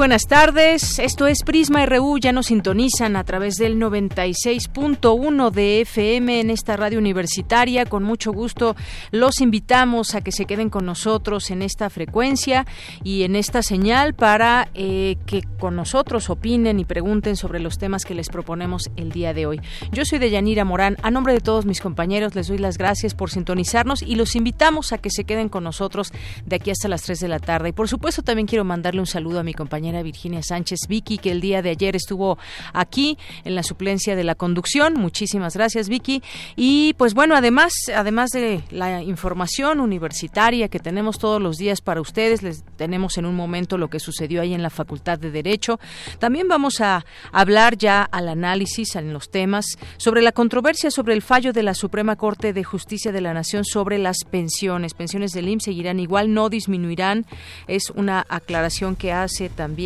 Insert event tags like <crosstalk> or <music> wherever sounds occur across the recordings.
Buenas tardes, esto es Prisma RU, ya nos sintonizan a través del 96.1 de FM en esta radio universitaria. Con mucho gusto los invitamos a que se queden con nosotros en esta frecuencia y en esta señal para eh, que con nosotros opinen y pregunten sobre los temas que les proponemos el día de hoy. Yo soy Deyanira Morán, a nombre de todos mis compañeros les doy las gracias por sintonizarnos y los invitamos a que se queden con nosotros de aquí hasta las 3 de la tarde. Y por supuesto también quiero mandarle un saludo a mi compañero Virginia Sánchez Vicky, que el día de ayer estuvo aquí en la suplencia de la conducción. Muchísimas gracias, Vicky. Y pues bueno, además, además de la información universitaria que tenemos todos los días para ustedes, les tenemos en un momento lo que sucedió ahí en la Facultad de Derecho. También vamos a hablar ya al análisis en los temas sobre la controversia sobre el fallo de la Suprema Corte de Justicia de la Nación sobre las pensiones. Pensiones del IMSS seguirán igual, no disminuirán. Es una aclaración que hace también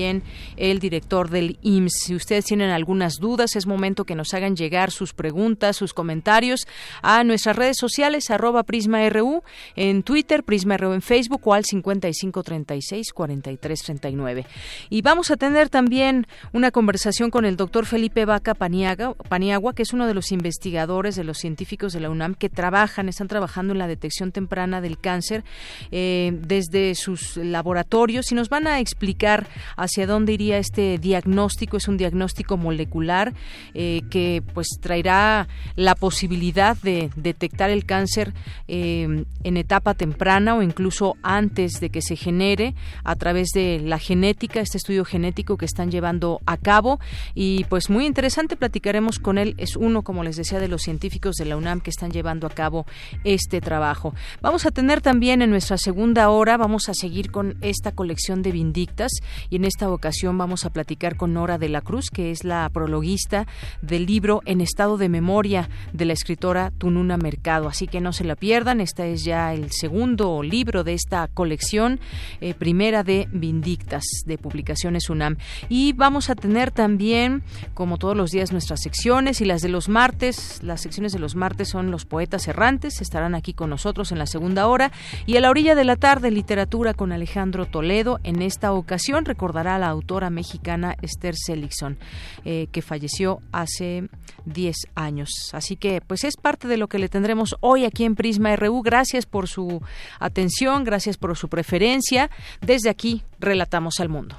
el director del IMSS. Si ustedes tienen algunas dudas, es momento que nos hagan llegar sus preguntas, sus comentarios a nuestras redes sociales, arroba PrismaRU, en Twitter, PrismaRU en Facebook o al 5536-4339. Y vamos a tener también una conversación con el doctor Felipe Vaca Paniagua, que es uno de los investigadores, de los científicos de la UNAM que trabajan, están trabajando en la detección temprana del cáncer eh, desde sus laboratorios y nos van a explicar hacia dónde iría este diagnóstico. Es un diagnóstico molecular eh, que pues traerá la posibilidad de detectar el cáncer eh, en etapa temprana o incluso antes de que se genere a través de la genética, este estudio genético que están llevando a cabo. Y pues muy interesante, platicaremos con él. Es uno, como les decía, de los científicos de la UNAM que están llevando a cabo este trabajo. Vamos a tener también en nuestra segunda hora, vamos a seguir con esta colección de Vindictas y en esta ocasión vamos a platicar con Nora de la Cruz, que es la prologuista del libro En estado de memoria de la escritora Tununa Mercado. Así que no se la pierdan, este es ya el segundo libro de esta colección, eh, primera de Vindictas, de Publicaciones UNAM. Y vamos a tener también, como todos los días, nuestras secciones y las de los martes. Las secciones de los martes son los poetas errantes, estarán aquí con nosotros en la segunda hora. Y a la orilla de la tarde, literatura con Alejandro Toledo. En esta ocasión, recordará a la autora mexicana Esther Seligson, eh, que falleció hace 10 años. Así que, pues es parte de lo que le tendremos hoy aquí en Prisma RU. Gracias por su atención, gracias por su preferencia. Desde aquí, relatamos al mundo.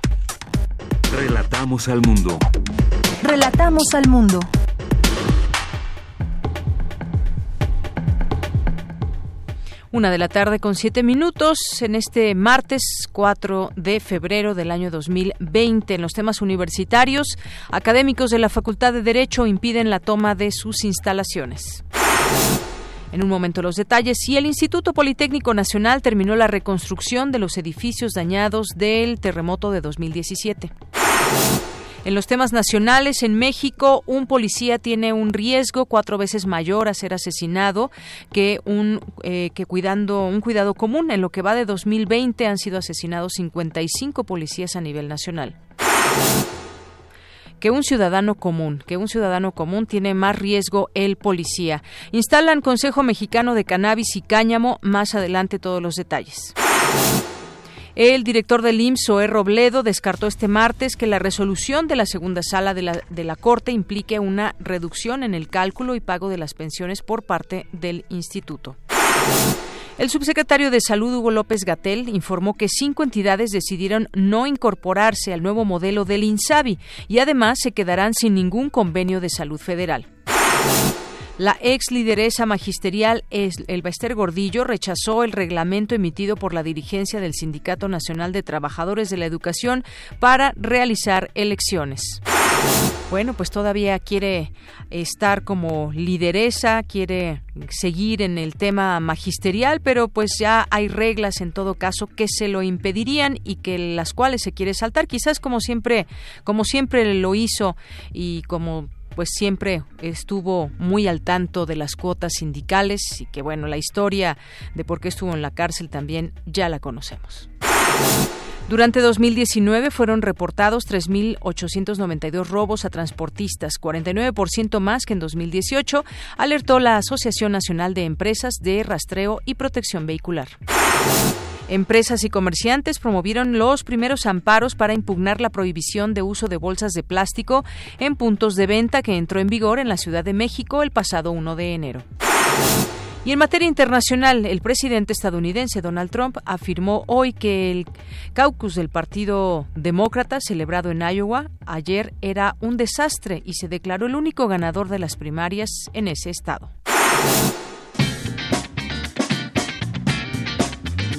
Relatamos al mundo. Relatamos al mundo. Una de la tarde con siete minutos en este martes 4 de febrero del año 2020. En los temas universitarios, académicos de la Facultad de Derecho impiden la toma de sus instalaciones. En un momento los detalles. Y el Instituto Politécnico Nacional terminó la reconstrucción de los edificios dañados del terremoto de 2017. En los temas nacionales, en México, un policía tiene un riesgo cuatro veces mayor a ser asesinado que un eh, que cuidando un cuidado común. En lo que va de 2020 han sido asesinados 55 policías a nivel nacional que un ciudadano común, que un ciudadano común tiene más riesgo el policía. Instalan Consejo Mexicano de Cannabis y Cáñamo, más adelante todos los detalles. El director del IMSS, Zoé Robledo, descartó este martes que la resolución de la segunda sala de la, de la Corte implique una reducción en el cálculo y pago de las pensiones por parte del instituto. El subsecretario de Salud, Hugo López Gatel, informó que cinco entidades decidieron no incorporarse al nuevo modelo del INSABI y además se quedarán sin ningún convenio de salud federal. La ex lideresa magisterial Elbester Gordillo rechazó el reglamento emitido por la dirigencia del Sindicato Nacional de Trabajadores de la Educación para realizar elecciones. Bueno, pues todavía quiere estar como lideresa, quiere seguir en el tema magisterial, pero pues ya hay reglas en todo caso que se lo impedirían y que las cuales se quiere saltar, quizás como siempre, como siempre lo hizo y como pues siempre estuvo muy al tanto de las cuotas sindicales y que bueno, la historia de por qué estuvo en la cárcel también ya la conocemos. Durante 2019 fueron reportados 3.892 robos a transportistas, 49% más que en 2018, alertó la Asociación Nacional de Empresas de Rastreo y Protección Vehicular. Empresas y comerciantes promovieron los primeros amparos para impugnar la prohibición de uso de bolsas de plástico en puntos de venta que entró en vigor en la Ciudad de México el pasado 1 de enero. Y en materia internacional, el presidente estadounidense Donald Trump afirmó hoy que el caucus del Partido Demócrata celebrado en Iowa ayer era un desastre y se declaró el único ganador de las primarias en ese estado.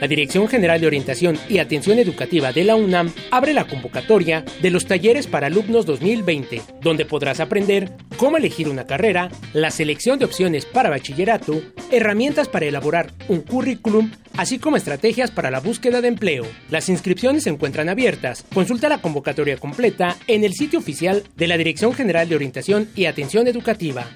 La Dirección General de Orientación y Atención Educativa de la UNAM abre la convocatoria de los talleres para alumnos 2020, donde podrás aprender cómo elegir una carrera, la selección de opciones para bachillerato, herramientas para elaborar un currículum, así como estrategias para la búsqueda de empleo. Las inscripciones se encuentran abiertas. Consulta la convocatoria completa en el sitio oficial de la Dirección General de Orientación y Atención Educativa.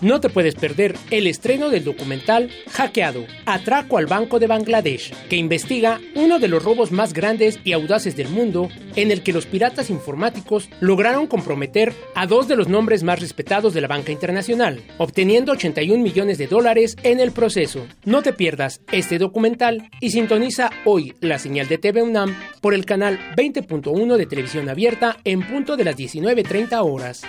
No te puedes perder el estreno del documental Hackeado, Atraco al Banco de Bangladesh, que investiga uno de los robos más grandes y audaces del mundo, en el que los piratas informáticos lograron comprometer a dos de los nombres más respetados de la banca internacional, obteniendo 81 millones de dólares en el proceso. No te pierdas este documental y sintoniza hoy la señal de TV UNAM por el canal 20.1 de televisión abierta en punto de las 19.30 horas.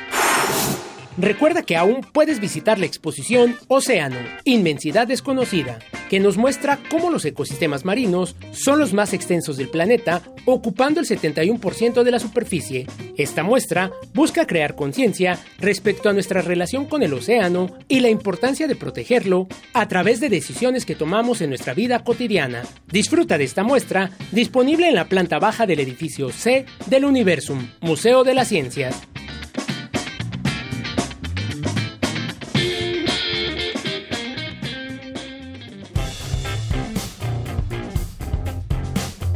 Recuerda que aún puedes visitar la exposición Océano, Inmensidad Desconocida, que nos muestra cómo los ecosistemas marinos son los más extensos del planeta, ocupando el 71% de la superficie. Esta muestra busca crear conciencia respecto a nuestra relación con el océano y la importancia de protegerlo a través de decisiones que tomamos en nuestra vida cotidiana. Disfruta de esta muestra disponible en la planta baja del edificio C del Universum, Museo de las Ciencias.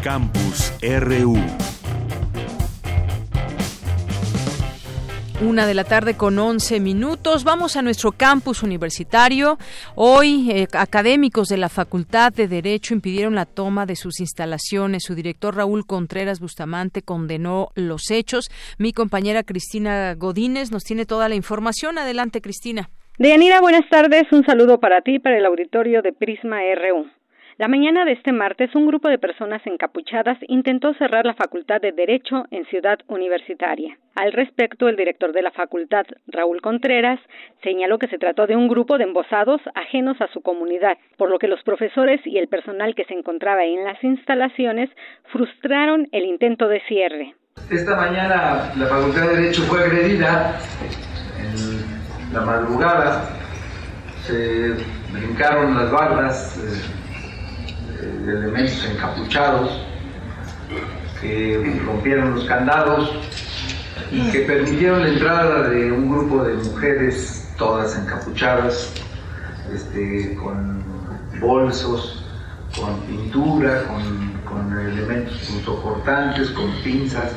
Campus RU. Una de la tarde con 11 minutos. Vamos a nuestro campus universitario. Hoy, eh, académicos de la Facultad de Derecho impidieron la toma de sus instalaciones. Su director Raúl Contreras Bustamante condenó los hechos. Mi compañera Cristina Godínez nos tiene toda la información. Adelante, Cristina. Deyanira, buenas tardes. Un saludo para ti, para el auditorio de Prisma RU. La mañana de este martes, un grupo de personas encapuchadas intentó cerrar la Facultad de Derecho en Ciudad Universitaria. Al respecto, el director de la facultad, Raúl Contreras, señaló que se trató de un grupo de embosados ajenos a su comunidad, por lo que los profesores y el personal que se encontraba en las instalaciones frustraron el intento de cierre. Esta mañana la Facultad de Derecho fue agredida en la madrugada, se brincaron las bardas. Eh, elementos encapuchados que rompieron los candados y que permitieron la entrada de un grupo de mujeres todas encapuchadas, este, con bolsos, con pintura, con, elementos punzocortantes, con pinzas,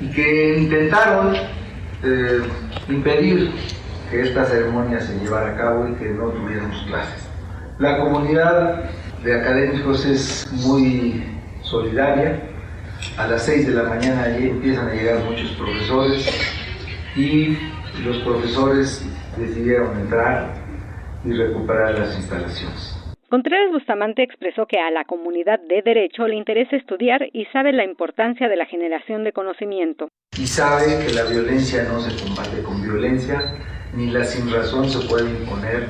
y que intentaron eh, impedir que esta ceremonia se llevara a cabo y que no tuviéramos clases. La comunidad de académicos es muy solidaria. A las 6 de la mañana allí empiezan a llegar muchos profesores y los profesores decidieron entrar y recuperar las instalaciones. Contreras Bustamante expresó que a la comunidad de derecho le interesa estudiar y sabe la importancia de la generación de conocimiento. Y sabe que la violencia no se combate con violencia, ni la sin razón se puede imponer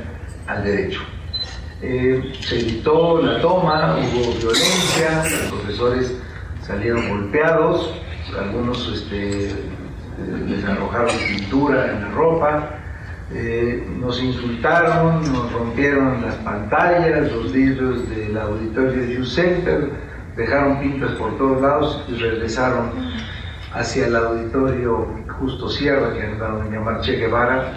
al derecho. Eh, se evitó la toma, hubo violencia, los profesores salieron golpeados, algunos este, les arrojaron pintura en la ropa, eh, nos insultaron, nos rompieron las pantallas, los vidrios del auditorio de Center, dejaron pintas por todos lados y regresaron hacia el auditorio Justo Sierra, que andaban a llamar Che Guevara,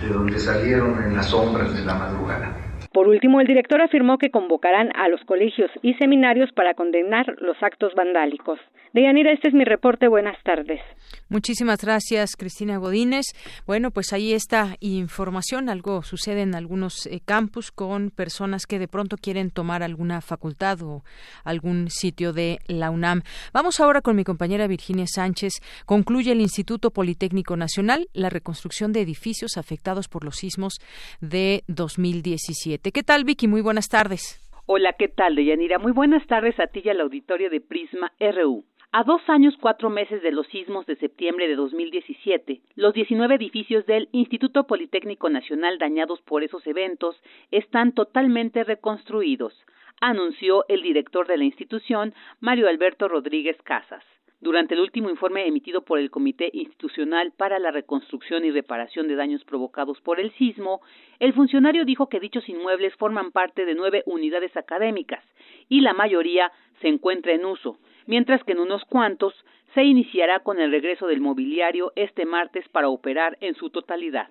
de donde salieron en las sombras de la madrugada. Por último, el director afirmó que convocarán a los colegios y seminarios para condenar los actos vandálicos. Deyanira, este es mi reporte. Buenas tardes. Muchísimas gracias, Cristina Godínez. Bueno, pues ahí está información. Algo sucede en algunos eh, campus con personas que de pronto quieren tomar alguna facultad o algún sitio de la UNAM. Vamos ahora con mi compañera Virginia Sánchez. Concluye el Instituto Politécnico Nacional la reconstrucción de edificios afectados por los sismos de 2017. ¿Qué tal, Vicky? Muy buenas tardes. Hola, ¿qué tal, Deyanira? Muy buenas tardes a ti y al auditorio de Prisma RU. A dos años, cuatro meses de los sismos de septiembre de 2017, los 19 edificios del Instituto Politécnico Nacional dañados por esos eventos están totalmente reconstruidos, anunció el director de la institución, Mario Alberto Rodríguez Casas. Durante el último informe emitido por el Comité Institucional para la Reconstrucción y Reparación de Daños Provocados por el Sismo, el funcionario dijo que dichos inmuebles forman parte de nueve unidades académicas y la mayoría se encuentra en uso, mientras que en unos cuantos se iniciará con el regreso del mobiliario este martes para operar en su totalidad.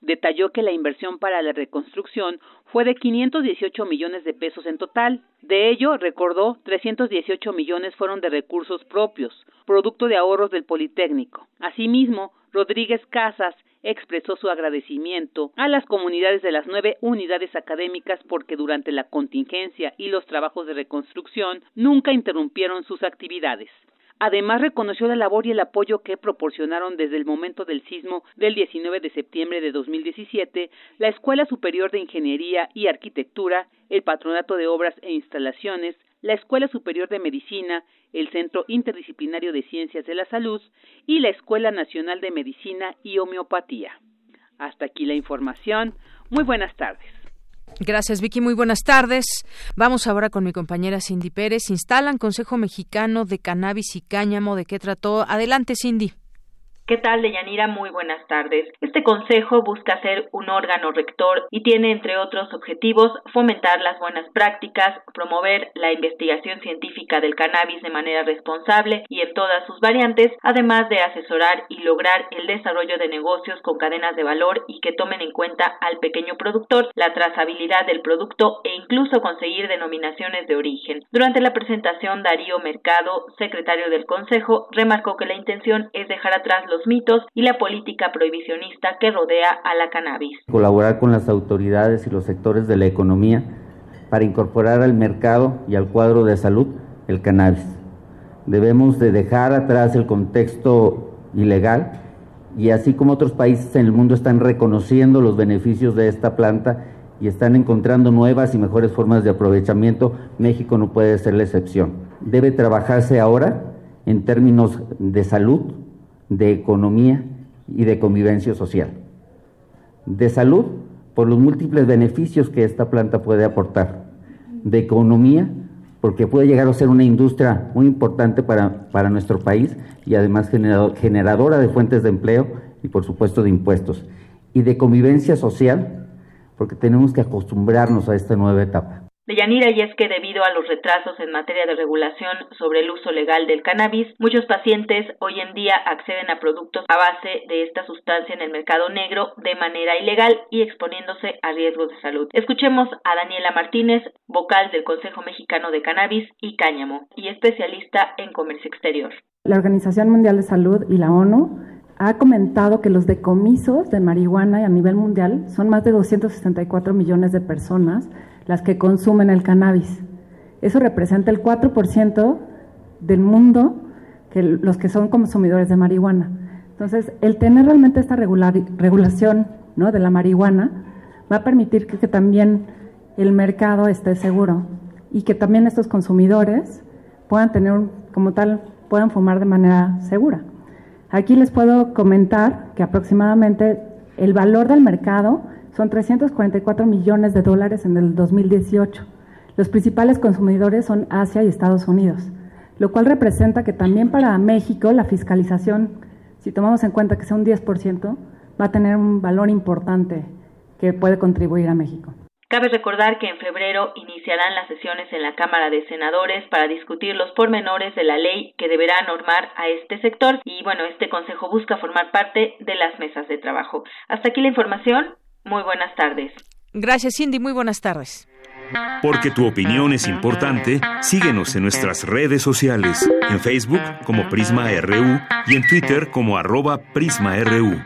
Detalló que la inversión para la reconstrucción fue de 518 millones de pesos en total. De ello, recordó, 318 millones fueron de recursos propios, producto de ahorros del Politécnico. Asimismo, Rodríguez Casas expresó su agradecimiento a las comunidades de las nueve unidades académicas porque durante la contingencia y los trabajos de reconstrucción nunca interrumpieron sus actividades. Además, reconoció la labor y el apoyo que proporcionaron desde el momento del sismo del 19 de septiembre de 2017 la Escuela Superior de Ingeniería y Arquitectura, el Patronato de Obras e Instalaciones, la Escuela Superior de Medicina, el Centro Interdisciplinario de Ciencias de la Salud y la Escuela Nacional de Medicina y Homeopatía. Hasta aquí la información. Muy buenas tardes. Gracias, Vicky. Muy buenas tardes. Vamos ahora con mi compañera Cindy Pérez. Instalan Consejo Mexicano de Cannabis y Cáñamo. ¿De qué trató? Adelante, Cindy. ¿Qué tal, Deyanira? Muy buenas tardes. Este consejo busca ser un órgano rector y tiene, entre otros objetivos, fomentar las buenas prácticas, promover la investigación científica del cannabis de manera responsable y en todas sus variantes, además de asesorar y lograr el desarrollo de negocios con cadenas de valor y que tomen en cuenta al pequeño productor, la trazabilidad del producto e incluso conseguir denominaciones de origen. Durante la presentación, Darío Mercado, secretario del Consejo, remarcó que la intención es dejar atrás los mitos y la política prohibicionista que rodea a la cannabis. Colaborar con las autoridades y los sectores de la economía para incorporar al mercado y al cuadro de salud el cannabis. Debemos de dejar atrás el contexto ilegal y así como otros países en el mundo están reconociendo los beneficios de esta planta y están encontrando nuevas y mejores formas de aprovechamiento, México no puede ser la excepción. Debe trabajarse ahora en términos de salud, de economía y de convivencia social. De salud, por los múltiples beneficios que esta planta puede aportar. De economía, porque puede llegar a ser una industria muy importante para, para nuestro país y además generadora de fuentes de empleo y por supuesto de impuestos. Y de convivencia social, porque tenemos que acostumbrarnos a esta nueva etapa. Deyanira, y es que debido a los retrasos en materia de regulación sobre el uso legal del cannabis, muchos pacientes hoy en día acceden a productos a base de esta sustancia en el mercado negro de manera ilegal y exponiéndose a riesgos de salud. Escuchemos a Daniela Martínez, vocal del Consejo Mexicano de Cannabis y Cáñamo y especialista en comercio exterior. La Organización Mundial de Salud y la ONU ha comentado que los decomisos de marihuana a nivel mundial son más de 264 millones de personas las que consumen el cannabis. Eso representa el 4% del mundo, que los que son consumidores de marihuana. Entonces, el tener realmente esta regulación ¿no? de la marihuana va a permitir que, que también el mercado esté seguro y que también estos consumidores puedan tener, como tal, puedan fumar de manera segura. Aquí les puedo comentar que aproximadamente el valor del mercado son 344 millones de dólares en el 2018. Los principales consumidores son Asia y Estados Unidos. lo cual representa que también para México la fiscalización, si tomamos en cuenta que sea un 10%, va a tener un valor importante que puede contribuir a México. Cabe recordar que en febrero iniciarán las sesiones en la Cámara de Senadores para discutir los pormenores de la ley que deberá normar a este sector y bueno, este consejo busca formar parte de las mesas de trabajo. Hasta aquí la información. Muy buenas tardes. Gracias, Cindy. Muy buenas tardes. Porque tu opinión es importante, síguenos en nuestras redes sociales, en Facebook como Prisma RU y en Twitter como arroba PrismaRU.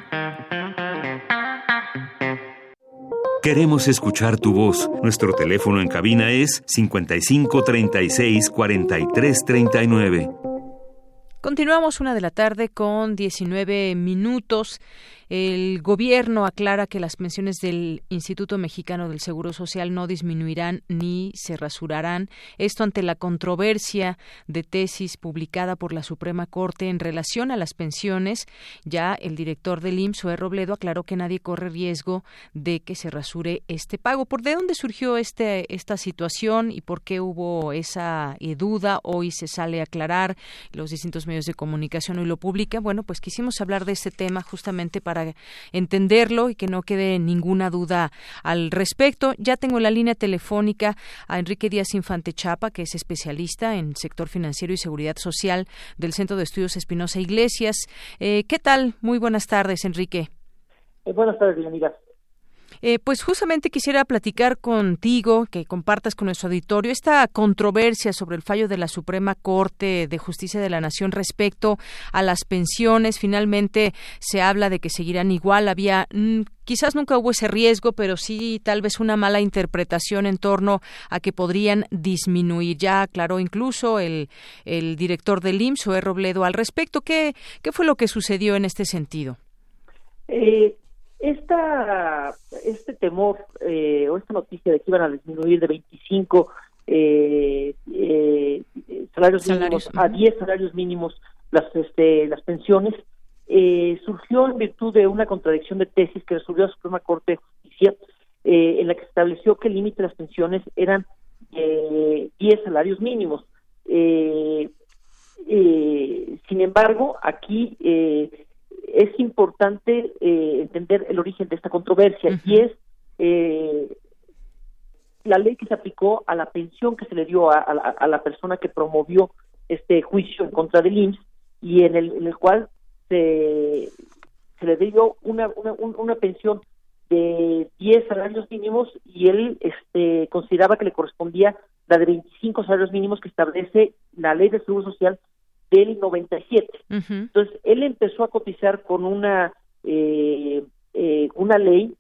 Queremos escuchar tu voz. Nuestro teléfono en cabina es 55 36 43 39. Continuamos una de la tarde con 19 minutos. El gobierno aclara que las pensiones del Instituto Mexicano del Seguro Social no disminuirán ni se rasurarán. Esto ante la controversia de tesis publicada por la Suprema Corte en relación a las pensiones. Ya el director del IMSS. Robledo, aclaró que nadie corre riesgo de que se rasure este pago. ¿Por de dónde surgió este, esta situación y por qué hubo esa eh, duda? Hoy se sale a aclarar. Los distintos medios de comunicación hoy lo publican. Bueno, pues quisimos hablar de este tema justamente para entenderlo y que no quede ninguna duda al respecto. Ya tengo la línea telefónica a Enrique Díaz Infante Chapa, que es especialista en sector financiero y seguridad social del Centro de Estudios Espinosa Iglesias. Eh, ¿Qué tal? Muy buenas tardes, Enrique. Eh, buenas tardes, amiga. Eh, pues justamente quisiera platicar contigo, que compartas con nuestro auditorio esta controversia sobre el fallo de la Suprema Corte de Justicia de la Nación respecto a las pensiones. Finalmente se habla de que seguirán igual. Había mm, quizás nunca hubo ese riesgo, pero sí tal vez una mala interpretación en torno a que podrían disminuir. Ya aclaró incluso el, el director del IMSS, Robledo, al respecto. ¿Qué, ¿Qué fue lo que sucedió en este sentido? Eh, esta, este temor eh, o esta noticia de que iban a disminuir de 25 eh, eh, salarios, mínimos a 10 salarios mínimos las, este, las pensiones eh, surgió en virtud de una contradicción de tesis que resolvió la Suprema Corte de Justicia en la que estableció que el límite de las pensiones eran 10 salarios mínimos. sin embargo, aquí es importante eh, entender el origen de esta controversia y es eh, la ley que se aplicó a la pensión que se le dio a, la persona que promovió este juicio en contra del IMSS y en el, en el cual se, se le dio una, una, una pensión de 10 salarios mínimos y él este, consideraba que le correspondía la de 25 salarios mínimos que establece la ley de seguro social del 97. Entonces, él empezó a cotizar con una, eh, eh, una ley,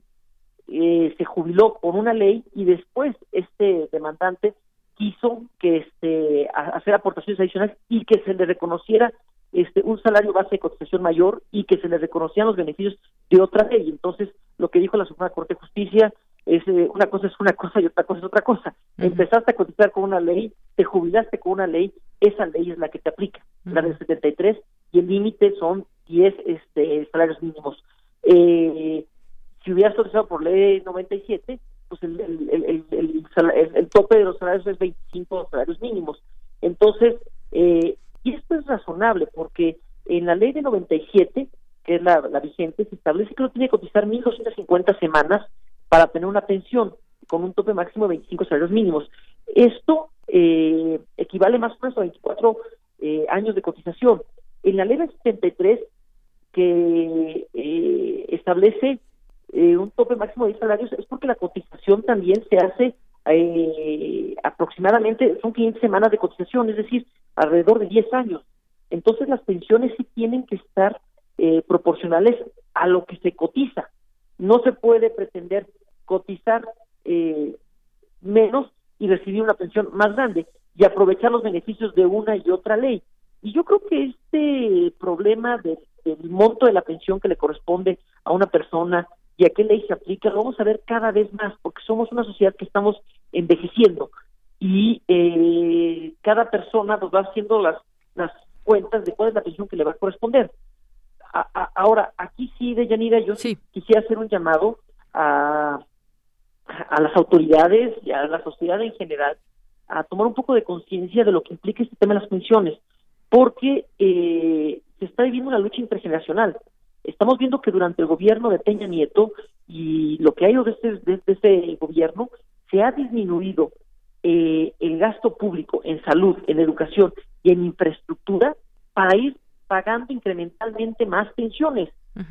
eh, se jubiló por una ley y después este demandante quiso que este hacer aportaciones adicionales y que se le reconociera este un salario base de cotización mayor y que se le reconocían los beneficios de otra ley. Entonces, lo que dijo la Suprema Corte de Justicia es eh, una cosa es una cosa y otra cosa es otra cosa. Empezaste a cotizar con una ley, te jubilaste con una ley, esa ley es la que te aplica, la del 73 y el límite son 10 este salarios mínimos. Eh, si hubieras cotizado por ley 97, pues el, el, el, el, tope de los salarios es 25 salarios mínimos. Entonces, eh, y esto es razonable porque en la ley de 97, que es la, la vigente, se establece que uno tiene que cotizar 1.250 semanas para tener una pensión con un tope máximo de 25 salarios mínimos. Esto eh, equivale más o menos a 24 eh, años de cotización. En la ley del 73, que eh, establece un tope máximo de salarios, es porque la cotización también se hace aproximadamente, son 500 semanas de cotización, es decir, alrededor de 10 años. Entonces las pensiones sí tienen que estar proporcionales a lo que se cotiza. No se puede pretender cotizar eh, menos y recibir una pensión más grande y aprovechar los beneficios de una y otra ley. Y yo creo que este problema del monto de la pensión que le corresponde a una persona y a qué ley se aplica, lo vamos a ver cada vez más, porque somos una sociedad que estamos envejeciendo y eh, cada persona nos va haciendo las, las cuentas de cuál es la pensión que le va a corresponder. ahora, aquí sí, de Yanira, yo sí. quisiera hacer un llamado a, a las autoridades y a la sociedad en general a tomar un poco de conciencia de lo que implica este tema de las pensiones, porque eh, se está viviendo una lucha intergeneracional. Estamos viendo que durante el gobierno de Peña Nieto y lo que ha ido desde, desde ese gobierno, se ha disminuido eh, el gasto público en salud, en educación y en infraestructura para ir pagando incrementalmente más pensiones.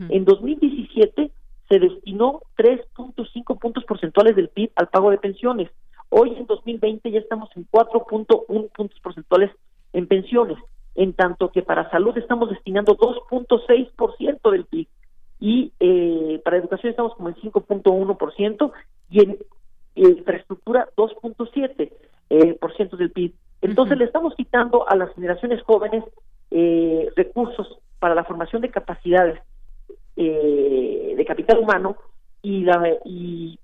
En 2017 se destinó 3.5 puntos porcentuales del PIB al pago de pensiones. Hoy en 2020 ya estamos en 4.1 puntos porcentuales en pensiones, en tanto que para salud estamos destinando 2.6% del PIB y eh, para educación estamos como en 5.1% y en infraestructura 2.7% eh, por ciento del PIB. Entonces le estamos quitando a las generaciones jóvenes eh, recursos para la formación de capacidades eh, de capital humano y, la, y,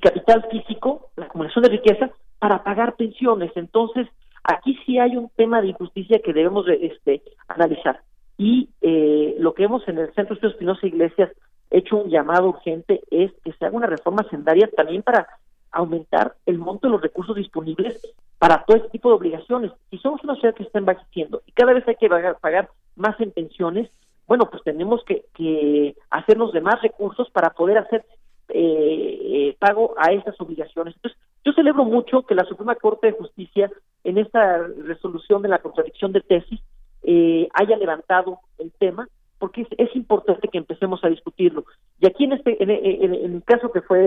capital físico, la acumulación de riqueza, para pagar pensiones. Entonces, aquí sí hay un tema de injusticia que debemos este, analizar. Y eh, lo que hemos en el Centro Estudios Espinosa Iglesias hecho un llamado urgente es que se haga una reforma sendaria también para aumentar el monto de los recursos disponibles para todo este tipo de obligaciones. Si somos una sociedad que está envejeciendo y cada vez hay que pagar más en pensiones, bueno, pues tenemos que, hacernos de más recursos para poder hacer eh, eh, pago a estas obligaciones. Entonces, yo celebro mucho que la Suprema Corte de Justicia, en esta resolución de la contradicción de tesis, eh, haya levantado el tema, porque es, importante que empecemos a discutirlo. Y aquí en este, en, el caso que fue,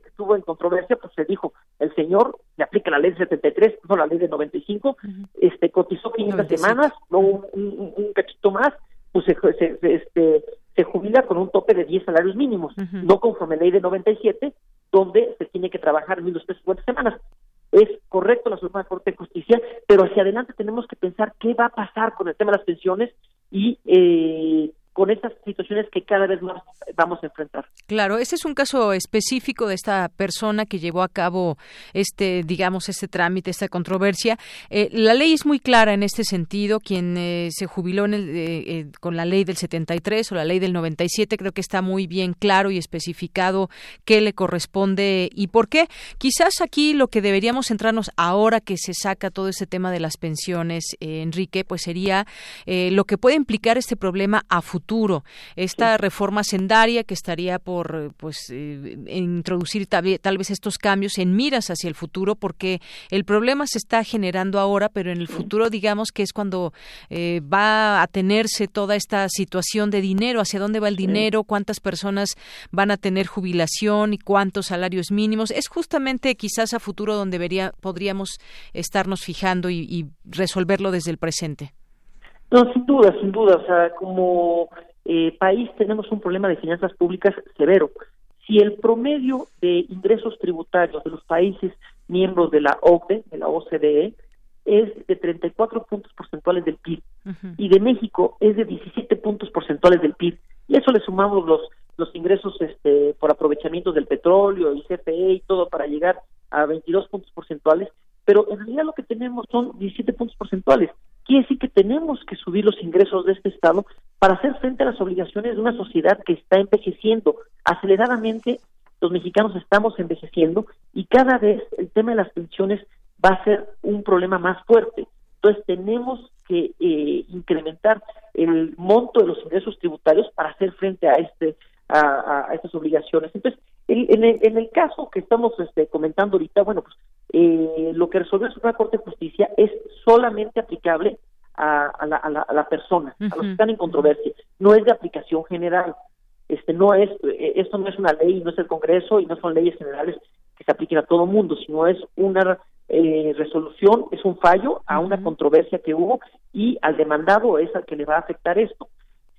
que estuvo en controversia, pues se dijo, el señor le aplica la ley de 73, no la ley de 95, este, cotizó 500 semanas, no un, un, cachito más, pues se, este, se jubila con un tope de 10 salarios mínimos, no conforme la ley de 97, donde se tiene que trabajar 1.250 semanas. Es correcto la Suprema Corte de Justicia, pero hacia adelante tenemos que pensar qué va a pasar con el tema de las pensiones y eh, con estas situaciones que cada vez más vamos a enfrentar. Claro, ese es un caso específico de esta persona que llevó a cabo este, digamos, este trámite, esta controversia. Eh, la ley es muy clara en este sentido. Quien eh, se jubiló en el, eh, con la ley del 73 o la ley del 97, creo que está muy bien claro y especificado qué le corresponde y por qué. Quizás aquí lo que deberíamos centrarnos ahora que se saca todo este tema de las pensiones, Enrique, pues sería lo que puede implicar este problema a futuro futuro. Esta reforma sendaria que estaría por pues eh, introducir tal, vez estos cambios en miras hacia el futuro, porque el problema se está generando ahora, pero en el futuro digamos que es cuando eh, va a tenerse toda esta situación de dinero, hacia dónde va el dinero, cuántas personas van a tener jubilación y cuántos salarios mínimos. Es justamente quizás a futuro donde vería, podríamos estarnos fijando y resolverlo desde el presente. No, sin duda, sin duda. O sea, como eh, país tenemos un problema de finanzas públicas severo. Si el promedio de ingresos tributarios de los países miembros de la OCDE, de la OCDE, es de 34 puntos porcentuales del PIB y de México es de 17 puntos porcentuales del PIB. Y eso le sumamos los los ingresos este por aprovechamientos del petróleo y CFE y todo para llegar a 22 puntos porcentuales, pero en realidad lo que tenemos son 17 puntos porcentuales. Quiere decir que tenemos que subir los ingresos de este Estado para hacer frente a las obligaciones de una sociedad que está envejeciendo. Aceleradamente los mexicanos estamos envejeciendo y cada vez el tema de las pensiones va a ser un problema más fuerte. Entonces tenemos que eh, incrementar el monto de los ingresos tributarios para hacer frente a este a, estas obligaciones. Entonces, en, el, en, el, caso que estamos este, comentando ahorita, bueno, pues eh, lo que resolvió la Suprema Corte de Justicia es solamente aplicable a, la, a, la, persona, a los que están en controversia. No es de aplicación general. Este no es, eh, esto no es una ley, no es el Congreso y no son leyes generales que se apliquen a todo mundo, sino es una eh, resolución, es un fallo a una controversia que hubo y al demandado es al que le va a afectar esto.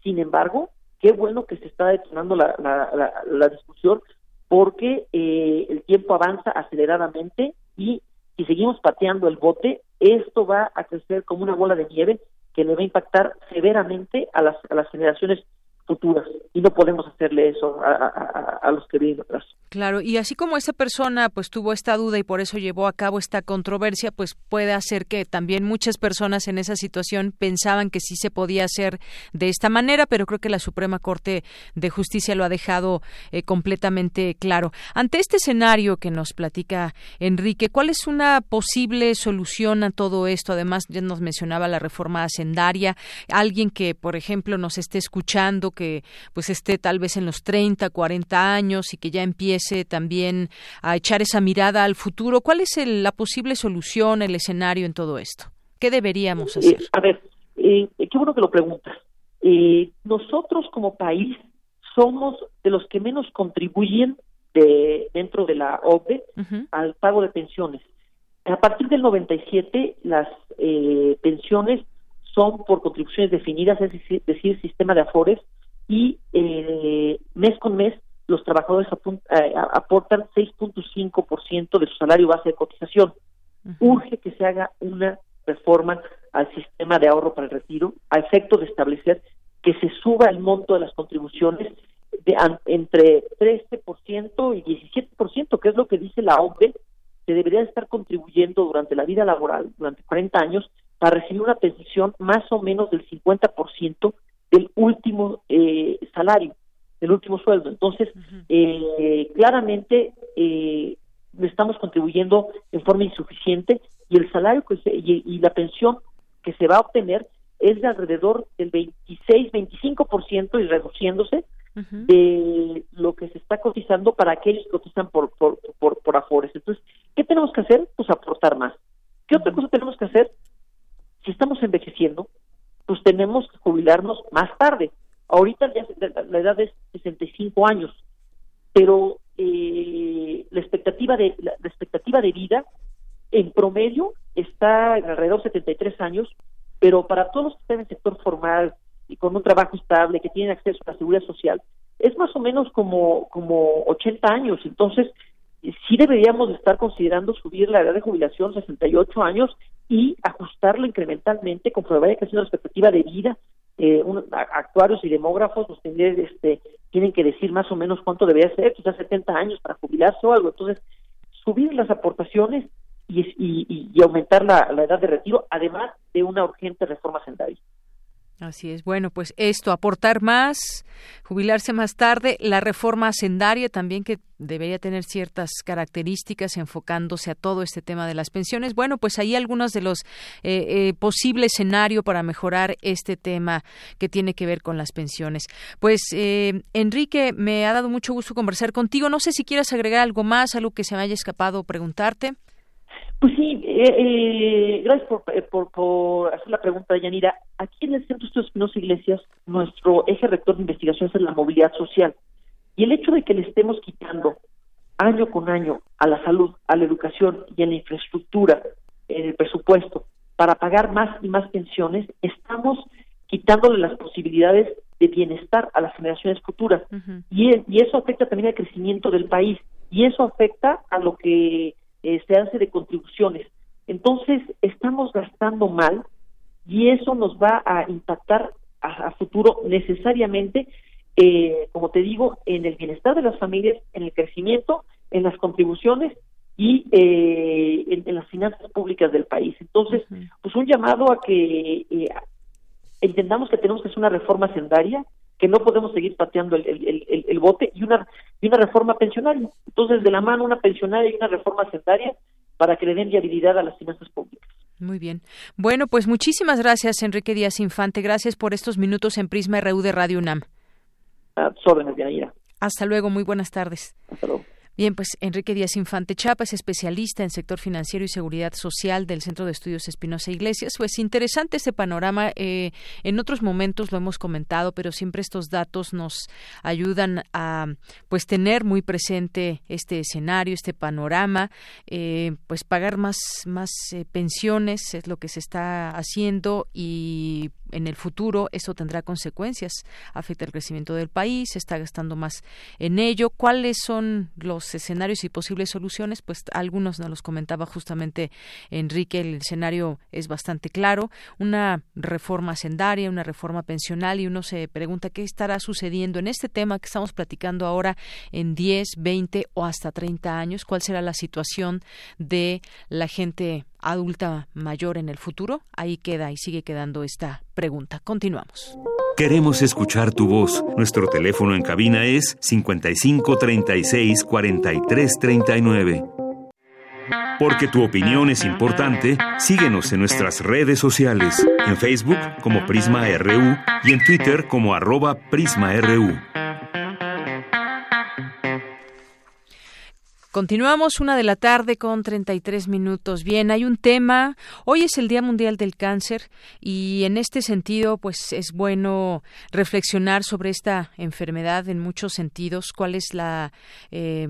Sin embargo, qué bueno que se está detonando la, la, la, discusión porque eh, el tiempo avanza aceleradamente y si seguimos pateando el bote, esto va a crecer como una bola de nieve que le va a impactar severamente a las, a las generaciones futuras y no podemos hacerle eso a, los que vienen atrás. Claro, y así como esa persona pues tuvo esta duda y por eso llevó a cabo esta controversia, pues puede hacer que también muchas personas en esa situación pensaban que sí se podía hacer de esta manera, pero creo que la Suprema Corte de Justicia lo ha dejado eh, completamente claro. Ante este escenario que nos platica Enrique, ¿cuál es una posible solución a todo esto? Además, ya nos mencionaba la reforma hacendaria, alguien que, por ejemplo, nos esté escuchando, que pues esté tal vez en los 30, 40 años y que ya empiece también a echar esa mirada al futuro. ¿Cuál es la posible solución, el escenario en todo esto? ¿Qué deberíamos hacer? a ver, eh, qué bueno que lo preguntas. Eh, nosotros como país somos de los que menos contribuyen de, dentro de la OCDE al pago de pensiones. A partir del 97, las eh, pensiones son por contribuciones definidas, es decir, sistema de afores, y eh, mes con mes los trabajadores eh, aportan 6.5% de su salario base de cotización. Urge que se haga una reforma al sistema de ahorro para el retiro a efecto de establecer que se suba el monto de las contribuciones de entre 13% y 17%, que es lo que dice la OCDE, se debería estar contribuyendo durante la vida laboral, durante 40 años, para recibir una pensión más o menos del 50% del último eh, salario, del último sueldo. Entonces, eh, claramente eh, estamos contribuyendo en forma insuficiente y el salario que y, la pensión que se va a obtener es de alrededor del 26-25% y reduciéndose de lo que se está cotizando para aquellos que cotizan por, por, por, por afores. Entonces, ¿qué tenemos que hacer? Pues aportar más. ¿Qué otra cosa tenemos que hacer? Si estamos envejeciendo, pues tenemos que jubilarnos más tarde. Ahorita ya la, edad es 65 años, pero eh, la expectativa de la, expectativa de vida en promedio está alrededor de 73 años, pero para todos los que están en el sector formal y con un trabajo estable, que tienen acceso a la seguridad social, es más o menos como, como 80 años. Entonces, sí deberíamos estar considerando subir la edad de jubilación a 68 años y ajustarla incrementalmente conforme vaya creciendo la expectativa de vida. Eh, actuarios y demógrafos nos este, tienen que decir más o menos cuánto debería ser, quizás 70 años para jubilarse o algo. Entonces, subir las aportaciones y, aumentar la, la edad de retiro, además de una urgente reforma sendaria. Así es. Bueno, pues esto, aportar más, jubilarse más tarde, la reforma hacendaria también que debería tener ciertas características enfocándose a todo este tema de las pensiones. Bueno, pues ahí algunos de los eh, eh, posibles escenarios para mejorar este tema que tiene que ver con las pensiones. Pues eh, Enrique, me ha dado mucho gusto conversar contigo. No sé si quieres agregar algo más, algo que se me haya escapado preguntarte. Pues sí, eh, eh, gracias eh, por, por, hacer la pregunta, Yanira. Aquí en el Centro de Estudios Espinosa Iglesias, nuestro eje rector de investigación es la movilidad social. Y el hecho de que le estemos quitando año con año a la salud, a la educación y a la infraestructura, en el presupuesto, para pagar más y más pensiones, estamos quitándole las posibilidades de bienestar a las generaciones futuras. y, y eso afecta también al crecimiento del país. Y eso afecta a lo que eh, se hace de contribuciones. Entonces, estamos gastando mal y eso nos va a impactar a, futuro necesariamente, eh, como te digo, en el bienestar de las familias, en el crecimiento, en las contribuciones y eh, en, las finanzas públicas del país. Entonces, pues un llamado a que entendamos que tenemos que hacer una reforma sendaria, que no podemos seguir pateando el, el, bote y una, y una reforma pensionaria. Entonces, de la mano una pensionaria y una reforma sendaria para que le den viabilidad a las finanzas públicas. Muy bien. Bueno, pues muchísimas gracias, Enrique Díaz Infante. Gracias por estos minutos en Prisma RU de Radio UNAM. A órdenes, Hasta luego, muy buenas tardes. Hasta luego. Bien, pues Enrique Díaz Infante Chapa es especialista en sector financiero y seguridad social del Centro de Estudios Espinosa Iglesias. Pues interesante este panorama. Eh, en otros momentos lo hemos comentado, pero siempre estos datos nos ayudan a pues tener muy presente este escenario, este panorama. Eh, pues pagar más más eh, pensiones es lo que se está haciendo y en el futuro eso tendrá consecuencias, afecta el crecimiento del país, se está gastando más en ello. ¿Cuáles son los escenarios y posibles soluciones? Pues algunos nos los comentaba justamente Enrique, el escenario es bastante claro, una reforma sendaria, una reforma pensional y uno se pregunta qué estará sucediendo en este tema que estamos platicando ahora en 10, 20 o hasta 30 años, cuál será la situación de la gente adulta mayor en el futuro? Ahí queda y sigue quedando esta pregunta. Continuamos. Queremos escuchar tu voz. Nuestro teléfono en cabina es 55 36 43 39. Porque tu opinión es importante, síguenos en nuestras redes sociales, en Facebook como Prisma RU y en Twitter como arroba PrismaRU. Continuamos una de la tarde con 33 minutos. Bien, hay un tema. Hoy es el Día Mundial del Cáncer y en este sentido, pues es bueno reflexionar sobre esta enfermedad en muchos sentidos. ¿Cuál es la eh,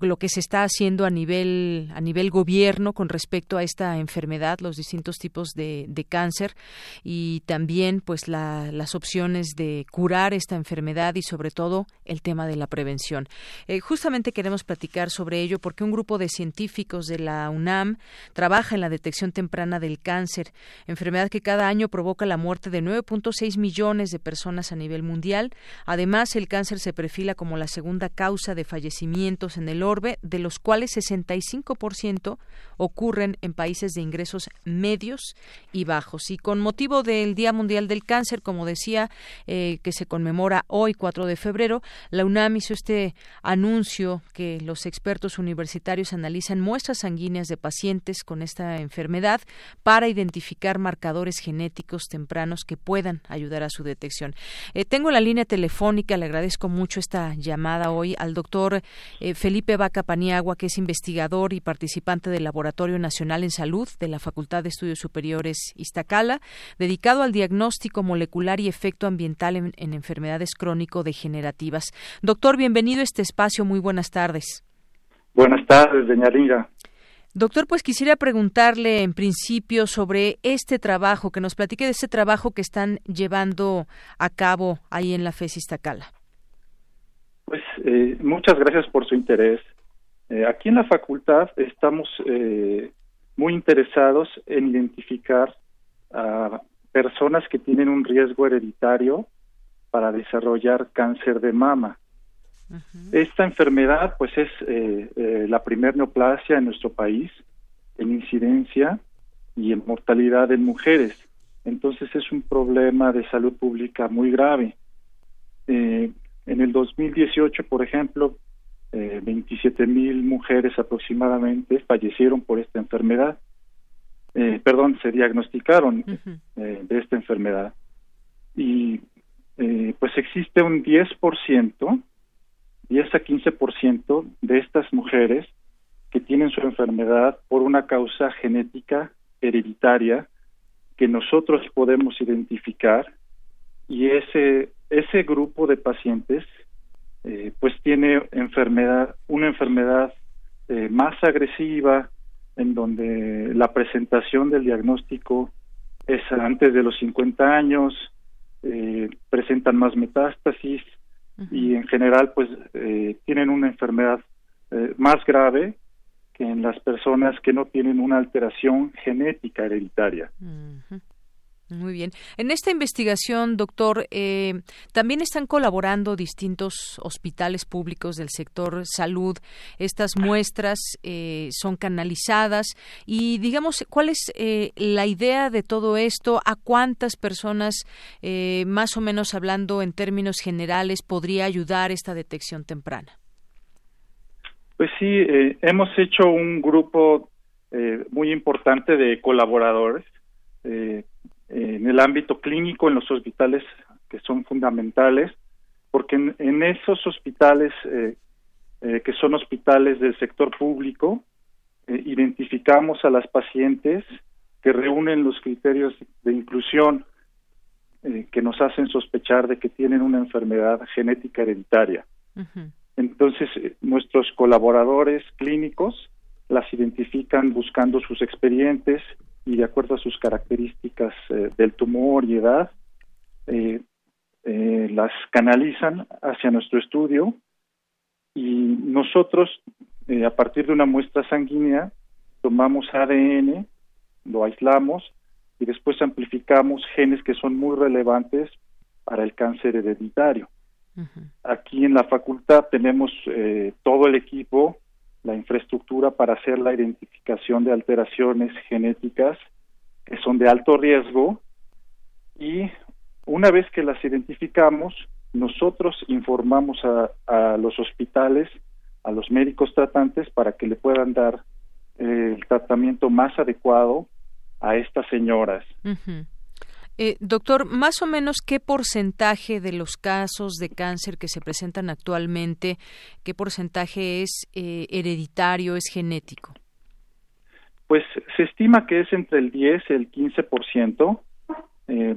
lo que se está haciendo a nivel a nivel gobierno con respecto a esta enfermedad, los distintos tipos de, de cáncer y también pues la, las opciones de curar esta enfermedad y sobre todo el tema de la prevención. Eh, justamente queremos platicar sobre ello porque un grupo de científicos de la UNAM trabaja en la detección temprana del cáncer, enfermedad que cada año provoca la muerte de 9.6 millones de personas a nivel mundial. Además, el cáncer se perfila como la segunda causa de fallecimientos en el de los cuales 65% ocurren en países de ingresos medios y bajos. Y con motivo del Día Mundial del Cáncer, como decía, eh, que se conmemora hoy, 4 de febrero, la UNAM hizo este anuncio que los expertos universitarios analizan muestras sanguíneas de pacientes con esta enfermedad para identificar marcadores genéticos tempranos que puedan ayudar a su detección. Eh, tengo la línea telefónica, le agradezco mucho esta llamada hoy al doctor eh, Felipe Vaca Paniagua, que es investigador y participante del Laboratorio Nacional en Salud de la Facultad de Estudios Superiores Iztacala, dedicado al diagnóstico molecular y efecto ambiental en, en enfermedades crónico-degenerativas. Doctor, bienvenido a este espacio. Muy buenas tardes. Buenas tardes, doña Lira. Doctor, pues quisiera preguntarle en principio sobre este trabajo, que nos platique de este trabajo que están llevando a cabo ahí en la FES Iztacala. Pues eh, muchas gracias por su interés. Eh, aquí en la facultad estamos eh, muy interesados en identificar a personas que tienen un riesgo hereditario para desarrollar cáncer de mama. Esta enfermedad, pues, es eh, eh, la primer neoplasia en nuestro país en incidencia y en mortalidad en mujeres. Entonces es un problema de salud pública muy grave. En el 2018, por ejemplo, eh, 27 mil mujeres aproximadamente fallecieron por esta enfermedad. Eh, perdón, se diagnosticaron eh, de esta enfermedad. Y eh, pues existe un 10%, 10 a 15% de estas mujeres que tienen su enfermedad por una causa genética hereditaria que nosotros podemos identificar y ese ese grupo de pacientes pues tiene enfermedad una enfermedad eh, más agresiva en donde la presentación del diagnóstico es antes de los 50 años eh, presentan más metástasis y en general pues eh, tienen una enfermedad eh, más grave que en las personas que no tienen una alteración genética hereditaria. Muy bien. En esta investigación, doctor, eh, también están colaborando distintos hospitales públicos del sector salud. Estas muestras eh, son canalizadas y, digamos, ¿cuál es eh, la idea de todo esto? ¿A cuántas personas, eh, más o menos hablando en términos generales, podría ayudar esta detección temprana? Pues sí, hemos hecho un grupo muy importante de colaboradores en el ámbito clínico, en los hospitales que son fundamentales, porque en, en esos hospitales eh, eh, que son hospitales del sector público, eh, identificamos a las pacientes que reúnen los criterios de inclusión que nos hacen sospechar de que tienen una enfermedad genética hereditaria. Entonces, nuestros colaboradores clínicos las identifican buscando sus expedientes y de acuerdo a sus características eh, del tumor y edad, eh, eh, las canalizan hacia nuestro estudio y nosotros, a partir de una muestra sanguínea, tomamos ADN, lo aislamos y después amplificamos genes que son muy relevantes para el cáncer hereditario. Aquí en la facultad tenemos todo el equipo la infraestructura para hacer la identificación de alteraciones genéticas que son de alto riesgo y una vez que las identificamos, nosotros informamos a, los hospitales, a los médicos tratantes para que le puedan dar eh, el tratamiento más adecuado a estas señoras. Eh, doctor, más o menos qué porcentaje de los casos de cáncer que se presentan actualmente, qué porcentaje es eh, hereditario, es genético? Pues se estima que es entre el 10 y el 15%, eh,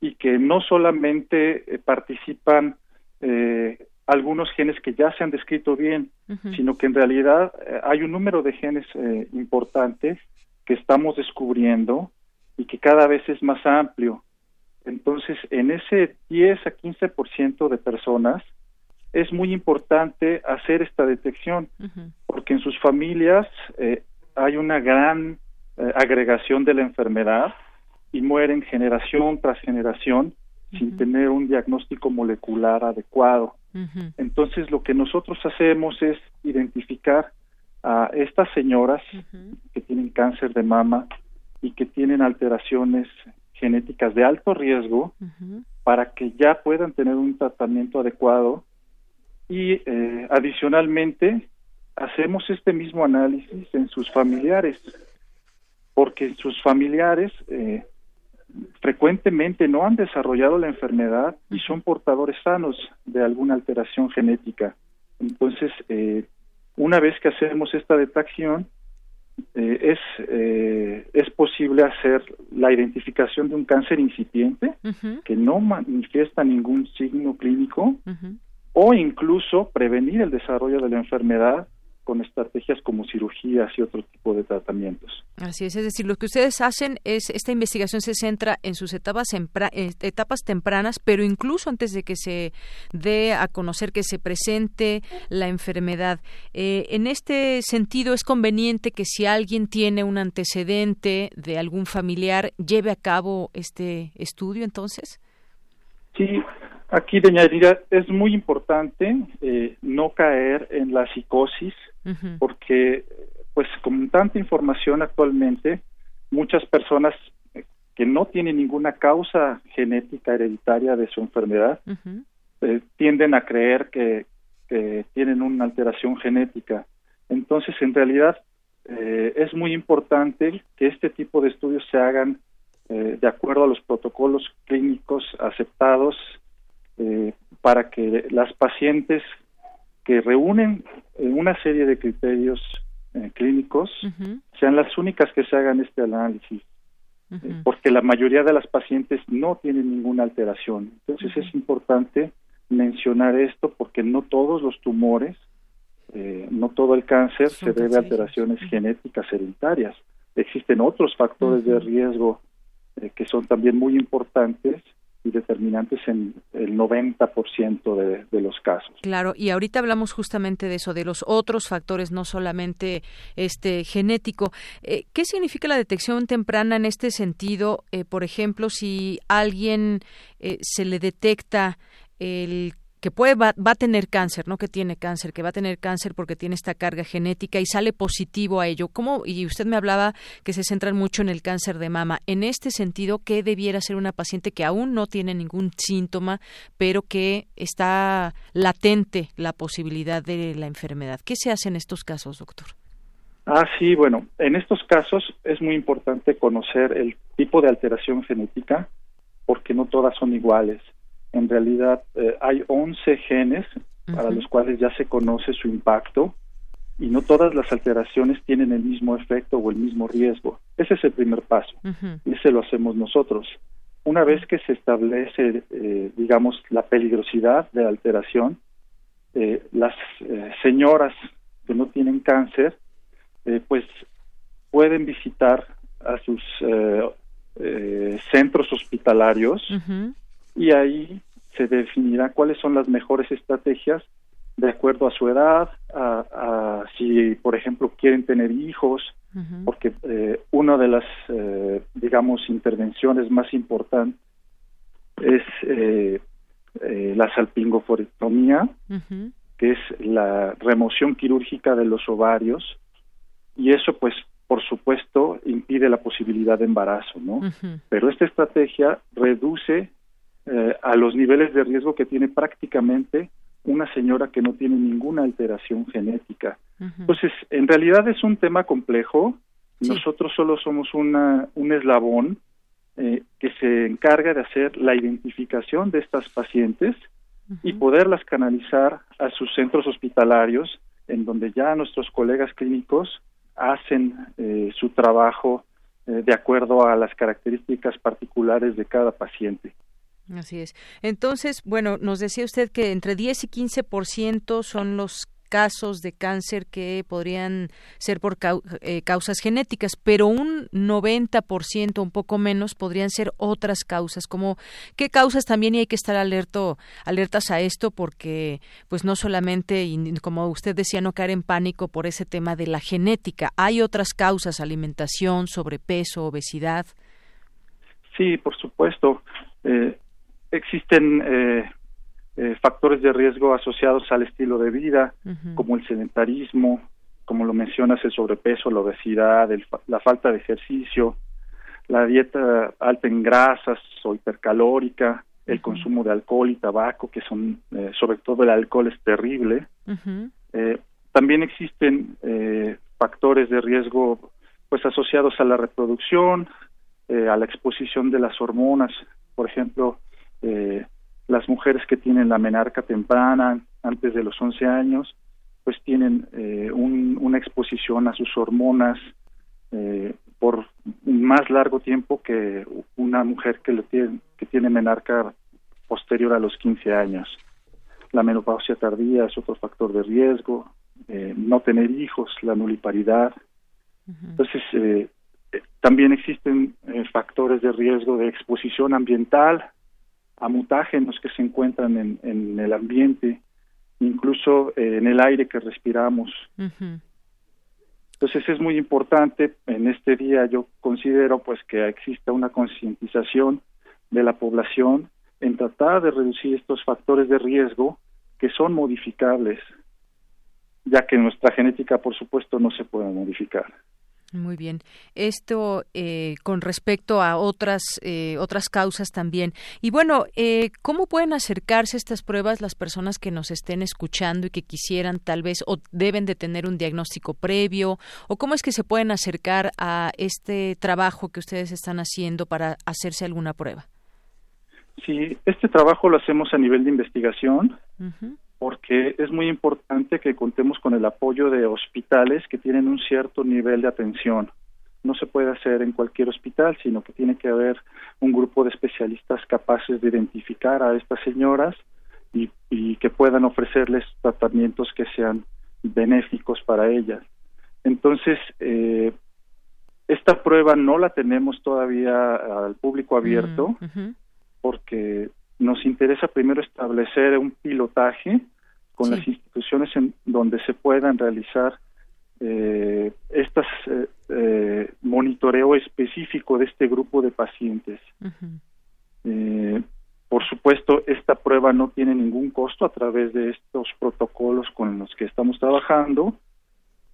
y que no solamente eh, participan algunos genes que ya se han descrito bien, sino que en realidad hay un número de genes importantes que estamos descubriendo y que cada vez es más amplio. Entonces, en ese 10 a 15% de personas es muy importante hacer esta detección, porque en sus familias eh, hay una gran eh, agregación de la enfermedad y mueren generación tras generación sin tener un diagnóstico molecular adecuado. Entonces, lo que nosotros hacemos es identificar a estas señoras que tienen cáncer de mama y que tienen alteraciones genéticas de alto riesgo para que ya puedan tener un tratamiento adecuado. Y eh, adicionalmente hacemos este mismo análisis en sus familiares porque sus familiares eh, frecuentemente no han desarrollado la enfermedad y son portadores sanos de alguna alteración genética. Entonces, eh, una vez que hacemos esta detección, eh, es, eh, es posible hacer la identificación de un cáncer incipiente que no manifiesta ningún signo clínico o incluso prevenir el desarrollo de la enfermedad con estrategias como cirugías y otro tipo de tratamientos. Así es, es decir, lo que ustedes hacen es, esta investigación se centra en sus etapas, eh, etapas tempranas, pero incluso antes de que se dé a conocer que se presente la enfermedad. Eh, en este sentido, es conveniente que si alguien tiene un antecedente de algún familiar, lleve a cabo este estudio, entonces. Sí, aquí, doña es muy importante eh, no caer en la psicosis porque pues con tanta información actualmente, muchas personas que no tienen ninguna causa genética hereditaria de su enfermedad eh, tienden a creer que, tienen una alteración genética. Entonces, en realidad, eh, es muy importante que este tipo de estudios se hagan eh, de acuerdo a los protocolos clínicos aceptados para que las pacientes que reúnen una serie de criterios eh, clínicos sean las únicas que se hagan este análisis, eh, porque la mayoría de las pacientes no tienen ninguna alteración. Entonces es importante mencionar esto porque no todos los tumores, eh, no todo el cáncer se debe a alteraciones genéticas hereditarias. Existen otros factores de riesgo que son también muy importantes y determinantes en el 90% de, de los casos. Claro, y ahorita hablamos justamente de eso, de los otros factores, no solamente este genético. Eh, ¿Qué significa la detección temprana en este sentido? Eh, por ejemplo, si alguien eh, se le detecta el que puede va, a tener cáncer, no que tiene cáncer, que va a tener cáncer porque tiene esta carga genética y sale positivo a ello. ¿Cómo? Y usted me hablaba que se centran mucho en el cáncer de mama. En este sentido, ¿qué debiera ser una paciente que aún no tiene ningún síntoma, pero que está latente la posibilidad de la enfermedad? ¿Qué se hace en estos casos, doctor? Ah, sí, bueno, en estos casos es muy importante conocer el tipo de alteración genética porque no todas son iguales en realidad eh, hay 11 genes para los cuales ya se conoce su impacto y no todas las alteraciones tienen el mismo efecto o el mismo riesgo. Ese es el primer paso y ese lo hacemos nosotros. Una vez que se establece, eh, digamos, la peligrosidad de alteración, eh, las señoras que no tienen cáncer, pues pueden visitar a sus centros hospitalarios y ahí se definirá cuáles son las mejores estrategias de acuerdo a su edad, a, si, por ejemplo, quieren tener hijos, porque eh, una de las, eh, digamos, intervenciones más importantes es eh, la salpingoforectomía, que es la remoción quirúrgica de los ovarios, y eso, pues, por supuesto, impide la posibilidad de embarazo, ¿no? Pero esta estrategia reduce a los niveles de riesgo que tiene prácticamente una señora que no tiene ninguna alteración genética. Entonces, en realidad es un tema complejo. Nosotros solo somos una, un eslabón eh, que se encarga de hacer la identificación de estas pacientes y poderlas canalizar a sus centros hospitalarios, en donde ya nuestros colegas clínicos hacen eh, su trabajo eh, de acuerdo a las características particulares de cada paciente. Así es. Entonces, bueno, nos decía usted que entre 10 y 15% son los casos de cáncer que podrían ser por eh, causas genéticas, pero un 90%, un poco menos, podrían ser otras causas, como qué causas también y hay que estar alerto, alertas a esto porque pues no solamente, como usted decía, no caer en pánico por ese tema de la genética, hay otras causas, alimentación, sobrepeso, obesidad. Sí, por supuesto. Eh, existen eh, eh, factores de riesgo asociados al estilo de vida, como el sedentarismo, como lo mencionas, el sobrepeso, la obesidad, la falta de ejercicio, la dieta alta en grasas o hipercalórica, el consumo de alcohol y tabaco, que son, eh, sobre todo el alcohol es terrible. también existen factores de riesgo pues asociados a la reproducción, a la exposición de las hormonas, por ejemplo, eh, las mujeres que tienen la menarca temprana, antes de los 11 años, pues tienen eh, una exposición a sus hormonas eh, por un más largo tiempo que una mujer que, le tiene, que tiene menarca posterior a los 15 años. La menopausia tardía es otro factor de riesgo, no tener hijos, la nuliparidad. Entonces, también existen factores de riesgo de exposición ambiental, a mutágenos que se encuentran en, el ambiente, incluso eh, en el aire que respiramos. Entonces es muy importante en este día yo considero pues que exista una concientización de la población en tratar de reducir estos factores de riesgo que son modificables, ya que nuestra genética por supuesto no se puede modificar. Muy bien. Esto eh, con respecto a otras eh, otras causas también. Y bueno, eh, ¿cómo pueden acercarse estas pruebas las personas que nos estén escuchando y que quisieran tal vez o deben de tener un diagnóstico previo? ¿O cómo es que se pueden acercar a este trabajo que ustedes están haciendo para hacerse alguna prueba? Sí, este trabajo lo hacemos a nivel de investigación porque es muy importante que contemos con el apoyo de hospitales que tienen un cierto nivel de atención. No se puede hacer en cualquier hospital, sino que tiene que haber un grupo de especialistas capaces de identificar a estas señoras y, que puedan ofrecerles tratamientos que sean benéficos para ellas. Entonces, eh, esta prueba no la tenemos todavía al público abierto mm, porque nos interesa primero establecer un pilotaje con las instituciones en donde se puedan realizar eh, estas eh, eh, monitoreo específico de este grupo de pacientes. Eh, por supuesto, esta prueba no tiene ningún costo a través de estos protocolos con los que estamos trabajando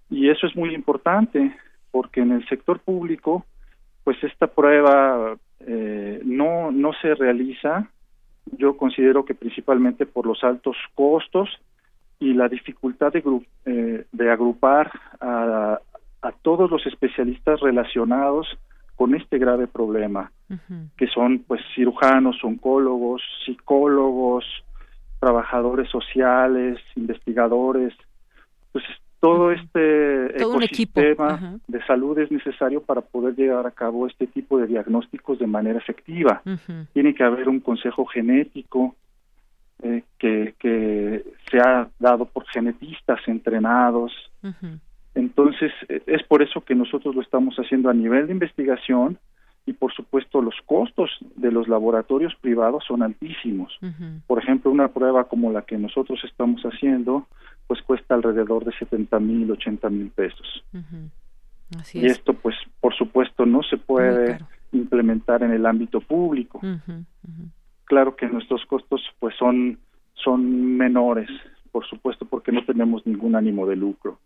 y eso es muy importante porque en el sector público, pues esta prueba no no se realiza yo considero que principalmente por los altos costos y la dificultad de, eh, de agrupar a, a, todos los especialistas relacionados con este grave problema, que son pues cirujanos, oncólogos, psicólogos, trabajadores sociales, investigadores. Entonces, todo este ecosistema de salud es necesario para poder llevar a cabo este tipo de diagnósticos de manera efectiva. Tiene que haber un consejo genético eh, que, que se ha dado por genetistas entrenados. Entonces, e, es por eso que nosotros lo estamos haciendo a nivel de investigación y, por supuesto, los costos de los laboratorios privados son altísimos. Por ejemplo, una prueba como la que nosotros estamos haciendo, pues cuesta alrededor de 70 mil, 80 mil pesos. y esto, pues, por supuesto, no se puede implementar en el ámbito público. Claro que nuestros costos, pues, son son menores, por supuesto, porque no tenemos ningún ánimo de lucro.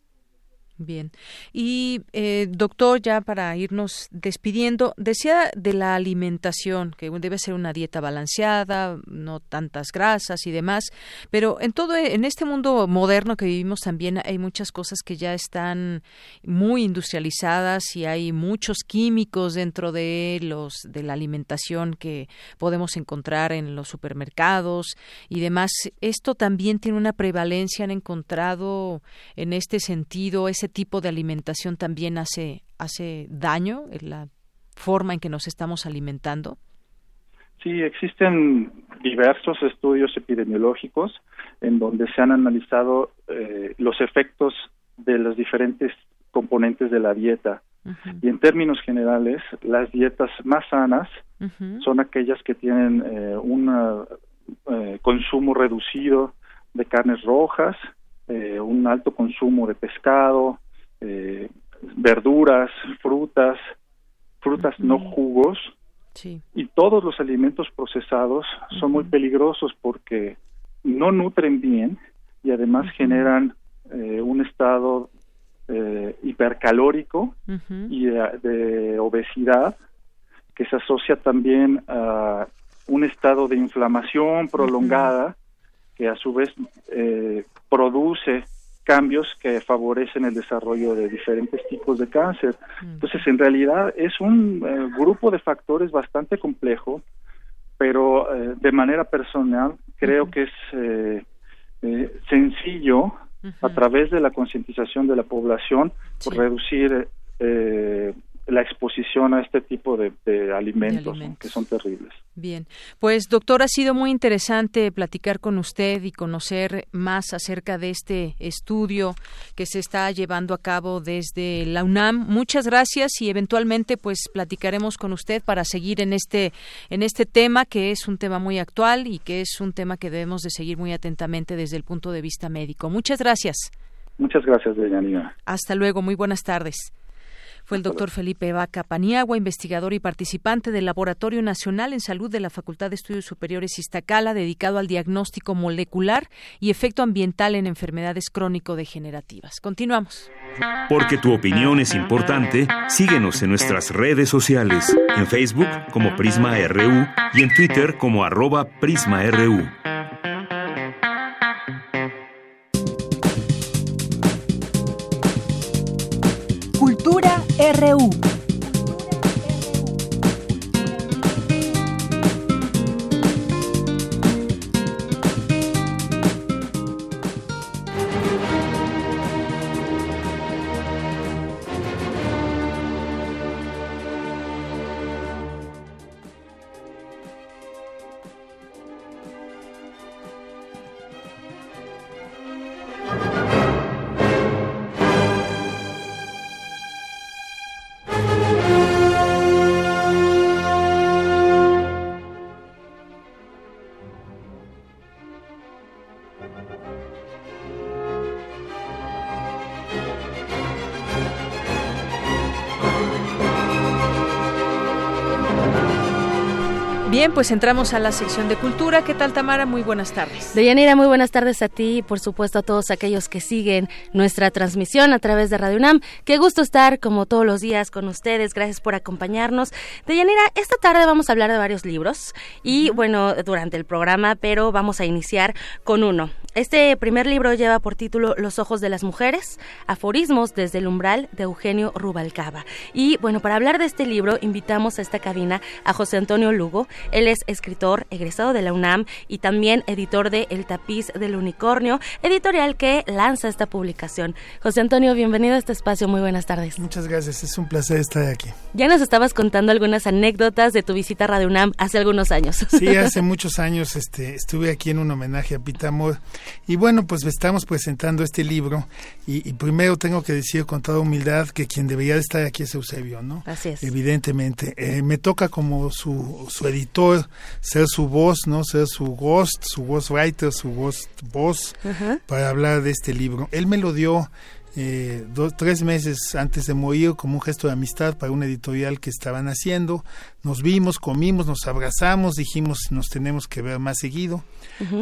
Bien. Y, eh, doctor, ya para irnos despidiendo, decía de la alimentación, que debe ser una dieta balanceada, no tantas grasas y demás, pero en todo, en este mundo moderno que vivimos también hay muchas cosas que ya están muy industrializadas y hay muchos químicos dentro de los, de la alimentación que podemos encontrar en los supermercados y demás. Esto también tiene una prevalencia, han encontrado en este sentido, ese tipo de alimentación también hace, hace daño en la forma en que nos estamos alimentando? Sí, existen diversos estudios epidemiológicos en donde se han analizado eh, los efectos de los diferentes componentes de la dieta. Y en términos generales, las dietas más sanas son aquellas que tienen eh, un eh, consumo reducido de carnes rojas, un alto consumo de pescado, eh, verduras, frutas, frutas no jugos, y todos los alimentos procesados son muy peligrosos porque no nutren bien y además generan eh, un estado eh, hipercalórico y de, obesidad que se asocia también a un estado de inflamación prolongada que a su vez produce cambios que favorecen el desarrollo de diferentes tipos de cáncer. Entonces, en realidad es un eh, grupo de factores bastante complejo, pero eh, de manera personal creo que es eh, sencillo a través de la concientización de la población por reducir la exposición a este tipo de, alimentos, que son terribles. Bien, pues doctor, ha sido muy interesante platicar con usted y conocer más acerca de este estudio que se está llevando a cabo desde la UNAM. Muchas gracias y eventualmente pues platicaremos con usted para seguir en este en este tema que es un tema muy actual y que es un tema que debemos de seguir muy atentamente desde el punto de vista médico. Muchas gracias. Muchas gracias, Deyanira. Hasta luego, muy buenas tardes. Fue el doctor Felipe Vaca Paniagua, investigador y participante del Laboratorio Nacional en Salud de la Facultad de Estudios Superiores Iztacala, dedicado al diagnóstico molecular y efecto ambiental en enfermedades crónico-degenerativas. Continuamos. Porque tu opinión es importante, síguenos en nuestras redes sociales, en Facebook como Prisma RU y en Twitter como arroba PrismaRU. RU. Pues entramos a la sección de cultura. ¿Qué tal, Tamara? Muy buenas tardes. Deyanira, muy buenas tardes a ti y por supuesto a todos aquellos que siguen nuestra transmisión a través de Radio UNAM. Qué gusto estar como todos los días con ustedes. Gracias por acompañarnos. Deyanira, esta tarde vamos a hablar de varios libros y bueno, durante el programa, pero vamos a iniciar con uno. Este primer libro lleva por título Los ojos de las mujeres, aforismos desde el umbral de Eugenio Rubalcaba. Y bueno, para hablar de este libro invitamos a esta cabina a José Antonio Lugo. Él es escritor, egresado de la UNAM y también editor de El tapiz del unicornio, editorial que lanza esta publicación. José Antonio, bienvenido a este espacio. Muy buenas tardes. Muchas gracias, es un placer estar aquí. Ya nos estabas contando algunas anécdotas de tu visita a Radio UNAM hace algunos años. Sí, <laughs> hace muchos años este, estuve aquí en un homenaje a Pitamor Y bueno, pues estamos presentando este libro y, primero tengo que decir con toda humildad que quien debería de estar aquí es Eusebio, ¿no? Así es. Evidentemente. Eh, me toca como su, su editor ser su voz, ¿no? Ser su ghost, su ghostwriter, su ghost voz para hablar de este libro. Él me lo dio eh, dos, tres meses antes de morir como un gesto de amistad para una editorial que estaban haciendo. Nos vimos, comimos, nos abrazamos, dijimos nos tenemos que ver más seguido,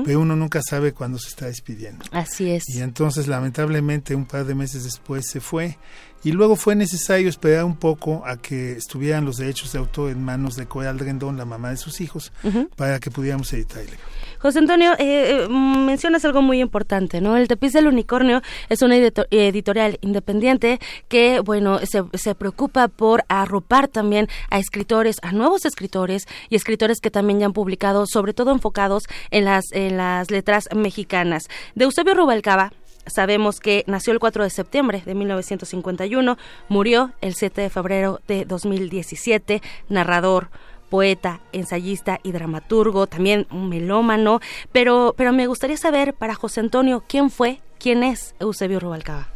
pero uno nunca sabe cuándo se está despidiendo. Así es. Y entonces lamentablemente un par de meses después se fue y luego fue necesario esperar un poco a que estuvieran los derechos de autor en manos de Coral Rendón, la mamá de sus hijos, para que pudiéramos editar el libro. José Antonio, eh, eh, mencionas algo muy importante, ¿no? El Tapiz del Unicornio es una editorial independiente que, bueno, se, se preocupa por arropar también a escritores, a nuevos escritores y escritores que también ya han publicado, sobre todo enfocados en las, en las letras mexicanas. De Eusebio Rubalcaba, Sabemos que nació el 4 de septiembre de 1951, murió el 7 de febrero de 2017, narrador, poeta, ensayista y dramaturgo, también un melómano, pero, pero me gustaría saber para José Antonio quién fue, quién es Eusebio Rubalcaba.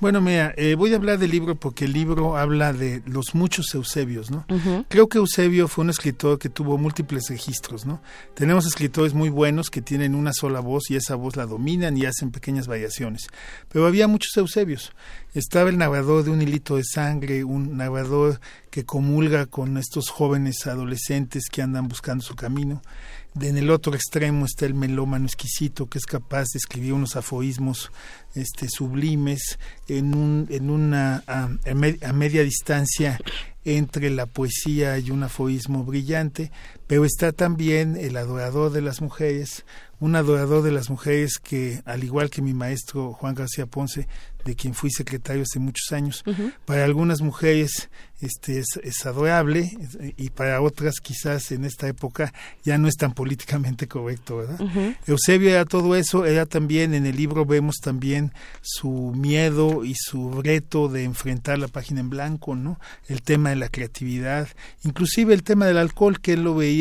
Bueno, mira, eh, voy a hablar del libro porque el libro habla de los muchos Eusebios, ¿no? Creo que Eusebio fue un escritor que tuvo múltiples registros, ¿no? Tenemos escritores muy buenos que tienen una sola voz y esa voz la dominan y hacen pequeñas variaciones. Pero había muchos Eusebios. Estaba el narrador de un hilito de sangre, un narrador que comulga con estos jóvenes adolescentes que andan buscando su camino en el otro extremo está el melómano exquisito que es capaz de escribir unos aforismos este, sublimes en, un, en una a, media distancia entre la poesía y un aforismo brillante, pero está también el adorador de las mujeres, un adorador de las mujeres que, al igual que mi maestro Juan García Ponce, de quien fui secretario hace muchos años, para algunas mujeres este es, adorable y para otras quizás en esta época ya no es tan políticamente correcto, ¿verdad? Eusebio era todo eso, era también en el libro vemos también su miedo y su reto de enfrentar la página en blanco, ¿no? El tema de la creatividad, inclusive el tema del alcohol que él lo veía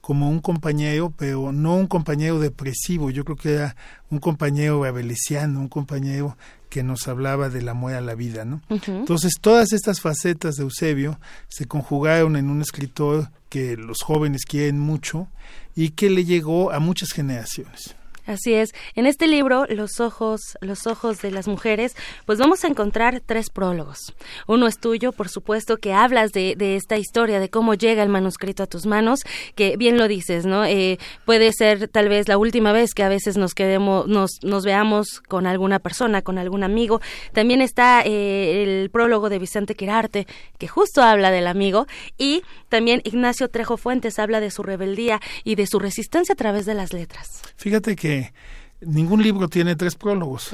como un compañero, pero no un compañero depresivo, yo creo que era un compañero abelesiano, un compañero que nos hablaba del amor a la vida, ¿no? Entonces, todas estas facetas de Eusebio se conjugaron en un escritor que los jóvenes quieren mucho y que le llegó a muchas generaciones. Así es. En este libro, Los ojos, los ojos de las mujeres, pues vamos a encontrar tres prólogos. Uno es tuyo, por supuesto, que hablas de, de esta historia, de cómo llega el manuscrito a tus manos, que bien lo dices, ¿no? Eh, puede ser tal vez la última vez que a veces nos quedemos, nos, nos veamos con alguna persona, con algún amigo. También está eh, el prólogo de Vicente Quirarte, que justo habla del amigo, y también Ignacio Trejo Fuentes habla de su rebeldía y de su resistencia a través de las letras. Fíjate que ningún libro tiene tres prólogos.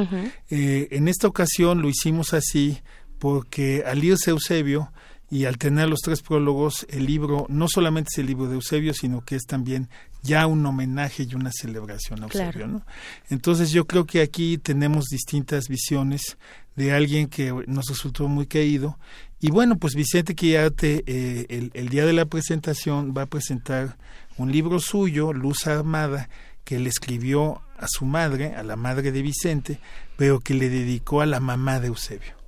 Eh, en esta ocasión lo hicimos así porque al irse Eusebio y al tener los tres prólogos, el libro no solamente es el libro de Eusebio, sino que es también ya un homenaje y una celebración a Eusebio. ¿no? Entonces yo creo que aquí tenemos distintas visiones de alguien que nos resultó muy querido. Y bueno, pues Vicente Quillarte eh, el, el día de la presentación va a presentar un libro suyo, Luz Armada, que le escribió a su madre, a la madre de Vicente, pero que le dedicó a la mamá de Eusebio.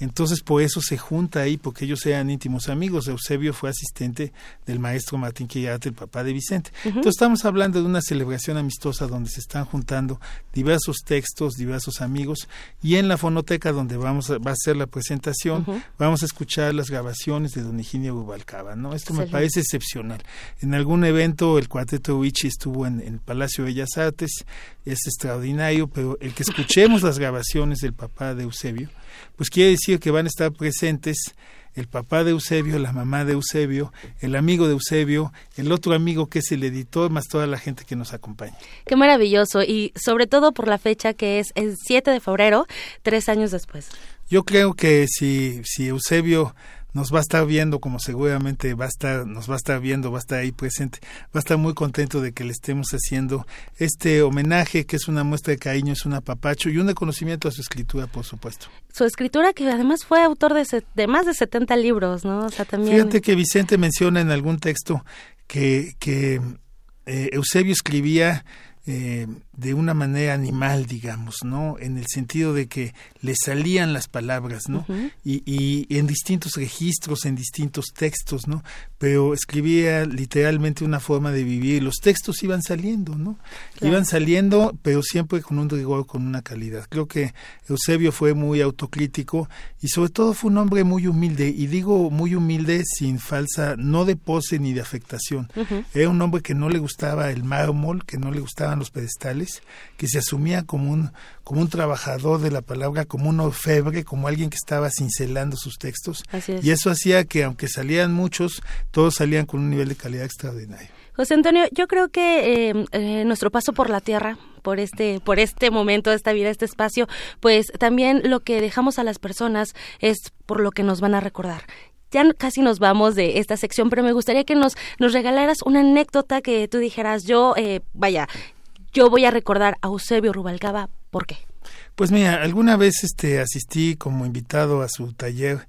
Entonces por eso se junta ahí, porque ellos eran íntimos amigos. Eusebio fue asistente del maestro Martín Quillarte, el papá de Vicente. Entonces estamos hablando de una celebración amistosa donde se están juntando diversos textos, diversos amigos, y en la fonoteca donde vamos a, va a ser la presentación, vamos a escuchar las grabaciones de Don Higinio Bubalcaba, ¿no? Esto me parece excepcional. En algún evento el cuarteto Uichi estuvo en, en el Palacio de Bellas Artes, es extraordinario, pero el que escuchemos las grabaciones del papá de Eusebio, pues quiere decir que van a estar presentes el papá de Eusebio, la mamá de Eusebio, el amigo de Eusebio, el otro amigo que es el editor, más toda la gente que nos acompaña. Qué maravilloso y sobre todo por la fecha que es el 7 de febrero, tres años después. Yo creo que si, si Eusebio nos va a estar viendo como seguramente va a estar, nos va a estar viendo, va a estar ahí presente, va a estar muy contento de que le estemos haciendo este homenaje que es una muestra de cariño, es un apapacho y un reconocimiento a su escritura, por supuesto. Su escritura que además fue autor de, de más de 70 libros, ¿no? O sea, también... Fíjate que Vicente menciona en algún texto que, que eh, Eusebio escribía eh, de una manera animal, digamos, ¿no? En el sentido de que le salían las palabras, ¿no? y, y, en distintos registros, en distintos textos, ¿no? Pero escribía literalmente una forma de vivir. Los textos iban saliendo, ¿no? Iban saliendo, pero siempre con un rigor, con una calidad. Creo que Eusebio fue muy autocrítico y sobre todo fue un hombre muy humilde. Y digo muy humilde sin falsa, no de pose ni de afectación. Era un hombre que no le gustaba el mármol, que no le gustaban los pedestales, que se asumía como un, como un trabajador de la palabra, como un orfebre, como alguien que estaba cincelando sus textos. Y eso hacía que, aunque salían muchos, todos salían con un nivel de calidad extraordinario. José Antonio, yo creo que eh, eh, nuestro paso por la tierra, por este, por este momento, esta vida, este espacio, pues también lo que dejamos a las personas es por lo que nos van a recordar ya casi nos vamos de esta sección, pero me gustaría que nos, regalaras una anécdota que tú dijeras, yo, eh, vaya, yo voy a recordar a Eusebio Rubalcaba, ¿por qué? Pues mira, alguna vez este, asistí como invitado a su taller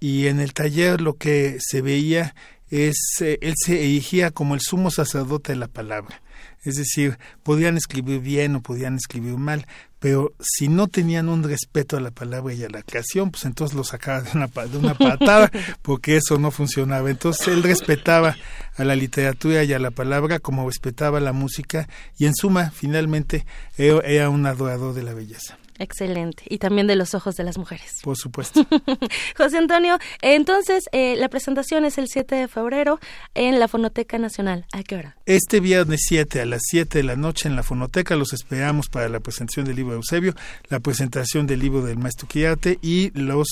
y en el taller lo que se veía es, eh, él se erigía como el sumo sacerdote de la palabra. Es decir, podían escribir bien o podían escribir mal, pero si no tenían un respeto a la palabra y a la creación, pues entonces lo sacaba de una, de una patada, <laughs> porque eso no funcionaba. Entonces él respetaba a la literatura y a la palabra como respetaba la música, y en suma, finalmente, era un adorador de la belleza. Excelente. Y también de los ojos de las mujeres. Por supuesto. <laughs> José Antonio, entonces eh, la presentación es el 7 de febrero en la Fonoteca Nacional. ¿A qué hora? Este viernes 7 a las 7 de la noche en la Fonoteca los esperamos para la presentación del libro de Eusebio, la presentación del libro del maestro Quillate y los,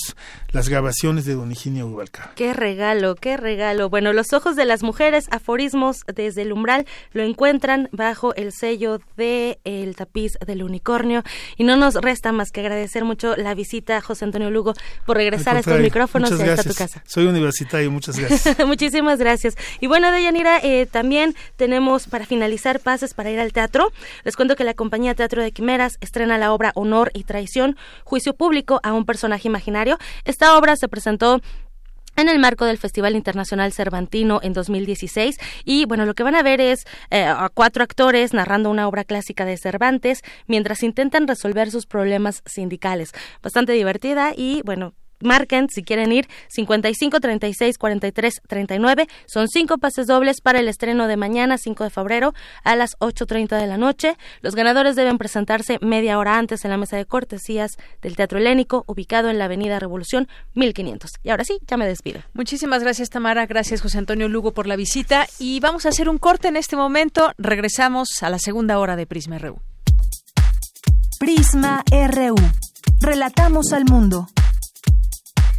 las grabaciones de Don Higinio Ubalca. Qué regalo, qué regalo. Bueno, los ojos de las mujeres, aforismos desde el umbral, lo encuentran bajo el sello de El tapiz del unicornio. Y no nos resta más que agradecer mucho la visita, José Antonio Lugo, por regresar a estos micrófonos y a tu casa. Soy universitario, muchas gracias. <laughs> Muchísimas gracias. Y bueno, Deyanira, eh, también tenemos para finalizar pases para ir al teatro. Les cuento que la compañía Teatro de Quimeras estrena la obra Honor y Traición, juicio público a un personaje imaginario. Esta obra se presentó en el marco del Festival Internacional Cervantino en 2016. Y bueno, lo que van a ver es eh, a cuatro actores narrando una obra clásica de Cervantes mientras intentan resolver sus problemas sindicales. Bastante divertida y bueno, marquen si quieren ir 55 36 43 39 son cinco pases dobles para el estreno de mañana 5 de febrero a las 8.30 de la noche. Los ganadores deben presentarse media hora antes en la mesa de cortesías del Teatro Helénico ubicado en la Avenida Revolución 1500 y ahora sí ya me despido. Muchísimas gracias Tamara. Gracias José Antonio Lugo por la visita. Y vamos a hacer un corte en este momento. Regresamos a la segunda hora de Prisma RU Prisma RU relatamos al mundo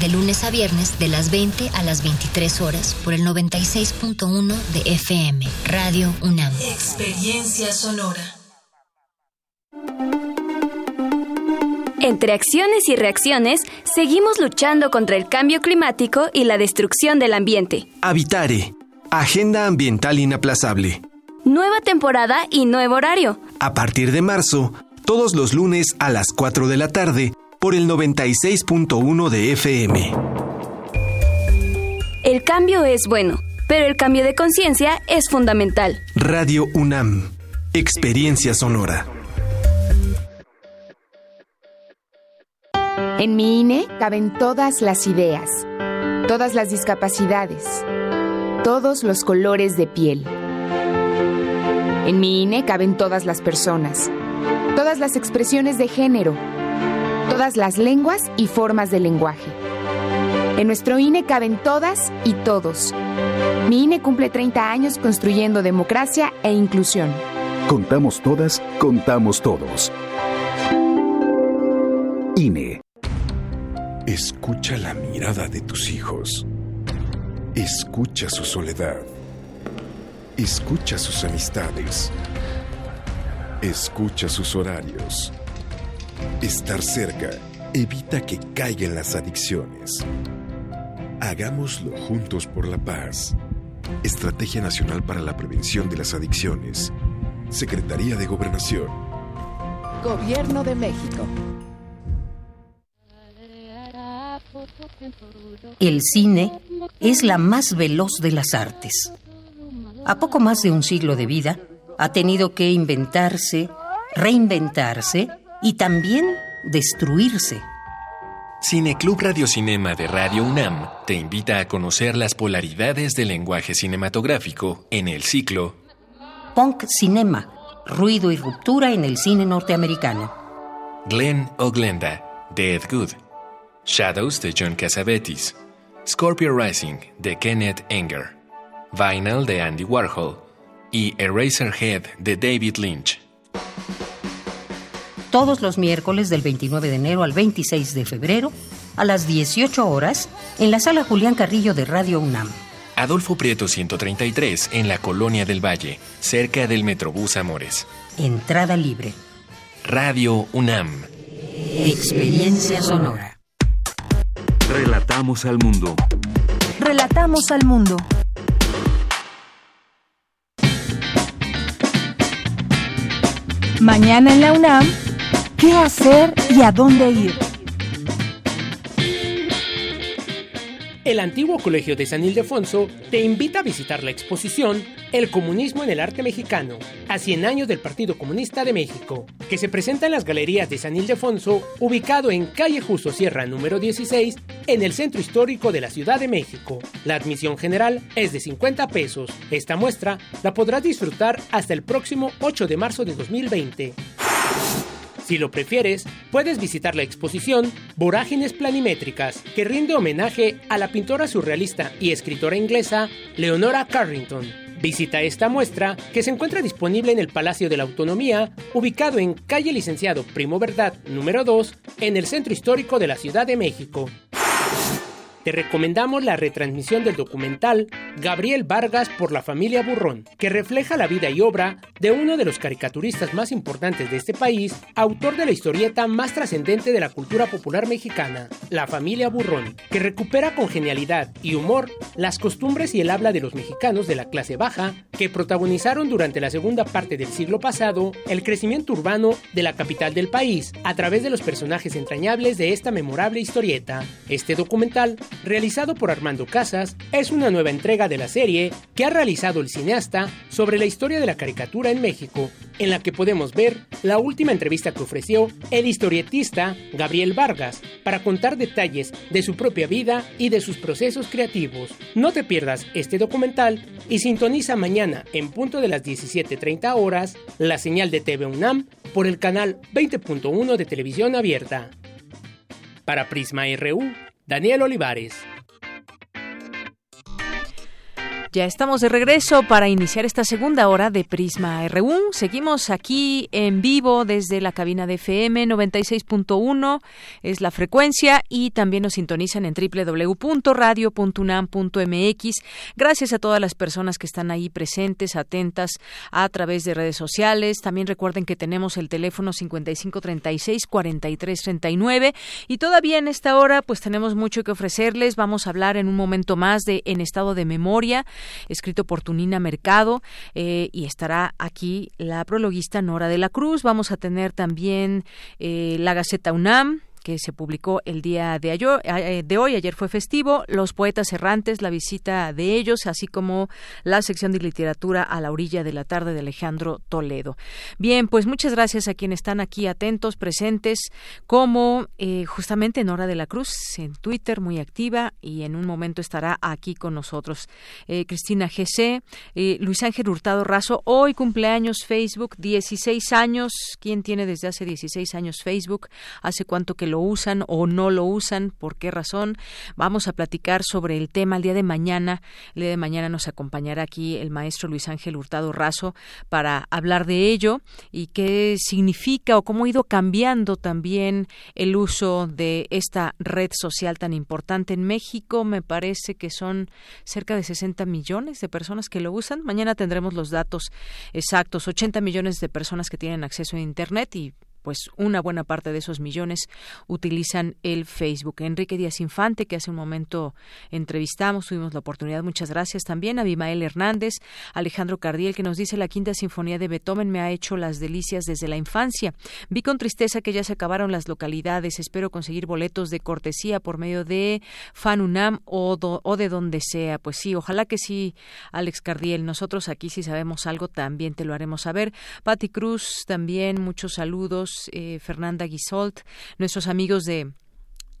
de lunes a viernes de las 20 a las 23 horas por el 96.1 de FM, Radio UNAM. Experiencia sonora. Entre acciones y reacciones, seguimos luchando contra el cambio climático y la destrucción del ambiente. Habitare, Agenda Ambiental Inaplazable. Nueva temporada y nuevo horario. A partir de marzo, todos los lunes a las 4 de la tarde, por el 96.1 de FM. El cambio es bueno, pero el cambio de conciencia es fundamental. Radio UNAM, Experiencia Sonora. En mi INE caben todas las ideas, todas las discapacidades, todos los colores de piel. En mi INE caben todas las personas, todas las expresiones de género todas las lenguas y formas de lenguaje. En nuestro INE caben todas y todos. Mi INE cumple 30 años construyendo democracia e inclusión. Contamos todas, contamos todos. INE. Escucha la mirada de tus hijos. Escucha su soledad. Escucha sus amistades. Escucha sus horarios. Estar cerca evita que caigan las adicciones. Hagámoslo juntos por la paz. Estrategia Nacional para la Prevención de las Adicciones. Secretaría de Gobernación. Gobierno de México. El cine es la más veloz de las artes. A poco más de un siglo de vida, ha tenido que inventarse, reinventarse y también destruirse. Cineclub Radiocinema de Radio UNAM te invita a conocer las polaridades del lenguaje cinematográfico en el ciclo Punk Cinema, ruido y ruptura en el cine norteamericano. Glenn o Glenda, de Ed Good. Shadows de John Cassavetes. Scorpio Rising de Kenneth Enger. Vinyl de Andy Warhol. Y Eraserhead de David Lynch todos los miércoles del 29 de enero al 26 de febrero a las 18 horas en la sala Julián Carrillo de Radio UNAM. Adolfo Prieto 133 en la Colonia del Valle, cerca del Metrobús Amores. Entrada libre. Radio UNAM. Experiencia sonora. Relatamos al mundo. Relatamos al mundo. Mañana en la UNAM ¿Qué hacer y a dónde ir? El antiguo Colegio de San Ildefonso te invita a visitar la exposición El comunismo en el arte mexicano, a 100 años del Partido Comunista de México, que se presenta en las galerías de San Ildefonso, ubicado en calle Justo Sierra número 16, en el centro histórico de la Ciudad de México. La admisión general es de 50 pesos. Esta muestra la podrás disfrutar hasta el próximo 8 de marzo de 2020. Si lo prefieres, puedes visitar la exposición Vorágines Planimétricas, que rinde homenaje a la pintora surrealista y escritora inglesa Leonora Carrington. Visita esta muestra que se encuentra disponible en el Palacio de la Autonomía, ubicado en calle Licenciado Primo Verdad número 2, en el centro histórico de la Ciudad de México te recomendamos la retransmisión del documental Gabriel Vargas por la familia Burrón, que refleja la vida y obra de uno de los caricaturistas más importantes de este país, autor de la historieta más trascendente de la cultura popular mexicana, la familia Burrón, que recupera con genialidad y humor las costumbres y el habla de los mexicanos de la clase baja que protagonizaron durante la segunda parte del siglo pasado el crecimiento urbano de la capital del país a través de los personajes entrañables de esta memorable historieta. Este documental realizado por Armando Casas, es una nueva entrega de la serie que ha realizado el cineasta sobre la historia de la caricatura en México, en la que podemos ver la última entrevista que ofreció el historietista Gabriel Vargas para contar detalles de su propia vida y de sus procesos creativos. No te pierdas este documental y sintoniza mañana en punto de las 17.30 horas la señal de TV UNAM por el canal 20.1 de televisión abierta. Para Prisma RU, Daniel Olivares. Ya estamos de regreso para iniciar esta segunda hora de Prisma RU. Seguimos aquí en vivo desde la cabina de FM 96.1 es la frecuencia y también nos sintonizan en www.radio.unam.mx. Gracias a todas las personas que están ahí presentes, atentas a través de redes sociales. También recuerden que tenemos el teléfono 5536-4339 y todavía en esta hora pues tenemos mucho que ofrecerles. Vamos a hablar en un momento más de En estado de memoria escrito por Tunina Mercado, eh, y estará aquí la prologuista Nora de la Cruz. Vamos a tener también eh, la Gaceta UNAM, que se publicó el día de, eh, de hoy, ayer fue festivo, Los Poetas Errantes, la visita de ellos, así como la sección de literatura a la orilla de la tarde de Alejandro Toledo. Bien, pues muchas gracias a quienes están aquí atentos, presentes, como eh, justamente Nora de la Cruz en Twitter, muy activa, y en un momento estará aquí con nosotros. Eh, Cristina GC, Luis Ángel Hurtado Razo, hoy cumpleaños Facebook, 16 años, ¿quién tiene desde hace 16 años Facebook? ¿Hace cuánto que lo lo usan o no lo usan, por qué razón. Vamos a platicar sobre el tema el día de mañana. El día de mañana nos acompañará aquí el maestro Luis Ángel Hurtado Razo para hablar de ello y qué significa o cómo ha ido cambiando también el uso de esta red social tan importante en México. Me parece que son cerca de 60 millones de personas que lo usan. Mañana tendremos los datos exactos. 80 millones de personas que tienen acceso a Internet y pues una buena parte de esos millones utilizan el Facebook. Enrique Díaz Infante, que hace un momento entrevistamos, tuvimos la oportunidad, muchas gracias también. Abimael Hernández, Alejandro Cardiel, que nos dice la quinta sinfonía de Beethoven me ha hecho las delicias desde la infancia. Vi con tristeza que ya se acabaron las localidades. Espero conseguir boletos de cortesía por medio de FanUNAM o, o de donde sea. Pues sí, ojalá que sí, Alex Cardiel. Nosotros aquí si sabemos algo también te lo haremos saber. Patti Cruz también, muchos saludos. Eh, Fernanda Guisolt, nuestros amigos de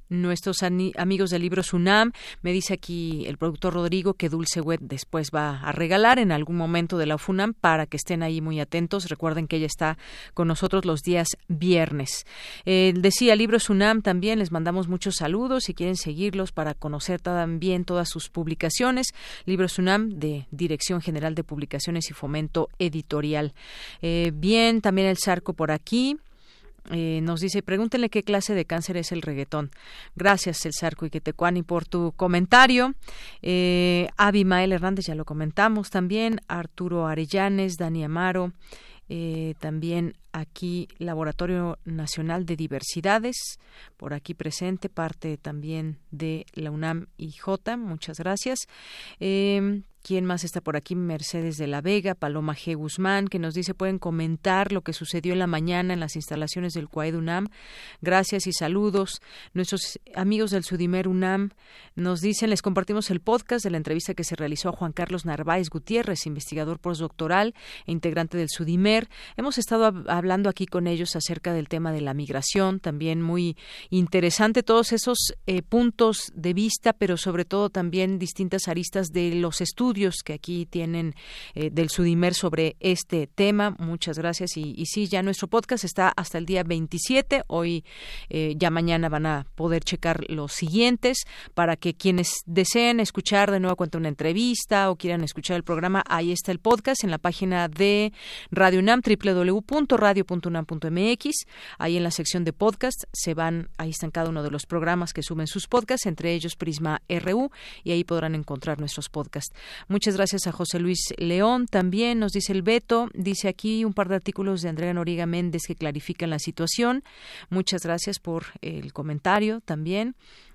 nuestros amigos del libro Sunam. Me dice aquí el productor Rodrigo que Dulce Wet después va a regalar en algún momento de la FUNAM para que estén ahí muy atentos. Recuerden que ella está con nosotros los días viernes. Eh, decía libro Sunam también, les mandamos muchos saludos si quieren seguirlos para conocer también todas sus publicaciones. Libro Sunam de Dirección General de Publicaciones y Fomento Editorial. Eh, bien, también el Sarco por aquí. Eh, nos dice, pregúntenle qué clase de cáncer es el reggaetón. Gracias, El Sarco y Quetecuani, por tu comentario. Eh, Abimael Hernández, ya lo comentamos también. Arturo Arellanes, Dani Amaro. Eh, también aquí Laboratorio Nacional de Diversidades, por aquí presente, parte también de la UNAM y J. Muchas gracias. Eh, ¿Quién más está por aquí? Mercedes de la Vega, Paloma G. Guzmán, que nos dice pueden comentar lo que sucedió en la mañana en las instalaciones del CUAED UNAM. Gracias y saludos. Nuestros amigos del Sudimer UNAM nos dicen, les compartimos el podcast de la entrevista que se realizó a Juan Carlos Narváez Gutiérrez, investigador postdoctoral e integrante del Sudimer. Hemos estado hablando aquí con ellos acerca del tema de la migración, también muy interesante todos esos eh, puntos de vista, pero sobre todo también distintas aristas de los estudios que aquí tienen eh, del Sudimer sobre este tema. Muchas gracias. Y, y, sí, ya nuestro podcast está hasta el día 27. Hoy, eh, ya mañana van a poder checar los siguientes para que quienes deseen escuchar de nuevo cuenta una entrevista o quieran escuchar el programa, ahí está el podcast en la página de Radio UNAM, www.radio.unam.mx. Ahí en la sección de podcast se van, ahí están cada uno de los programas que suben sus podcasts, entre ellos Prisma RU, y ahí podrán encontrar nuestros podcasts. Muchas gracias a José Luis León también, nos dice el Beto, dice aquí un par de artículos de Andrea Noriga Méndez que clarifican la situación. Muchas gracias por el comentario también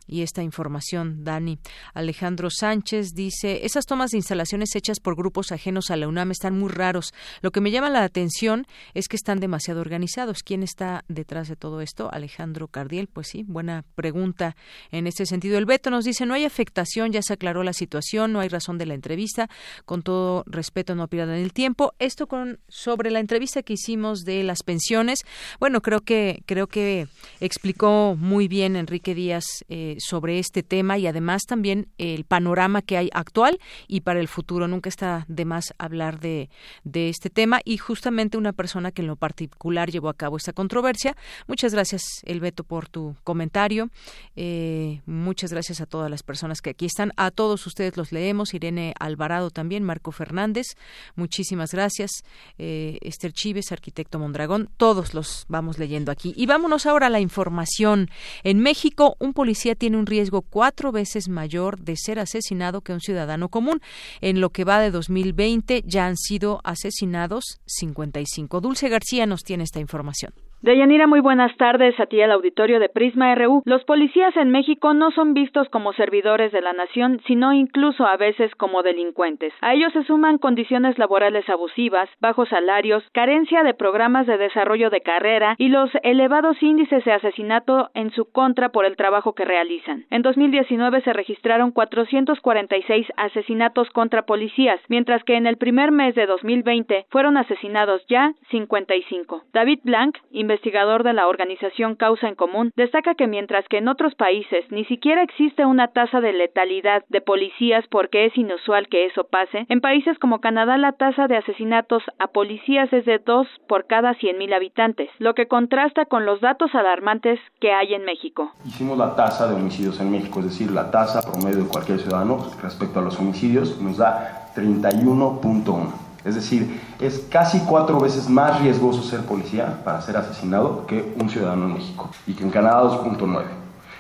y esta información, Dani. Alejandro Sánchez dice, esas tomas de instalaciones hechas por grupos ajenos a la UNAM están muy raros. Lo que me llama la atención es que están demasiado organizados. ¿Quién está detrás de todo esto? Alejandro Cardiel, pues sí, buena pregunta en este sentido. El Beto nos dice, no hay afectación, ya se aclaró la situación, no hay razón de la entrevista. Con todo respeto, no pierdan el tiempo. Esto con sobre la entrevista que hicimos de las pensiones, bueno, creo que creo que explicó muy bien Enrique Díaz eh, sobre este tema y además también el panorama que hay actual y para el futuro. Nunca está de más hablar de, de este tema y justamente una persona que en lo particular llevó a cabo esta controversia. Muchas gracias, Elbeto, por tu comentario. Eh, muchas gracias a todas las personas que aquí están. A todos ustedes los leemos. Irene Alvarado también, Marco Fernández. Muchísimas gracias. Eh, Esther Chives, arquitecto Mondragón. Todos los vamos leyendo aquí. Y vámonos ahora a la información. En México, un policía tiene un riesgo cuatro veces mayor de ser asesinado que un ciudadano común. En lo que va de 2020 ya han sido asesinados 55. Dulce García nos tiene esta información. Deyanira, muy buenas tardes a ti al auditorio de Prisma RU. Los policías en México no son vistos como servidores de la nación, sino incluso a veces como delincuentes. A ellos se suman condiciones laborales abusivas, bajos salarios, carencia de programas de desarrollo de carrera y los elevados índices de asesinato en su contra por el trabajo que realizan. En 2019 se registraron 446 asesinatos contra policías, mientras que en el primer mes de 2020 fueron asesinados ya 55. David Blanc, investigador de la organización Causa en Común, destaca que mientras que en otros países ni siquiera existe una tasa de letalidad de policías porque es inusual que eso pase, en países como Canadá la tasa de asesinatos a policías es de 2 por cada 100.000 habitantes, lo que contrasta con los datos alarmantes que hay en México. Hicimos la tasa de homicidios en México, es decir, la tasa promedio de cualquier ciudadano respecto a los homicidios nos da 31.1. Es decir, es casi cuatro veces más riesgoso ser policía para ser asesinado que un ciudadano en México y que en Canadá 2.9.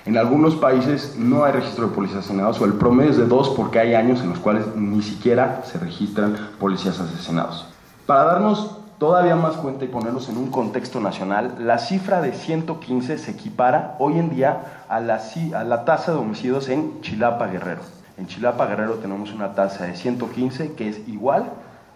En algunos países no hay registro de policías asesinados o el promedio es de dos porque hay años en los cuales ni siquiera se registran policías asesinados. Para darnos todavía más cuenta y ponerlos en un contexto nacional, la cifra de 115 se equipara hoy en día a la, a la tasa de homicidios en Chilapa Guerrero. En Chilapa Guerrero tenemos una tasa de 115 que es igual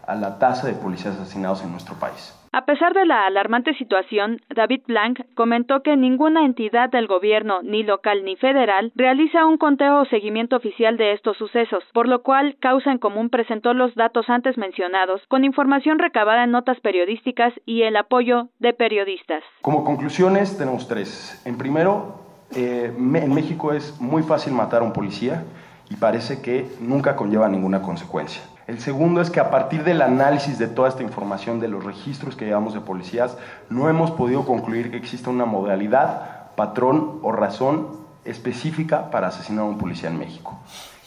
a la tasa de policías asesinados en nuestro país. A pesar de la alarmante situación, David Blanc comentó que ninguna entidad del gobierno, ni local ni federal, realiza un conteo o seguimiento oficial de estos sucesos, por lo cual Causa en Común presentó los datos antes mencionados, con información recabada en notas periodísticas y el apoyo de periodistas. Como conclusiones tenemos tres. En primero, eh, en México es muy fácil matar a un policía y parece que nunca conlleva ninguna consecuencia. El segundo es que a partir del análisis de toda esta información de los registros que llevamos de policías, no hemos podido concluir que exista una modalidad, patrón o razón específica para asesinar a un policía en México.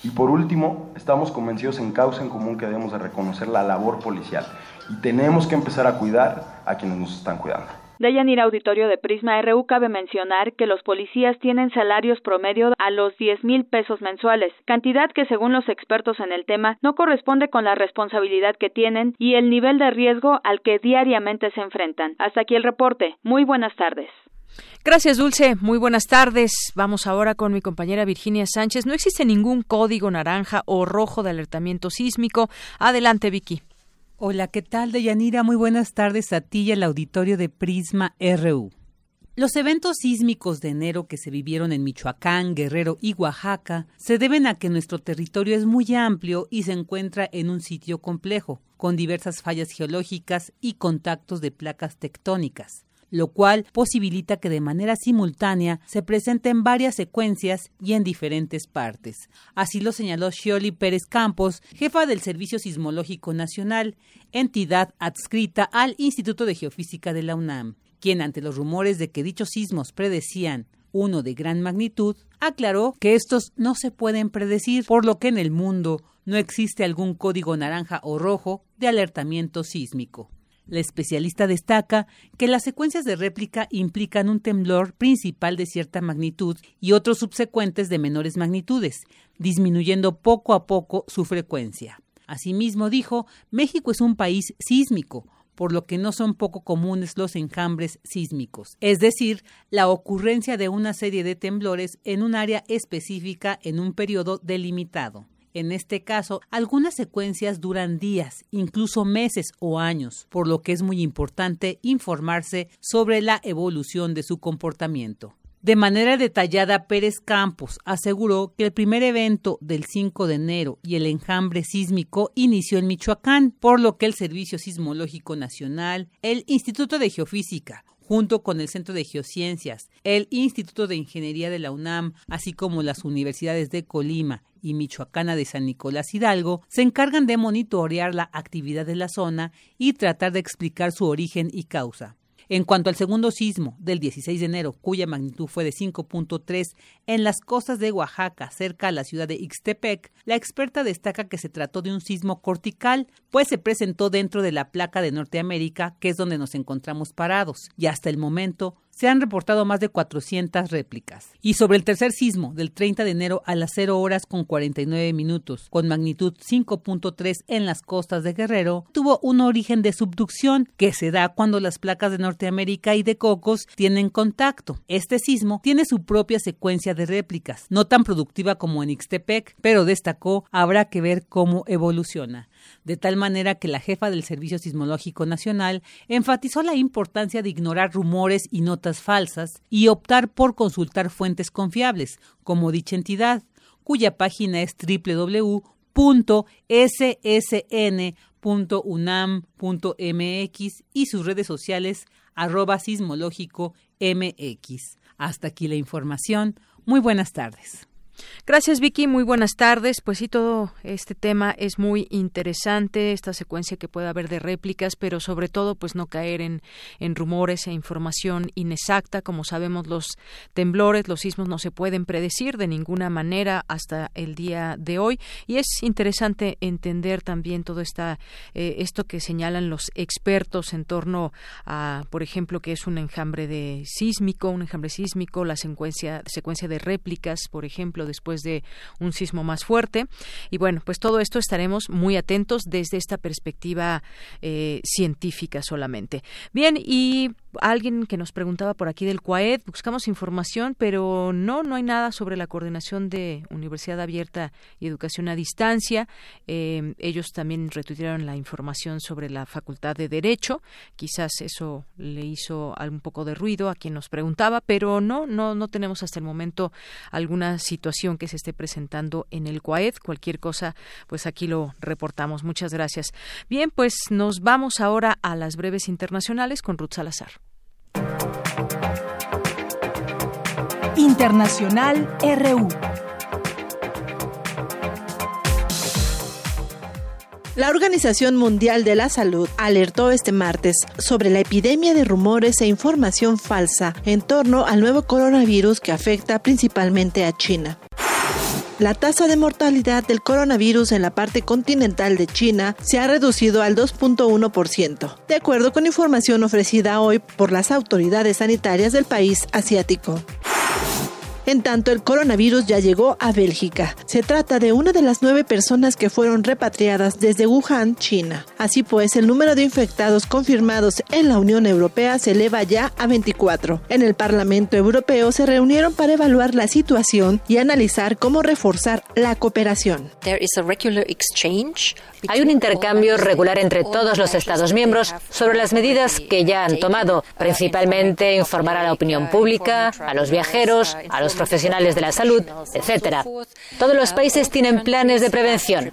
Y por último, estamos convencidos en causa en común que debemos de reconocer la labor policial y tenemos que empezar a cuidar a quienes nos están cuidando. De Yanir Auditorio de Prisma RU cabe mencionar que los policías tienen salarios promedio a los 10 mil pesos mensuales, cantidad que según los expertos en el tema no corresponde con la responsabilidad que tienen y el nivel de riesgo al que diariamente se enfrentan. Hasta aquí el reporte. Muy buenas tardes. Gracias, Dulce. Muy buenas tardes. Vamos ahora con mi compañera Virginia Sánchez. No existe ningún código naranja o rojo de alertamiento sísmico. Adelante, Vicky. Hola, ¿qué tal, Deyanira? Muy buenas tardes a ti y al auditorio de Prisma RU. Los eventos sísmicos de enero que se vivieron en Michoacán, Guerrero y Oaxaca se deben a que nuestro territorio es muy amplio y se encuentra en un sitio complejo, con diversas fallas geológicas y contactos de placas tectónicas lo cual posibilita que de manera simultánea se presenten varias secuencias y en diferentes partes. Así lo señaló Shioli Pérez Campos, jefa del Servicio Sismológico Nacional, entidad adscrita al Instituto de Geofísica de la UNAM, quien ante los rumores de que dichos sismos predecían uno de gran magnitud, aclaró que estos no se pueden predecir, por lo que en el mundo no existe algún código naranja o rojo de alertamiento sísmico. La especialista destaca que las secuencias de réplica implican un temblor principal de cierta magnitud y otros subsecuentes de menores magnitudes, disminuyendo poco a poco su frecuencia. Asimismo, dijo, México es un país sísmico, por lo que no son poco comunes los enjambres sísmicos, es decir, la ocurrencia de una serie de temblores en un área específica en un periodo delimitado. En este caso, algunas secuencias duran días, incluso meses o años, por lo que es muy importante informarse sobre la evolución de su comportamiento. De manera detallada, Pérez Campos aseguró que el primer evento del 5 de enero y el enjambre sísmico inició en Michoacán, por lo que el Servicio Sismológico Nacional, el Instituto de Geofísica, junto con el Centro de Geociencias, el Instituto de Ingeniería de la UNAM, así como las universidades de Colima y Michoacana de San Nicolás Hidalgo, se encargan de monitorear la actividad de la zona y tratar de explicar su origen y causa. En cuanto al segundo sismo del 16 de enero, cuya magnitud fue de 5.3 en las costas de Oaxaca, cerca a la ciudad de Ixtepec, la experta destaca que se trató de un sismo cortical, pues se presentó dentro de la placa de Norteamérica, que es donde nos encontramos parados, y hasta el momento se han reportado más de 400 réplicas. Y sobre el tercer sismo del 30 de enero a las 0 horas con 49 minutos, con magnitud 5.3 en las costas de Guerrero, tuvo un origen de subducción que se da cuando las placas de Norteamérica y de Cocos tienen contacto. Este sismo tiene su propia secuencia de réplicas, no tan productiva como en Ixtepec, pero destacó habrá que ver cómo evoluciona de tal manera que la jefa del Servicio Sismológico Nacional enfatizó la importancia de ignorar rumores y notas falsas y optar por consultar fuentes confiables, como dicha entidad, cuya página es www.ssn.unam.mx y sus redes sociales arroba sismológico MX. Hasta aquí la información. Muy buenas tardes. Gracias Vicky, muy buenas tardes. Pues sí, todo este tema es muy interesante, esta secuencia que puede haber de réplicas, pero sobre todo pues no caer en, en rumores e información inexacta. Como sabemos, los temblores, los sismos no se pueden predecir de ninguna manera hasta el día de hoy y es interesante entender también todo esta, eh, esto que señalan los expertos en torno a, por ejemplo, que es un enjambre de sísmico, un enjambre sísmico, la secuencia, secuencia de réplicas, por ejemplo, después de un sismo más fuerte. Y bueno, pues todo esto estaremos muy atentos desde esta perspectiva eh, científica solamente. Bien, y alguien que nos preguntaba por aquí del CUAED, buscamos información, pero no, no hay nada sobre la coordinación de Universidad Abierta y Educación a Distancia. Eh, ellos también retuitearon la información sobre la Facultad de Derecho. Quizás eso le hizo un poco de ruido a quien nos preguntaba, pero no, no, no tenemos hasta el momento alguna situación que se esté presentando en el CUAED. Cualquier cosa, pues aquí lo reportamos. Muchas gracias. Bien, pues nos vamos ahora a las breves internacionales con Ruth Salazar. Internacional RU. La Organización Mundial de la Salud alertó este martes sobre la epidemia de rumores e información falsa en torno al nuevo coronavirus que afecta principalmente a China. La tasa de mortalidad del coronavirus en la parte continental de China se ha reducido al 2.1%, de acuerdo con información ofrecida hoy por las autoridades sanitarias del país asiático. En tanto, el coronavirus ya llegó a Bélgica. Se trata de una de las nueve personas que fueron repatriadas desde Wuhan, China. Así pues, el número de infectados confirmados en la Unión Europea se eleva ya a 24. En el Parlamento Europeo se reunieron para evaluar la situación y analizar cómo reforzar la cooperación. Hay un intercambio regular entre todos los Estados miembros sobre las medidas que ya han tomado, principalmente informar a la opinión pública, a los viajeros, a los profesionales de la salud, etcétera. Todos los países tienen planes de prevención.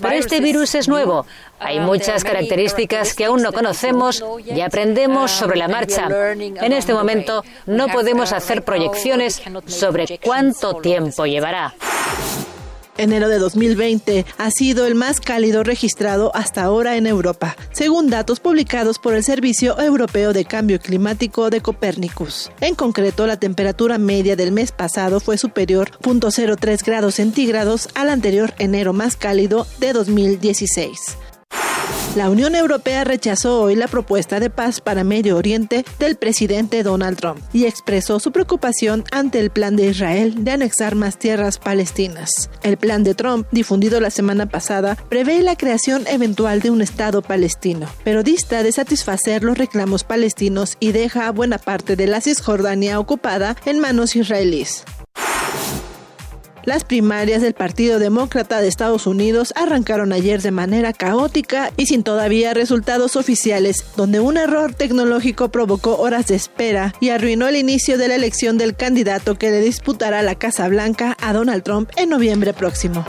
Pero este virus es nuevo. Hay muchas características que aún no conocemos y aprendemos sobre la marcha. En este momento no podemos hacer proyecciones sobre cuánto tiempo llevará. Enero de 2020 ha sido el más cálido registrado hasta ahora en Europa, según datos publicados por el Servicio Europeo de Cambio Climático de Copérnicus. En concreto, la temperatura media del mes pasado fue superior 0.03 grados centígrados al anterior enero más cálido de 2016. La Unión Europea rechazó hoy la propuesta de paz para Medio Oriente del presidente Donald Trump y expresó su preocupación ante el plan de Israel de anexar más tierras palestinas. El plan de Trump, difundido la semana pasada, prevé la creación eventual de un Estado palestino, pero dista de satisfacer los reclamos palestinos y deja buena parte de la Cisjordania ocupada en manos israelíes. Las primarias del Partido Demócrata de Estados Unidos arrancaron ayer de manera caótica y sin todavía resultados oficiales, donde un error tecnológico provocó horas de espera y arruinó el inicio de la elección del candidato que le disputará la Casa Blanca a Donald Trump en noviembre próximo.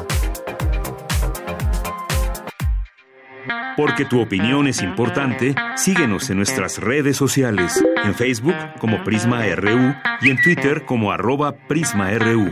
Porque tu opinión es importante, síguenos en nuestras redes sociales, en Facebook como Prisma RU y en Twitter como arroba PrismaRU.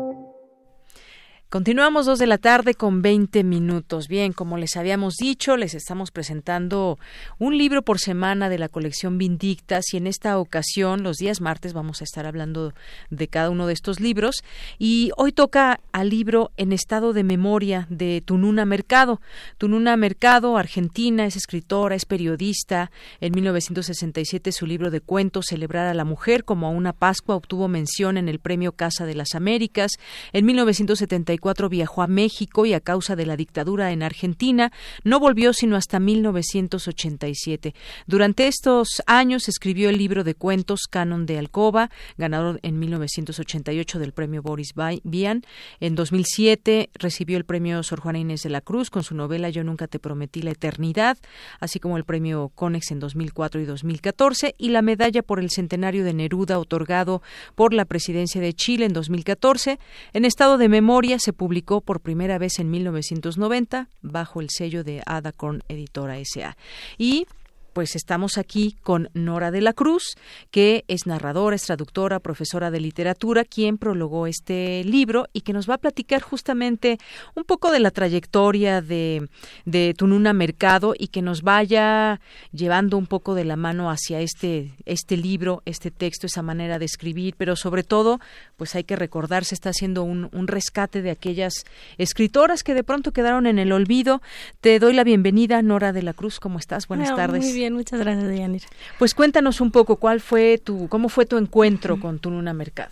Continuamos dos de la tarde con 20 minutos. Bien, como les habíamos dicho, les estamos presentando un libro por semana de la colección Vindictas y en esta ocasión, los días martes, vamos a estar hablando de cada uno de estos libros. Y hoy toca al libro En estado de memoria de Tununa Mercado. Tununa Mercado, argentina, es escritora, es periodista. En 1967 su libro de cuentos Celebrar a la mujer como a una Pascua obtuvo mención en el Premio Casa de las Américas. En 1974 viajó a México y a causa de la dictadura en Argentina no volvió sino hasta 1987. Durante estos años escribió el libro de cuentos Canon de Alcoba, ganador en 1988 del premio Boris Vian. En 2007 recibió el premio Sor Juana Inés de la Cruz con su novela Yo nunca te prometí la eternidad, así como el premio Conex en 2004 y 2014 y la medalla por el centenario de Neruda otorgado por la presidencia de Chile en 2014. En estado de memoria se publicó por primera vez en 1990 bajo el sello de Adacorn Editora S.A. Y pues estamos aquí con Nora de la Cruz, que es narradora, es traductora, profesora de literatura, quien prologó este libro y que nos va a platicar justamente un poco de la trayectoria de, de Tununa Mercado y que nos vaya llevando un poco de la mano hacia este, este libro, este texto, esa manera de escribir, pero sobre todo, pues hay que recordar, se está haciendo un, un rescate de aquellas escritoras que de pronto quedaron en el olvido. Te doy la bienvenida, Nora de la Cruz, ¿cómo estás? Buenas tardes. Muy bien, muchas gracias, Deyanira. Pues cuéntanos un poco cuál fue tu, cómo fue tu encuentro con Tununa Mercado.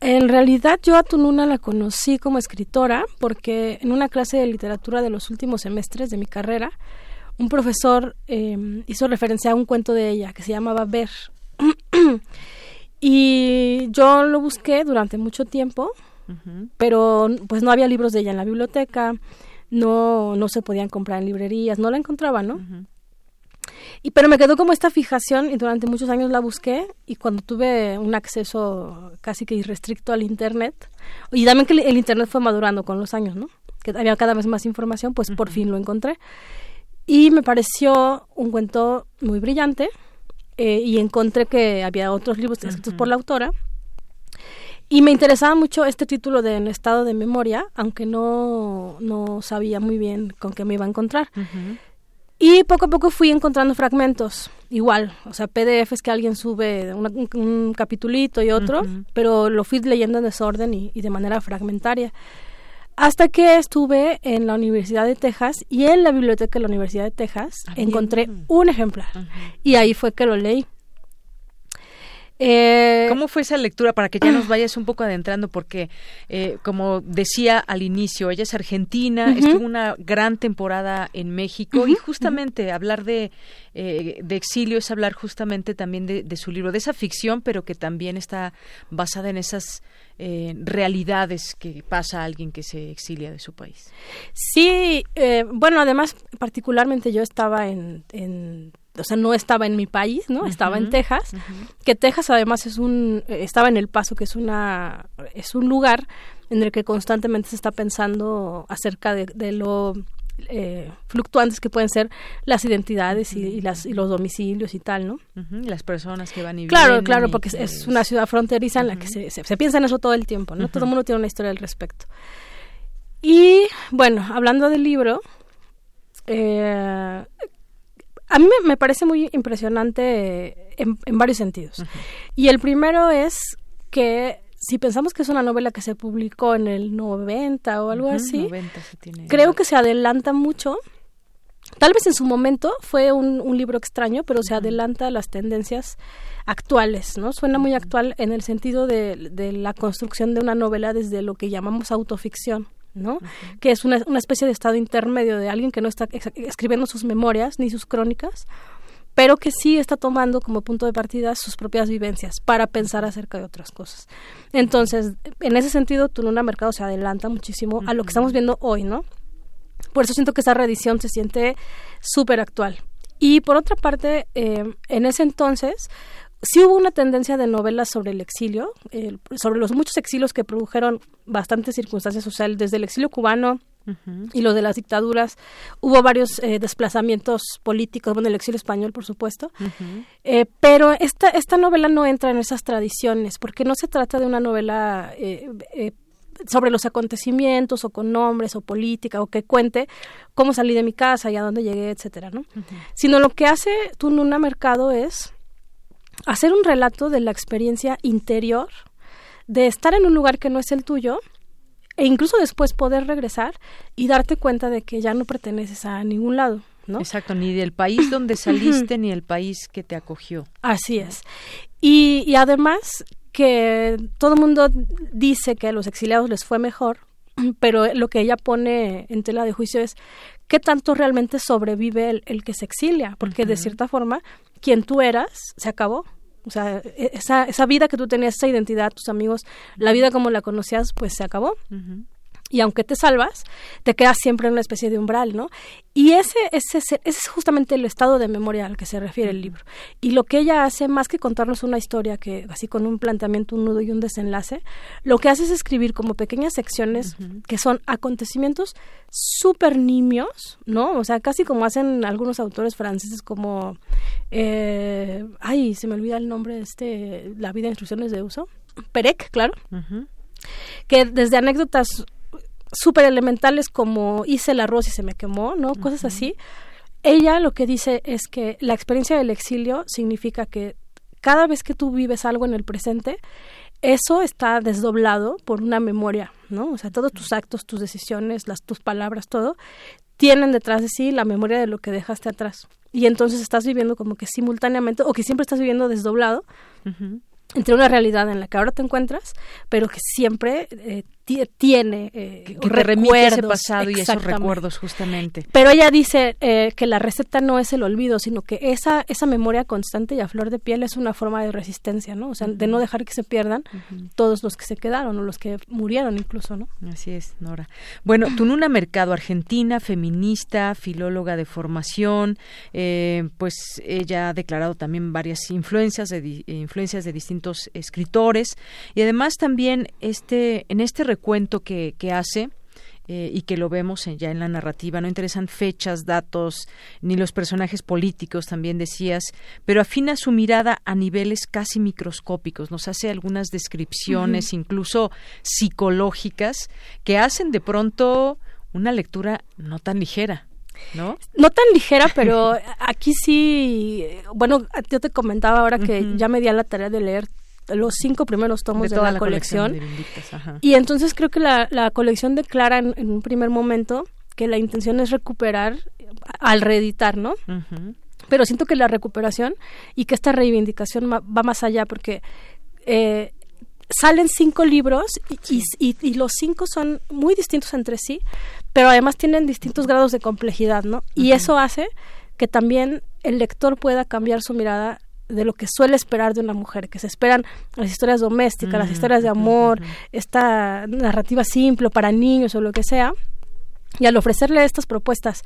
En realidad yo a Tununa la conocí como escritora porque en una clase de literatura de los últimos semestres de mi carrera, un profesor eh, hizo referencia a un cuento de ella que se llamaba Ver. <clears throat> y yo lo busqué durante mucho tiempo, pero pues no había libros de ella en la biblioteca, no, no se podían comprar en librerías, no la encontraba, ¿no? Y pero me quedó como esta fijación y durante muchos años la busqué y cuando tuve un acceso casi que irrestricto al internet y también que el internet fue madurando con los años, ¿no? Que había cada vez más información, pues por fin lo encontré. Y me pareció un cuento muy brillante eh, y encontré que había otros libros escritos por la autora. Y me interesaba mucho este título de En estado de memoria, aunque no, no sabía muy bien con qué me iba a encontrar. Y poco a poco fui encontrando fragmentos, igual, o sea, PDFs que alguien sube un, un, capitulito y otro, pero lo fui leyendo en desorden y, y, de manera fragmentaria. Hasta que estuve en la Universidad de Texas y en la biblioteca de la Universidad de Texas ah, encontré un ejemplar y ahí fue que lo leí. Eh, ¿Cómo fue esa lectura para que ya nos vayas un poco adentrando? Porque, eh, como decía al inicio, ella es argentina, estuvo una gran temporada en México y justamente hablar de, eh, de exilio es hablar justamente también de, de, su libro, de esa ficción, pero que también está basada en esas eh, realidades que pasa a alguien que se exilia de su país. Sí, eh, bueno, además, particularmente yo estaba en, en o sea, no estaba en mi país, ¿no? Estaba en Texas, que Texas además es un, estaba en El Paso, que es una, es un lugar en el que constantemente se está pensando acerca de, de lo eh, fluctuantes que pueden ser las identidades y, las, y los domicilios y tal, ¿no? Las personas que van y Claro, vienen claro, porque es una ciudad fronteriza en la que se, se, piensa en eso todo el tiempo, ¿no? Todo el mundo tiene una historia al respecto. Y bueno, hablando del libro, eh, a mí me, parece muy impresionante en, en varios sentidos. Y el primero es que si pensamos que es una novela que se publicó en el 90 o algo así, creo que se adelanta mucho. Tal vez en su momento fue un, un libro extraño, pero se adelanta a las tendencias actuales, ¿no? Suena muy actual en el sentido de, de, la construcción de una novela desde lo que llamamos autoficción. ¿No? Que es una, una especie de estado intermedio de alguien que no está escribiendo sus memorias ni sus crónicas, pero que sí está tomando como punto de partida sus propias vivencias para pensar acerca de otras cosas. Entonces, en ese sentido, Tununa Mercado se adelanta muchísimo a lo que estamos viendo hoy, ¿no? Por eso siento que esa reedición se siente súper actual. Y por otra parte, eh, en ese entonces, sí hubo una tendencia de novelas sobre el exilio, eh, sobre los muchos exilios que produjeron bastantes circunstancias sociales, desde el exilio cubano y lo de las dictaduras. Hubo varios eh, desplazamientos políticos, bueno, el exilio español, por supuesto. eh, pero esta, esta novela no entra en esas tradiciones, porque no se trata de una novela eh, eh, sobre los acontecimientos o con nombres o política o que cuente cómo salí de mi casa y a dónde llegué, etcétera, ¿no? Sino lo que hace Tununa Mercado es hacer un relato de la experiencia interior de estar en un lugar que no es el tuyo e incluso después poder regresar y darte cuenta de que ya no perteneces a ningún lado. ¿no? Exacto, ni del país donde saliste ni el país que te acogió. Así es. Y, y además que todo el mundo dice que a los exiliados les fue mejor, pero lo que ella pone en tela de juicio es qué tanto realmente sobrevive el, el que se exilia, porque uh -huh. de cierta forma, quien tú eras se acabó. O sea, esa, esa vida que tú tenías, esa identidad, tus amigos, la vida como la conocías, pues se acabó. Uh -huh. Y aunque te salvas, te quedas siempre en una especie de umbral, ¿no? Y ese, ese, ese es justamente el estado de memoria al que se refiere el libro. Y lo que ella hace, más que contarnos una historia que así con un planteamiento, un nudo y un desenlace, lo que hace es escribir como pequeñas secciones que son acontecimientos súper nimios, ¿no? O sea, casi como hacen algunos autores franceses como... Eh, ay, se me olvida el nombre de este... La vida de instrucciones de uso. Perec, claro. Que desde anécdotas súper elementales como hice el arroz y se me quemó, ¿no? Cosas así. Ella lo que dice es que la experiencia del exilio significa que cada vez que tú vives algo en el presente, eso está desdoblado por una memoria, ¿no? O sea, todos tus actos, tus decisiones, las tus palabras, todo tienen detrás de sí la memoria de lo que dejaste atrás. Y entonces estás viviendo como que simultáneamente o que siempre estás viviendo desdoblado entre una realidad en la que ahora te encuentras, pero que siempre eh, tiene eh, que, te remite ese pasado y esos recuerdos justamente. Pero ella dice eh, que la receta no es el olvido, sino que esa esa memoria constante y a flor de piel es una forma de resistencia, ¿no? O sea, de no dejar que se pierdan todos los que se quedaron o los que murieron incluso, ¿no? Así es, Nora. Bueno, Tununa Mercado, argentina, feminista, filóloga de formación, eh, pues ella ha declarado también varias influencias de influencias de distintos escritores y además también este en este cuento que, que hace, eh, y que lo vemos ya en la narrativa. No interesan fechas, datos, ni los personajes políticos, también decías, pero afina su mirada a niveles casi microscópicos. Nos hace algunas descripciones, incluso psicológicas, que hacen de pronto una lectura no tan ligera. ¿No? No tan ligera, pero <laughs> aquí sí, bueno, yo te comentaba ahora que ya me di a la tarea de leer los cinco primeros tomos de, la, colección. y entonces creo que la, la colección declara en, un primer momento que la intención es recuperar al reeditar, ¿no? Pero siento que la recuperación y que esta reivindicación va más allá porque eh, salen cinco libros y, y, los cinco son muy distintos entre sí, pero además tienen distintos grados de complejidad, ¿no? Y eso hace que también el lector pueda cambiar su mirada de lo que suele esperar de una mujer, que se esperan las historias domésticas, las historias de amor, esta narrativa simple para niños o lo que sea, y al ofrecerle estas propuestas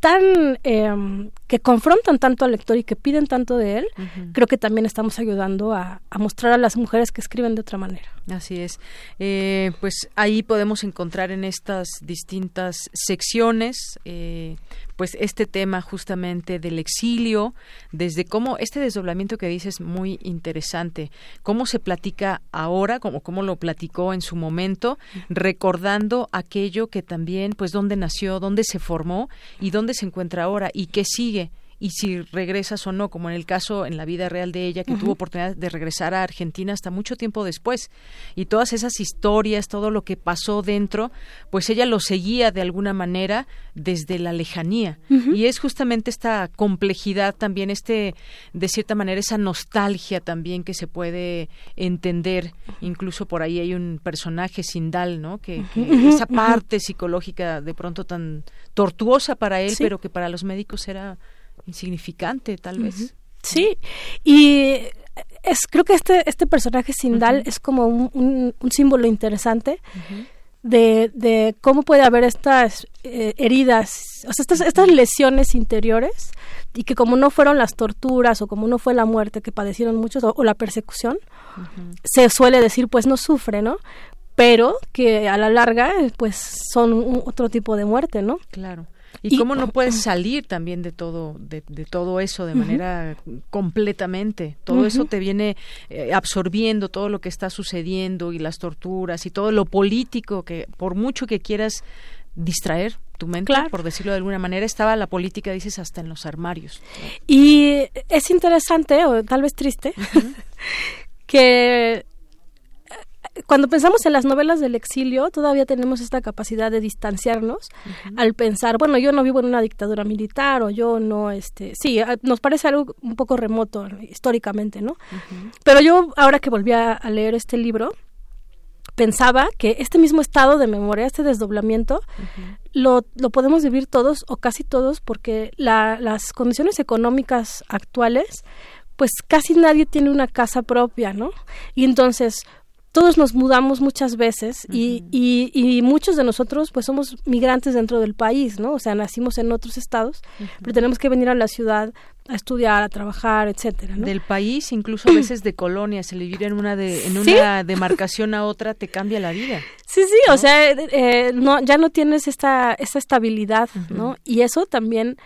tan em, que confrontan tanto al lector y que piden tanto de él, creo que también estamos ayudando a, mostrar a las mujeres que escriben de otra manera. Así es. Eh, pues ahí podemos encontrar en estas distintas secciones eh, pues este tema justamente del exilio, desde cómo este desdoblamiento que dices muy interesante, cómo se platica ahora, como cómo lo platicó en su momento, recordando aquello que también, pues dónde nació, dónde se formó y dónde se encuentra ahora y qué sigue y si regresas o no, como en el caso en la vida real de ella, que tuvo oportunidad de regresar a Argentina hasta mucho tiempo después. Y todas esas historias, todo lo que pasó dentro, pues ella lo seguía de alguna manera desde la lejanía. Y es justamente esta complejidad también, este, de cierta manera, esa nostalgia también que se puede entender. Incluso por ahí hay un personaje, Sindal, ¿no? Que, esa parte psicológica de pronto tan tortuosa para él, pero que para los médicos era insignificante, tal vez. Sí, y es creo que este este personaje Sindal es como un, un, símbolo interesante de, de, cómo puede haber estas eh, heridas, o sea, estas, estas lesiones interiores y que como no fueron las torturas o como no fue la muerte que padecieron muchos o, la persecución, se suele decir pues no sufre, ¿no? Pero que a la larga pues son otro tipo de muerte, ¿no? Claro. Y, cómo no puedes salir también de todo, de, todo eso de manera completamente. Todo eso te viene eh, absorbiendo todo lo que está sucediendo y las torturas y todo lo político que por mucho que quieras distraer tu mente, por decirlo de alguna manera, estaba la política, dices, hasta en los armarios. Y es interesante, o tal vez triste, <laughs> que cuando pensamos en las novelas del exilio, todavía tenemos esta capacidad de distanciarnos al pensar, bueno, yo no vivo en una dictadura militar o yo no, este, sí, nos parece algo un poco remoto históricamente, ¿no? Pero yo, ahora que volví a, leer este libro, pensaba que este mismo estado de memoria, este desdoblamiento, lo, lo, podemos vivir todos o casi todos porque la, las condiciones económicas actuales, pues casi nadie tiene una casa propia, ¿no? Y entonces todos nos mudamos muchas veces y, y, muchos de nosotros pues somos migrantes dentro del país, ¿no? O sea, nacimos en otros estados, pero tenemos que venir a la ciudad a estudiar, a trabajar, etcétera. Del país, incluso a veces de colonias, el vivir en una de, en una demarcación a otra te cambia la vida. Sí, sí, o sea, eh, no, ya no tienes esta, esta estabilidad, ¿no? Y eso también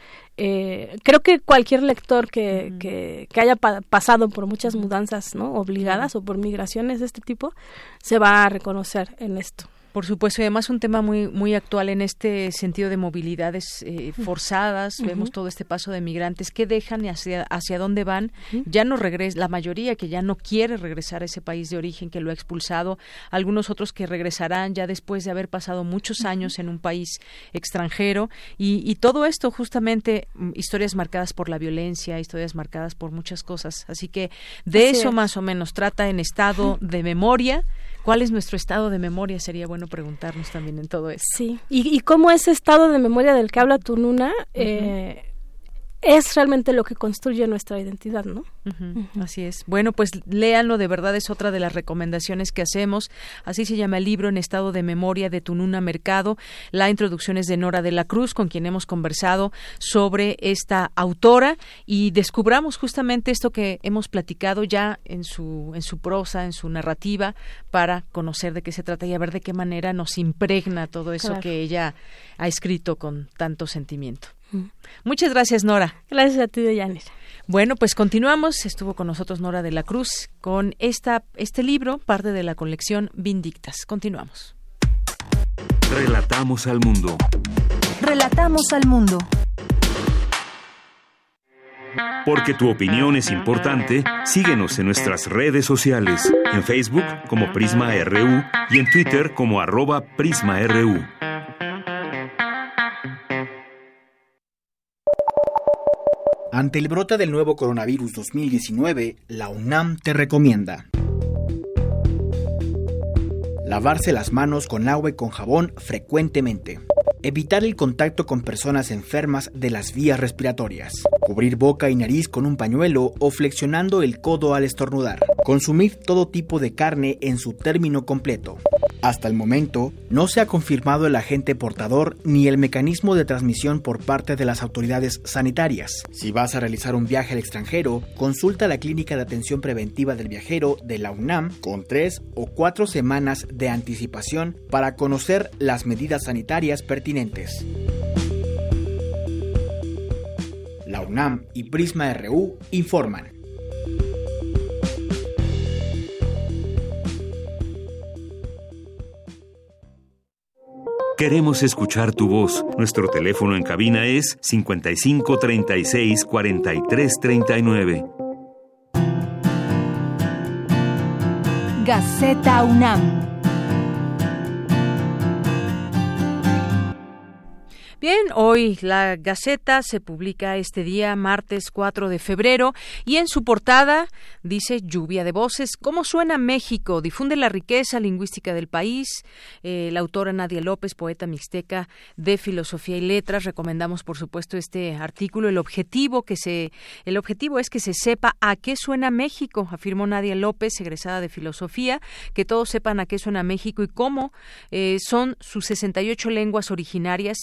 eh, creo que cualquier lector que, que, haya pasado por muchas mudanzas no obligadas o por migraciones de este tipo se va a reconocer en esto. Por supuesto, y además un tema muy muy actual en este sentido de movilidades eh, forzadas. Vemos todo este paso de migrantes que dejan y hacia hacia dónde van. Ya no regresa, la mayoría que ya no quiere regresar a ese país de origen que lo ha expulsado. Algunos otros que regresarán ya después de haber pasado muchos años en un país extranjero. Y, y todo esto justamente mm, historias marcadas por la violencia, historias marcadas por muchas cosas. Así que de eso más o menos trata en estado de memoria ¿Cuál es nuestro estado de memoria? Sería bueno preguntarnos también en todo esto. Sí, y, y cómo ese estado de memoria del que habla Tununa eh, es realmente lo que construye nuestra identidad, ¿no? Así es. Bueno, pues léanlo, de verdad es otra de las recomendaciones que hacemos. Así se llama el libro En estado de memoria de Tununa Mercado. La introducción es de Nora de la Cruz, con quien hemos conversado sobre esta autora y descubramos justamente esto que hemos platicado ya en su, en su prosa, en su narrativa, para conocer de qué se trata y a ver de qué manera nos impregna todo eso que ella ha escrito con tanto sentimiento. Muchas gracias, Nora. Gracias a ti, Deyanira. Bueno, pues continuamos. Estuvo con nosotros Nora de la Cruz con esta, este libro, parte de la colección Vindictas. Continuamos. Relatamos al mundo. Relatamos al mundo. Porque tu opinión es importante, síguenos en nuestras redes sociales, en Facebook como Prisma RU y en Twitter como arroba PrismaRU. Ante el brote del nuevo coronavirus 2019, la UNAM te recomienda lavarse las manos con agua y con jabón frecuentemente, evitar el contacto con personas enfermas de las vías respiratorias, cubrir boca y nariz con un pañuelo o flexionando el codo al estornudar, consumir todo tipo de carne en su término completo, hasta el momento, no se ha confirmado el agente portador ni el mecanismo de transmisión por parte de las autoridades sanitarias. Si vas a realizar un viaje al extranjero, consulta la Clínica de Atención Preventiva del Viajero de la UNAM con tres o cuatro semanas de anticipación para conocer las medidas sanitarias pertinentes. La UNAM y Prisma RU informan. Queremos escuchar tu voz. Nuestro teléfono en cabina es 55 36 43 39. Gaceta UNAM. Bien, hoy la Gaceta se publica este día, martes 4 de febrero, y en su portada dice lluvia de voces. ¿Cómo suena México? Difunde la riqueza lingüística del país. Eh, la autora Nadia López, poeta mixteca de filosofía y letras, recomendamos por supuesto este artículo. El objetivo que se, el objetivo es que se sepa a qué suena México, afirmó Nadia López, egresada de filosofía, que todos sepan a qué suena México y cómo eh, son sus 68 lenguas originarias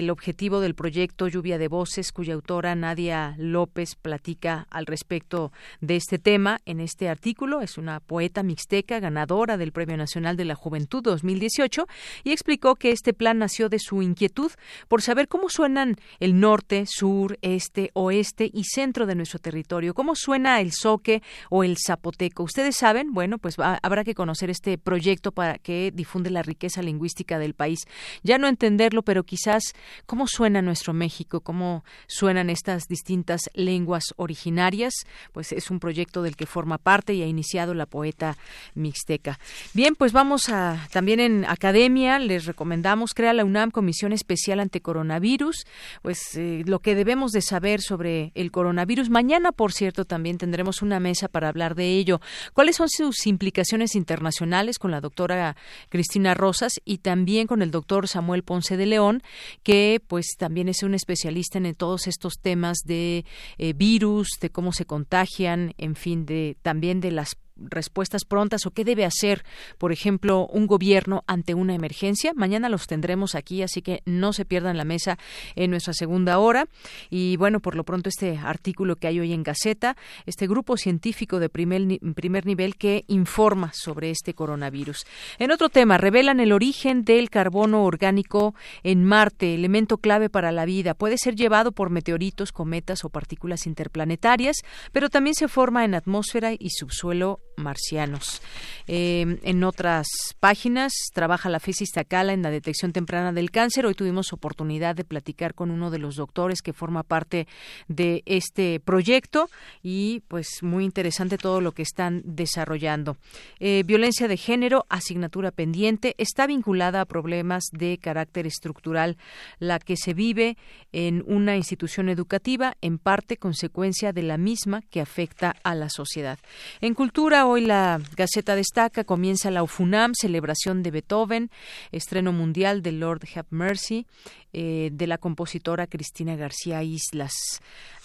el objetivo del proyecto Lluvia de Voces, cuya autora Nadia López platica al respecto de este tema en este artículo. Es una poeta mixteca, ganadora del Premio Nacional de la Juventud 2018, y explicó que este plan nació de su inquietud por saber cómo suenan el norte, sur, este, oeste y centro de nuestro territorio, cómo suena el soque o el zapoteco. Ustedes saben, bueno, pues habrá que conocer este proyecto para que difunde la riqueza lingüística del país. Ya no entenderlo, pero quizás cómo suena nuestro México, cómo suenan estas distintas lenguas originarias, pues es un proyecto del que forma parte y ha iniciado la poeta mixteca. Bien, pues vamos a también en academia les recomendamos crea la UNAM Comisión Especial ante Coronavirus, pues eh, lo que debemos de saber sobre el coronavirus. Mañana, por cierto, también tendremos una mesa para hablar de ello. ¿Cuáles son sus implicaciones internacionales con la doctora Cristina Rosas y también con el doctor Samuel Ponce de León, que pues también es un especialista en todos estos temas de eh, virus, de cómo se contagian, en fin, de también de las respuestas prontas o qué debe hacer, por ejemplo, un gobierno ante una emergencia. Mañana los tendremos aquí, así que no se pierdan la mesa en nuestra segunda hora. Y bueno, por lo pronto este artículo que hay hoy en Gaceta, este grupo científico de primer, primer nivel que informa sobre este coronavirus. En otro tema, revelan el origen del carbono orgánico en Marte, elemento clave para la vida. Puede ser llevado por meteoritos, cometas o partículas interplanetarias, pero también se forma en atmósfera y subsuelo marcianos. Eh, en otras páginas trabaja la FES Iztacala en la detección temprana del cáncer. Hoy tuvimos oportunidad de platicar con uno de los doctores que forma parte de este proyecto y pues muy interesante todo lo que están desarrollando. Eh, violencia de género, asignatura pendiente, está vinculada a problemas de carácter estructural, la que se vive en una institución educativa, en parte consecuencia de la misma que afecta a la sociedad. En cultura, hoy la Gaceta destaca, comienza la UFUNAM, celebración de Beethoven, estreno mundial de Lord Have Mercy, eh, de la compositora Cristina García Islas.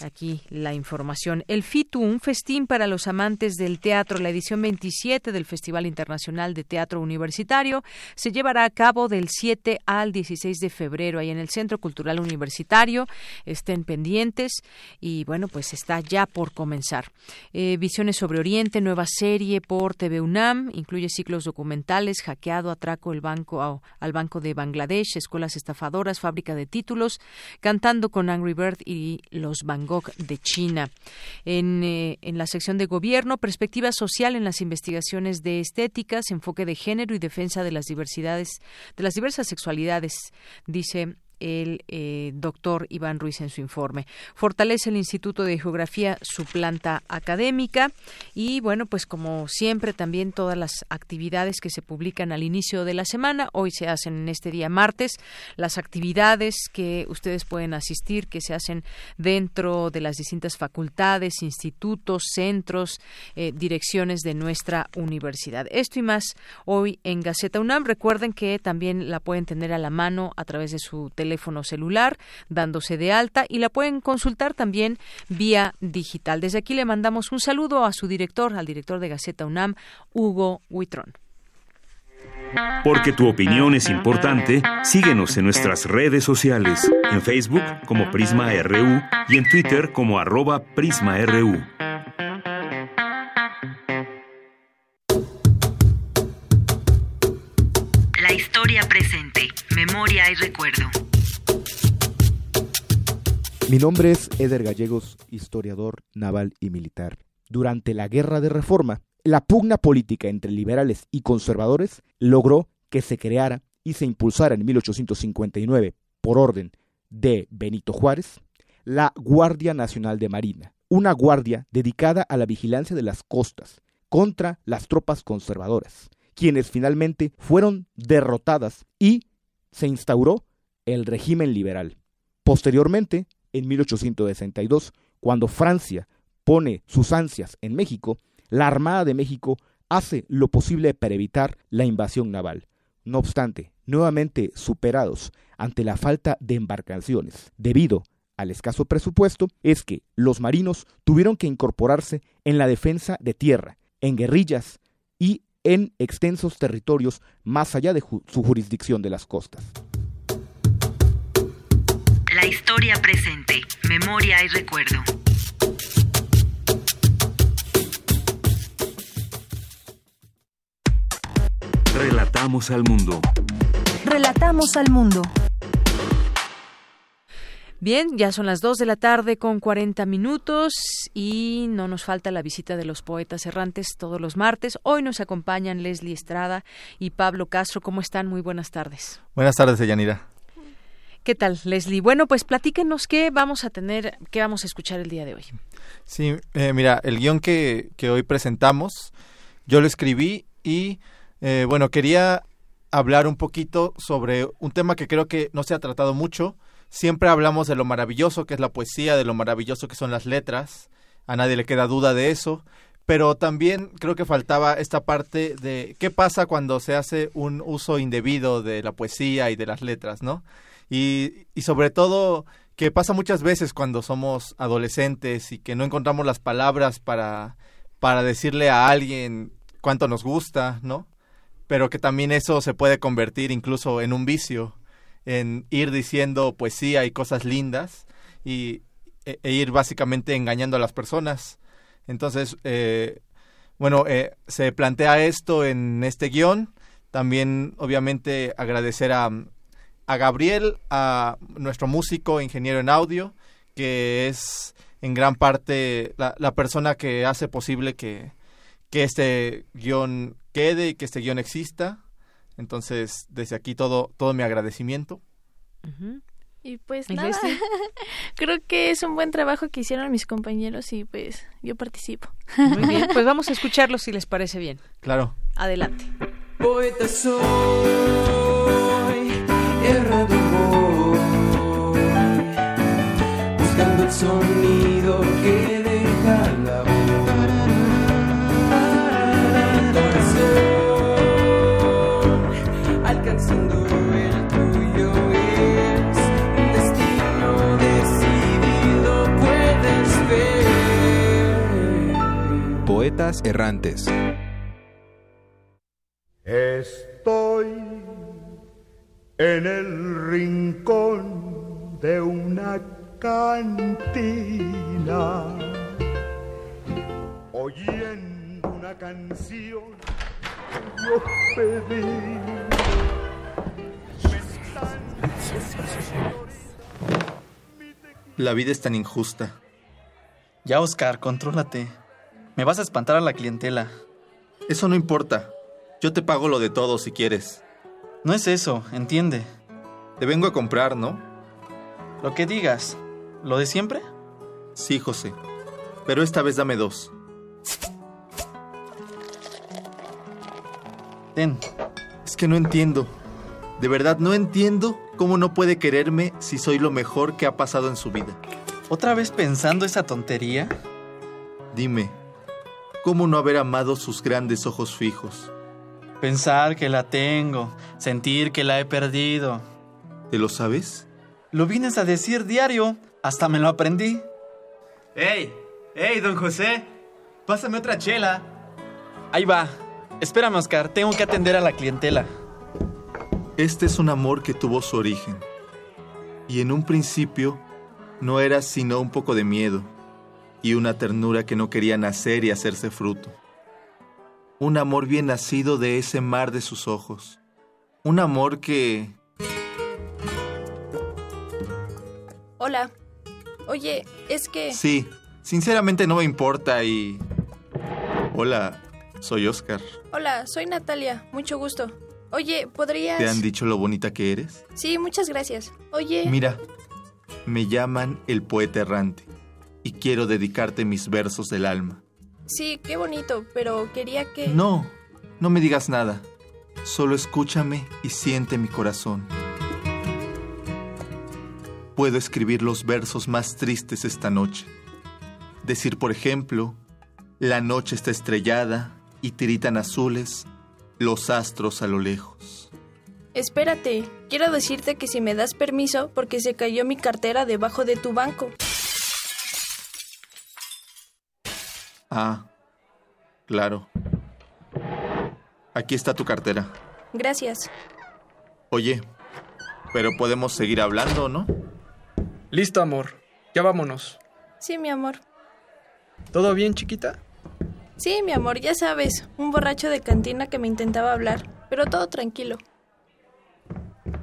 Aquí la información. El FITU, un festín para los amantes del teatro, la edición 27 del Festival Internacional de Teatro Universitario, se llevará a cabo del 7 al 16 de febrero ahí en el Centro Cultural Universitario. Estén pendientes y bueno, pues está ya por comenzar. Eh, Visiones sobre Oriente, nueva serie por TV UNAM, incluye ciclos documentales, hackeado, atraco el banco al Banco de Bangladesh, escuelas estafadoras, de títulos, cantando con Angry Bird y los Van Gogh de China. En, eh, en la sección de gobierno, perspectiva social en las investigaciones de estéticas, enfoque de género y defensa de las diversidades, de las diversas sexualidades, dice el eh, doctor Iván Ruiz en su informe. Fortalece el Instituto de Geografía su planta académica y bueno, pues como siempre también todas las actividades que se publican al inicio de la semana, hoy se hacen en este día martes, las actividades que ustedes pueden asistir, que se hacen dentro de las distintas facultades, institutos, centros, eh, direcciones de nuestra universidad. Esto y más hoy en Gaceta UNAM. Recuerden que también la pueden tener a la mano a través de su teléfono teléfono celular, dándose de alta y la pueden consultar también vía digital. Desde aquí le mandamos un saludo a su director, al director de Gaceta UNAM, Hugo Huitrón. Porque tu opinión es importante, síguenos en nuestras redes sociales, en Facebook como Prisma RU y en Twitter como arroba PrismaRU. La historia presente, memoria y recuerdo. Mi nombre es Eder Gallegos, historiador naval y militar. Durante la Guerra de Reforma, la pugna política entre liberales y conservadores logró que se creara y se impulsara en 1859, por orden de Benito Juárez, la Guardia Nacional de Marina, una guardia dedicada a la vigilancia de las costas contra las tropas conservadoras, quienes finalmente fueron derrotadas y se instauró el régimen liberal. Posteriormente, en 1862, cuando Francia pone sus ansias en México, la Armada de México hace lo posible para evitar la invasión naval. No obstante, nuevamente superados ante la falta de embarcaciones debido al escaso presupuesto, es que los marinos tuvieron que incorporarse en la defensa de tierra, en guerrillas y en extensos territorios más allá de su jurisdicción de las costas. Historia presente, memoria y recuerdo. Relatamos al mundo. Relatamos al mundo. Bien, ya son las 2 de la tarde con 40 minutos y no nos falta la visita de los poetas errantes todos los martes. Hoy nos acompañan Leslie Estrada y Pablo Castro. ¿Cómo están? Muy buenas tardes. Buenas tardes, Yanira. ¿Qué tal, Leslie? Bueno, pues platíquenos qué vamos a tener, qué vamos a escuchar el día de hoy. Sí, eh, mira, el guion que, que, hoy presentamos, yo lo escribí y, eh, bueno, quería hablar un poquito sobre un tema que creo que no se ha tratado mucho. Siempre hablamos de lo maravilloso que es la poesía, de lo maravilloso que son las letras. A nadie le queda duda de eso. Pero también creo que faltaba esta parte de qué pasa cuando se hace un uso indebido de la poesía y de las letras, ¿no? Y, y sobre todo que pasa muchas veces cuando somos adolescentes y que no encontramos las palabras para, para decirle a alguien cuánto nos gusta, ¿no? Pero que también eso se puede convertir incluso en un vicio, en ir diciendo poesía y cosas lindas y, e, e ir básicamente engañando a las personas. Entonces, eh, bueno, eh, se plantea esto en este guion. También, obviamente, agradecer a, a Gabriel, a nuestro músico, ingeniero en audio, que es en gran parte la, la persona que hace posible que, que este guion quede y que este guion exista. Entonces, desde aquí todo, todo mi agradecimiento. Y pues nada, <laughs> creo que es un buen trabajo que hicieron mis compañeros y pues yo participo. Muy bien, pues vamos a escucharlo si les parece bien. Claro. Adelante. Poeta soy, errado voy, buscando el sonido que deja la voz. Alcanzando el tuyo es un destino decidido, puedes ver. Poetas errantes. Estoy en el rincón de una cantina, oyendo una canción yo pedí. La vida es tan injusta. Ya, Oscar, contrólate. Me vas a espantar a la clientela. Eso no importa. Yo te pago lo de todo si quieres. No es eso, entiende. Te vengo a comprar, ¿no? Lo que digas. ¿Lo de siempre? Sí, José. Pero esta vez dame dos. Ten. Es que no entiendo. De verdad no entiendo cómo no puede quererme si soy lo mejor que ha pasado en su vida. ¿Otra vez pensando esa tontería? Dime, ¿cómo no haber amado sus grandes ojos fijos? Pensar que la tengo, sentir que la he perdido. ¿Te lo sabes? Lo vienes a decir diario, hasta me lo aprendí. ¡Ey! ¡Ey, don José! Pásame otra chela. Ahí va. Espérame, Oscar, tengo que atender a la clientela. Este es un amor que tuvo su origen. Y en un principio no era sino un poco de miedo y una ternura que no quería nacer y hacerse fruto. Un amor bien nacido de ese mar de sus ojos. Un amor que... Hola. Oye, es que... Sí, sinceramente no me importa y... Hola, soy Oscar. Hola, soy Natalia. Mucho gusto. Oye, ¿podrías...? ¿Te han dicho lo bonita que eres? Sí, muchas gracias. Oye... Mira, me llaman el poeta errante y quiero dedicarte mis versos del alma. Sí, qué bonito, pero quería que... No, no me digas nada. Solo escúchame y siente mi corazón. Puedo escribir los versos más tristes esta noche. Decir, por ejemplo, la noche está estrellada y tiritan azules los astros a lo lejos. Espérate, quiero decirte que si me das permiso, porque se cayó mi cartera debajo de tu banco. Ah, claro. Aquí está tu cartera. Gracias. Oye, pero podemos seguir hablando, ¿no? Listo, amor. Ya vámonos. Sí, mi amor. ¿Todo bien, chiquita? Sí, mi amor, ya sabes, un borracho de cantina que me intentaba hablar, pero todo tranquilo.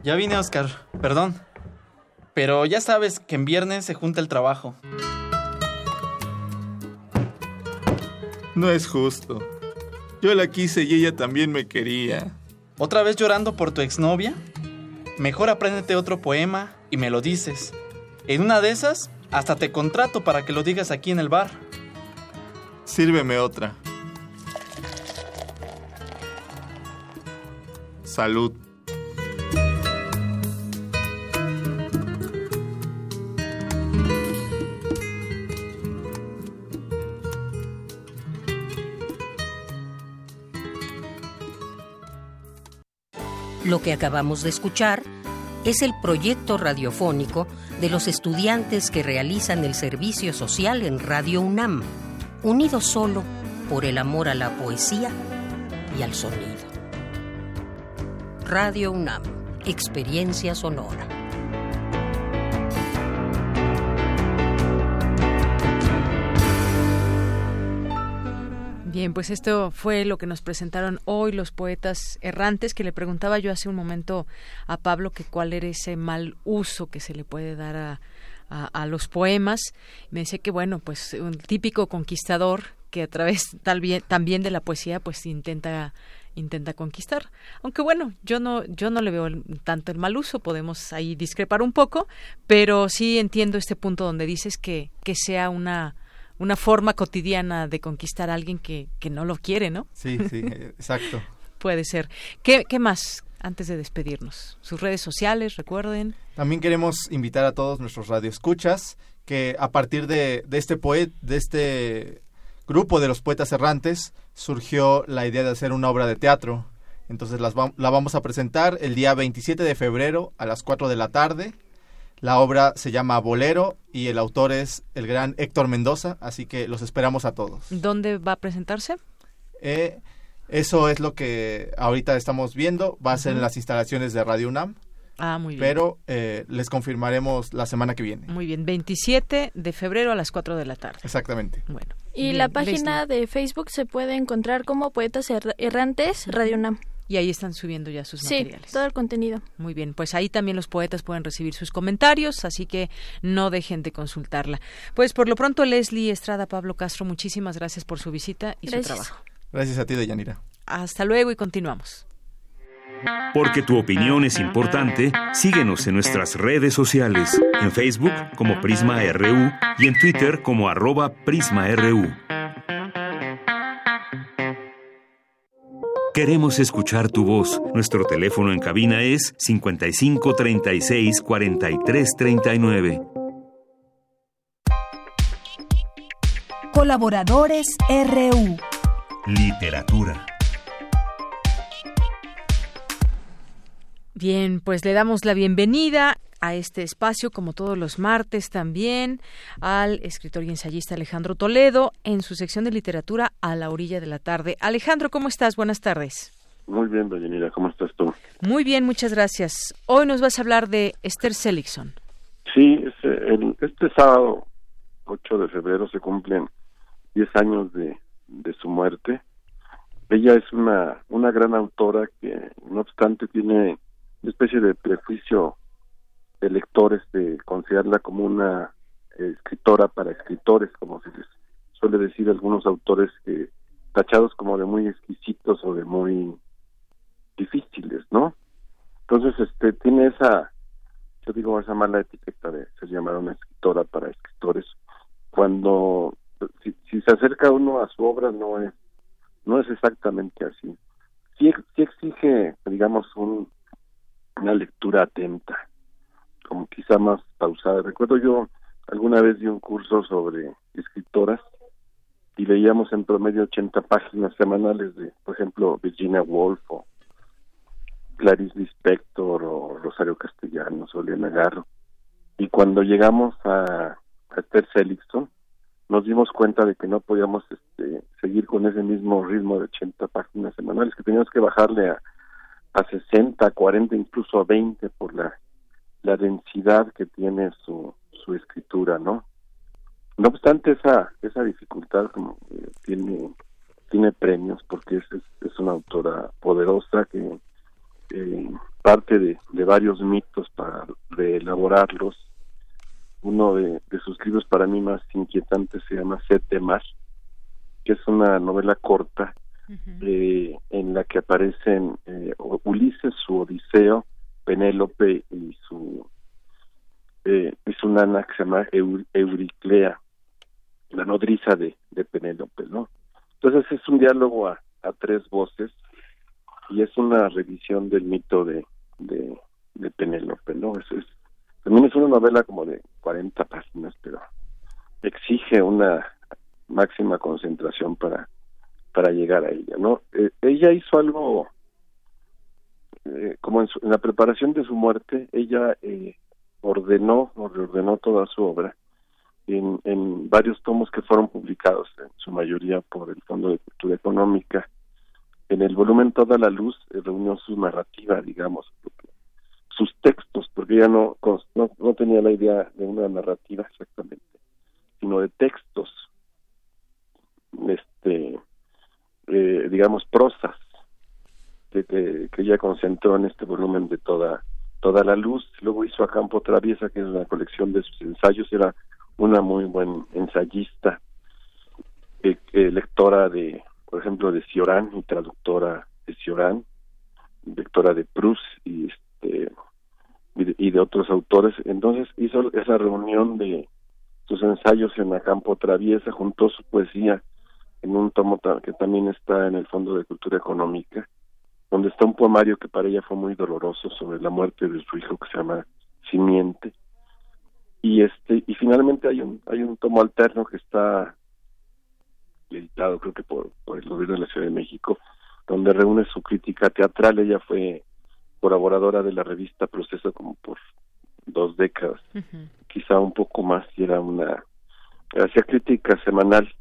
Ya vine, Oscar. Perdón. Pero ya sabes que en viernes se junta el trabajo. No es justo. Yo la quise y ella también me quería. ¿Otra vez llorando por tu exnovia? Mejor apréndete otro poema y me lo dices. En una de esas, hasta te contrato para que lo digas aquí en el bar. Sírveme otra. Salud. Lo que acabamos de escuchar es el proyecto radiofónico de los estudiantes que realizan el servicio social en Radio UNAM, unidos solo por el amor a la poesía y al sonido. Radio UNAM, experiencia sonora. Bien, pues esto fue lo que nos presentaron hoy los poetas errantes, que le preguntaba yo hace un momento a Pablo que cuál era ese mal uso que se le puede dar a, los poemas. Me decía que, bueno, pues un típico conquistador que a través también de la poesía pues intenta intenta conquistar. Aunque bueno, yo no yo no le veo tanto el mal uso, podemos ahí discrepar un poco, pero sí entiendo este punto donde dices que que sea una una forma cotidiana de conquistar a alguien que, que no lo quiere, ¿no? Sí, sí, <laughs> exacto. Puede ser. ¿Qué, ¿Qué más antes de despedirnos? Sus redes sociales, recuerden. También queremos invitar a todos nuestros radioescuchas que a partir de, de este poet, de este grupo de los poetas errantes, surgió la idea de hacer una obra de teatro. Entonces las la vamos a presentar el día 27 de febrero a las 4 de la tarde. La obra se llama Bolero y el autor es el gran Héctor Mendoza, así que los esperamos a todos. ¿Dónde va a presentarse? Eh, eso es lo que ahorita estamos viendo. Va a ser en las instalaciones de Radio UNAM. Ah, muy bien. Pero eh, les confirmaremos la semana que viene. Muy bien, 27 de febrero a las 4 de la tarde. Exactamente. Bueno. Y Bien, la página de Facebook se puede encontrar como Poetas Er- Errantes Radio UNAM. Y ahí están subiendo ya sus Sí, materiales. todo el contenido. Muy bien, pues ahí también los poetas pueden recibir sus comentarios, así que no dejen de consultarla. Pues por lo pronto, Leslie Estrada, Pablo Castro, muchísimas gracias por su visita y Gracias. su trabajo. Gracias a ti, Deyanira. Hasta luego y continuamos. Porque tu opinión es importante, síguenos en nuestras redes sociales, en Facebook como Prisma RU y en Twitter como arroba PrismaRU. Queremos escuchar tu voz. Nuestro teléfono en cabina es 55 36 43 39. Colaboradores RU. Literatura. Bien, pues le damos la bienvenida a este espacio, como todos los martes también, al escritor y ensayista Alejandro Toledo en su sección de literatura a la orilla de la tarde. Alejandro, ¿cómo estás? Buenas tardes. Muy bien, Doña ¿cómo estás tú? Muy bien, muchas gracias. Hoy nos vas a hablar de Esther Seligson. Sí, es, eh, el- este sábado, 8 de febrero, se cumplen 10 años de, de su muerte. Ella es una, una gran autora que, no obstante, tiene una especie de prejuicio de lectores de considerarla como una eh, escritora para escritores, como se les suele decir algunos autores que tachados como de muy exquisitos o de muy difíciles, ¿no? Entonces, este, tiene esa, yo digo, esa mala etiqueta de ser llamada una escritora para escritores, cuando si, si se acerca uno a su obra no es no es exactamente así. Sí, sí exige, digamos, un, una lectura atenta, como quizá más pausada. Recuerdo yo alguna vez di un curso sobre escritoras y leíamos en promedio 80 páginas semanales de, por ejemplo, Virginia Woolf o Clarice Lispector o Rosario Castellanos o Elena Garro. Y cuando llegamos a, a Esther Seligson, nos dimos cuenta de que no podíamos este, seguir con ese mismo ritmo de 80 páginas semanales, que teníamos que bajarle a, a 60, 40, incluso a 20 por la, la densidad que tiene su, su escritura, ¿no? No obstante esa esa dificultad como eh, tiene tiene premios porque es, es, una autora poderosa que eh, parte de, de varios mitos para reelaborarlos. Uno de, de sus libros para mí más inquietantes se llama Sete Mar, que es una novela corta eh, en la que aparecen eh, Ulises, su Odiseo, Penélope y su eh, y su nana que se llama Eu- Euriclea, la nodriza de, de Penélope, ¿no? Entonces es un diálogo a, a tres voces y es una revisión del mito de, de, de Penélope, ¿no? Es, es- también es una novela como de 40 páginas, pero exige una máxima concentración para para llegar a ella, ¿no? Eh, ella hizo algo eh, como en, su- en la preparación de su muerte, ella eh, ordenó o reordenó toda su obra en, en varios tomos que fueron publicados, en su mayoría por el Fondo de Cultura Económica. En el volumen Toda la Luz eh, reunió su narrativa, digamos, sus textos, porque ella no, no, no tenía la idea de una narrativa exactamente, sino de textos, este, eh, digamos, prosas, de que, que ella concentró en este volumen de toda toda la luz. Luego hizo a Campo Traviesa, que es una colección de sus ensayos, era una muy buen ensayista, eh, eh, lectora de, por ejemplo, de Cioran y traductora de Cioran, lectora de Proust y este y de, otros autores. Entonces hizo esa reunión de sus ensayos en Acampo Traviesa, juntó su poesía en un tomo que también está en el Fondo de Cultura Económica, donde está un poemario que para ella fue muy doloroso sobre la muerte de su hijo que se llama Simiente. Y este y finalmente hay un hay un tomo alterno que está editado creo que por, por el gobierno de la Ciudad de México, donde reúne su crítica teatral. Ella fue colaboradora de la revista Proceso como por dos décadas, quizá un poco más, y era una hacía crítica semanal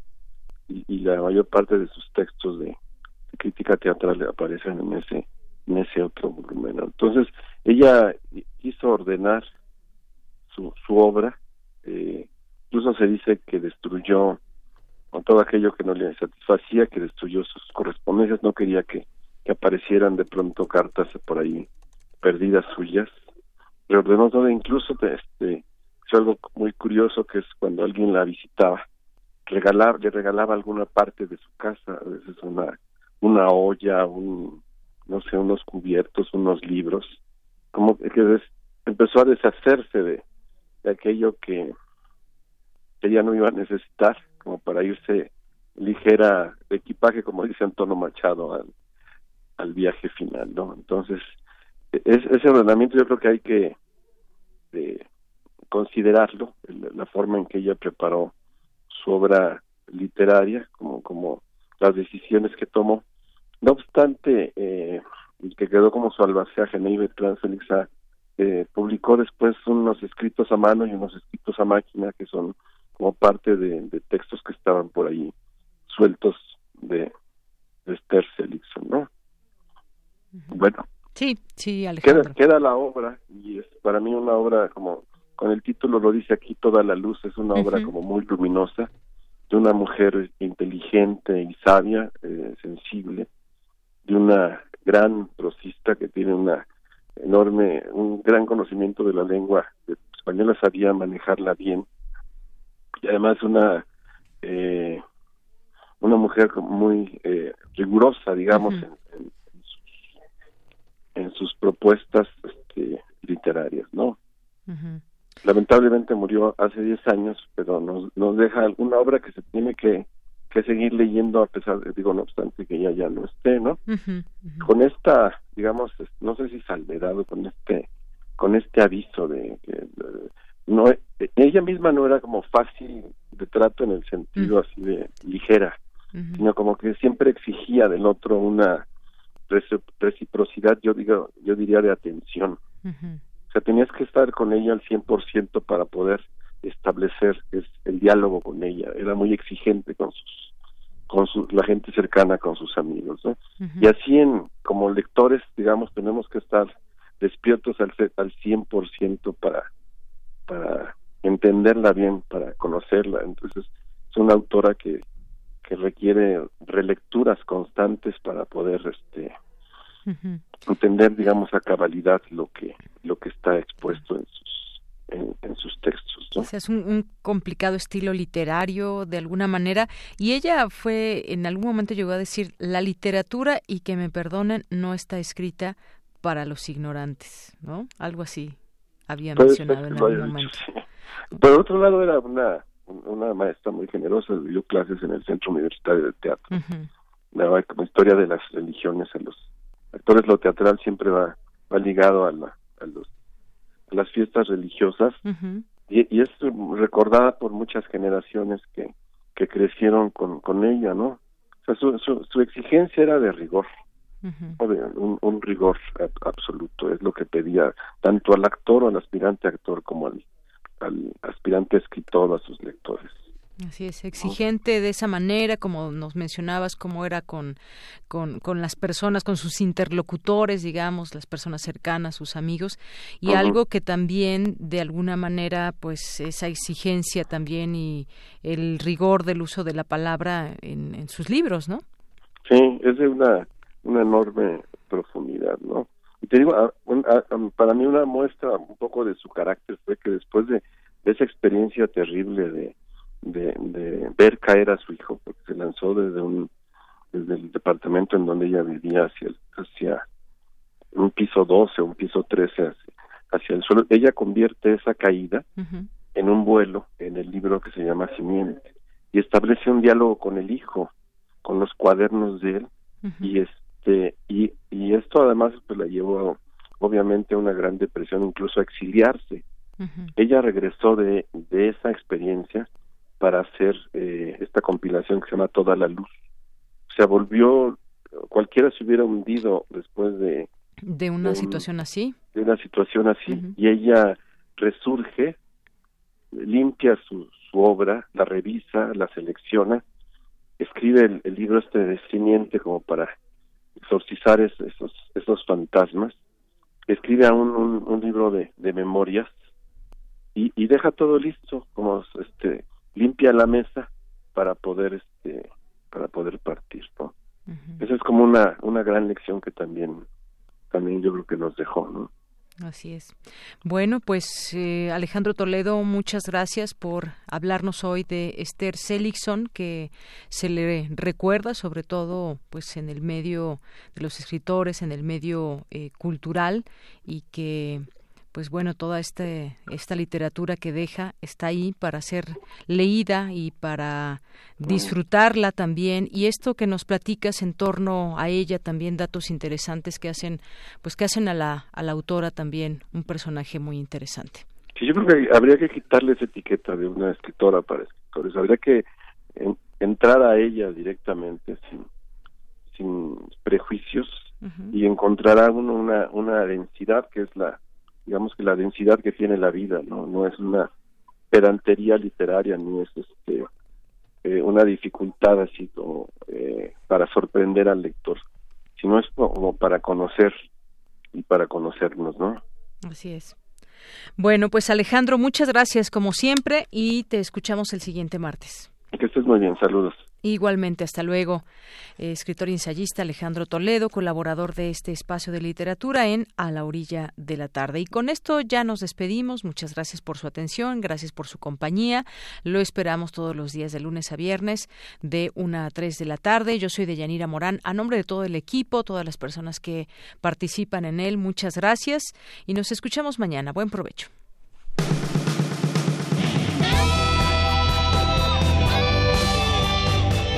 y, y la mayor parte de sus textos de, de crítica teatral aparecen en ese en ese otro volumen. Entonces ella quiso ordenar su, su obra, eh, incluso se dice que destruyó con todo aquello que no le satisfacía, que destruyó sus correspondencias, no quería que, que aparecieran de pronto cartas por ahí perdidas suyas, reordenó todo, incluso este, hizo algo muy curioso que es cuando alguien la visitaba, regalaba, le regalaba alguna parte de su casa, a veces una, una olla, un, no sé, unos cubiertos, unos libros, como que empezó a deshacerse de, de aquello que ella no iba a necesitar como para irse ligera de equipaje, como dice Antonio Machado, al, al viaje final, ¿no? Entonces, e- es, ese ordenamiento yo creo que hay que eh, considerarlo, la forma en que ella preparó su obra literaria, como, como las decisiones que tomó. No obstante, eh, el que quedó como su albacea Geneive Transfelixa eh, publicó después unos escritos a mano y unos escritos a máquina que son como parte de, de textos que estaban por ahí sueltos de, de Esther ¿no? Bueno, Sí, sí, Alejandro. queda la obra y es para mí una obra como con el título lo dice aquí toda la luz es una obra como muy luminosa de una mujer inteligente y sabia eh, sensible de una gran prosista que tiene una enorme un gran conocimiento de la lengua española sabía manejarla bien. Y además una eh, una mujer muy eh, rigurosa digamos en, en- en sus propuestas este, literarias, ¿no? Lamentablemente murió hace 10 años, pero nos, nos deja alguna obra que se tiene que, que seguir leyendo a pesar de, digo, no obstante que ella ya no esté, ¿no? Con esta, digamos, no sé si salvedad o con este, con este aviso de que no, ella misma no era como fácil de trato en el sentido así de ligera, sino como que siempre exigía del otro una reci- reciprocidad, yo digo, yo diría de atención. O sea, tenías que estar con ella al 100% para poder establecer es, el diálogo con ella. Era muy exigente con sus con su, la gente cercana, con sus amigos. ¿no? Y así, en como lectores, digamos, tenemos que estar despiertos al, al 100% para, para entenderla bien, para conocerla. Entonces, es una autora que, que requiere relecturas constantes para poder este entender digamos a cabalidad lo que lo que está expuesto en sus en, en sus textos ¿no? Quizás un, un complicado estilo literario de alguna manera. Y ella fue, en algún momento llegó a decir, la literatura, y que me perdonen, no está escrita para los ignorantes, ¿no? Algo así había Puede mencionado en algún momento. dicho, sí. por otro lado era una una maestra muy generosa dio clases en el centro universitario de teatro daba como historia de las religiones a los actores lo teatral siempre va va ligado a la a los las fiestas religiosas y, y es recordada por muchas generaciones que, que crecieron con, con ella, ¿no? O sea, su, su, su exigencia era de rigor, ¿no? De un, un rigor ab- absoluto, es lo que pedía tanto al actor o al aspirante actor como al, al aspirante escritor, a sus lectores. Así es, exigente de esa manera, como nos mencionabas, cómo era con, con, con, las personas, con sus interlocutores, digamos, las personas cercanas, sus amigos, y algo que también, de alguna manera, pues esa exigencia también y el rigor del uso de la palabra en, en sus libros, ¿no? Sí, es de una, una enorme profundidad, ¿no? Y te digo, a- un- a- a- para mí una muestra un poco de su carácter fue que después de, de esa experiencia terrible de, de, de ver caer a su hijo, porque se lanzó desde un desde el departamento en donde ella vivía hacia el- hacia un piso 12 o un piso 13 hacia, hacia el suelo, ella convierte esa caída en un vuelo en el libro que se llama Simiente y establece un diálogo con el hijo, con los cuadernos de él y este y, y esto además pues la llevó obviamente a una gran depresión, incluso a exiliarse. Ella regresó de, de esa experiencia para hacer eh, esta compilación que se llama Toda la Luz. O sea, volvió, cualquiera se hubiera hundido después de, De una Un- situación así. de una situación así y ella resurge, limpia su, su obra, la revisa, la selecciona, escribe el, el libro este de Simiente como para exorcizar es- esos, esos fantasmas, escribe aún un, un libro de, de memorias y, y deja todo listo, como este limpia la mesa para poder este para poder partir, ¿no? Esa es como una una gran lección que también también yo creo que nos dejó, ¿no? Así es. Bueno, pues eh, Alejandro Toledo, muchas gracias por hablarnos hoy de Esther Seligson, que se le recuerda sobre todo pues en el medio de los escritores, en el medio eh, cultural y que pues bueno, toda este, esta literatura que deja está ahí para ser leída y para disfrutarla también. Y esto que nos platicas en torno a ella, también datos interesantes que hacen, pues que hacen a la, a la autora también un personaje muy interesante. Sí, yo creo que habría que quitarle esa etiqueta de una escritora para escritores. Habría que en- entrar a ella directamente sin, sin prejuicios y encontrará uno una, una densidad que es la, digamos que la densidad que tiene la vida, ¿no? No es una pedantería literaria, ni es este eh, una dificultad así como eh, para sorprender al lector, sino es como para conocer y para conocernos, ¿no? Así es. Bueno, pues Alejandro, muchas gracias como siempre y te escuchamos el siguiente martes. Que estés muy bien, saludos. Igualmente, hasta luego. Escritor y ensayista Alejandro Toledo, colaborador de este espacio de literatura en A la orilla de la tarde. Y con esto ya nos despedimos. Muchas gracias por su atención, gracias por su compañía. Lo esperamos todos los días de lunes a viernes de 1 a 3 de la tarde. Yo soy Deyanira Morán. A nombre de todo el equipo, todas las personas que participan en él, muchas gracias y nos escuchamos mañana. Buen provecho.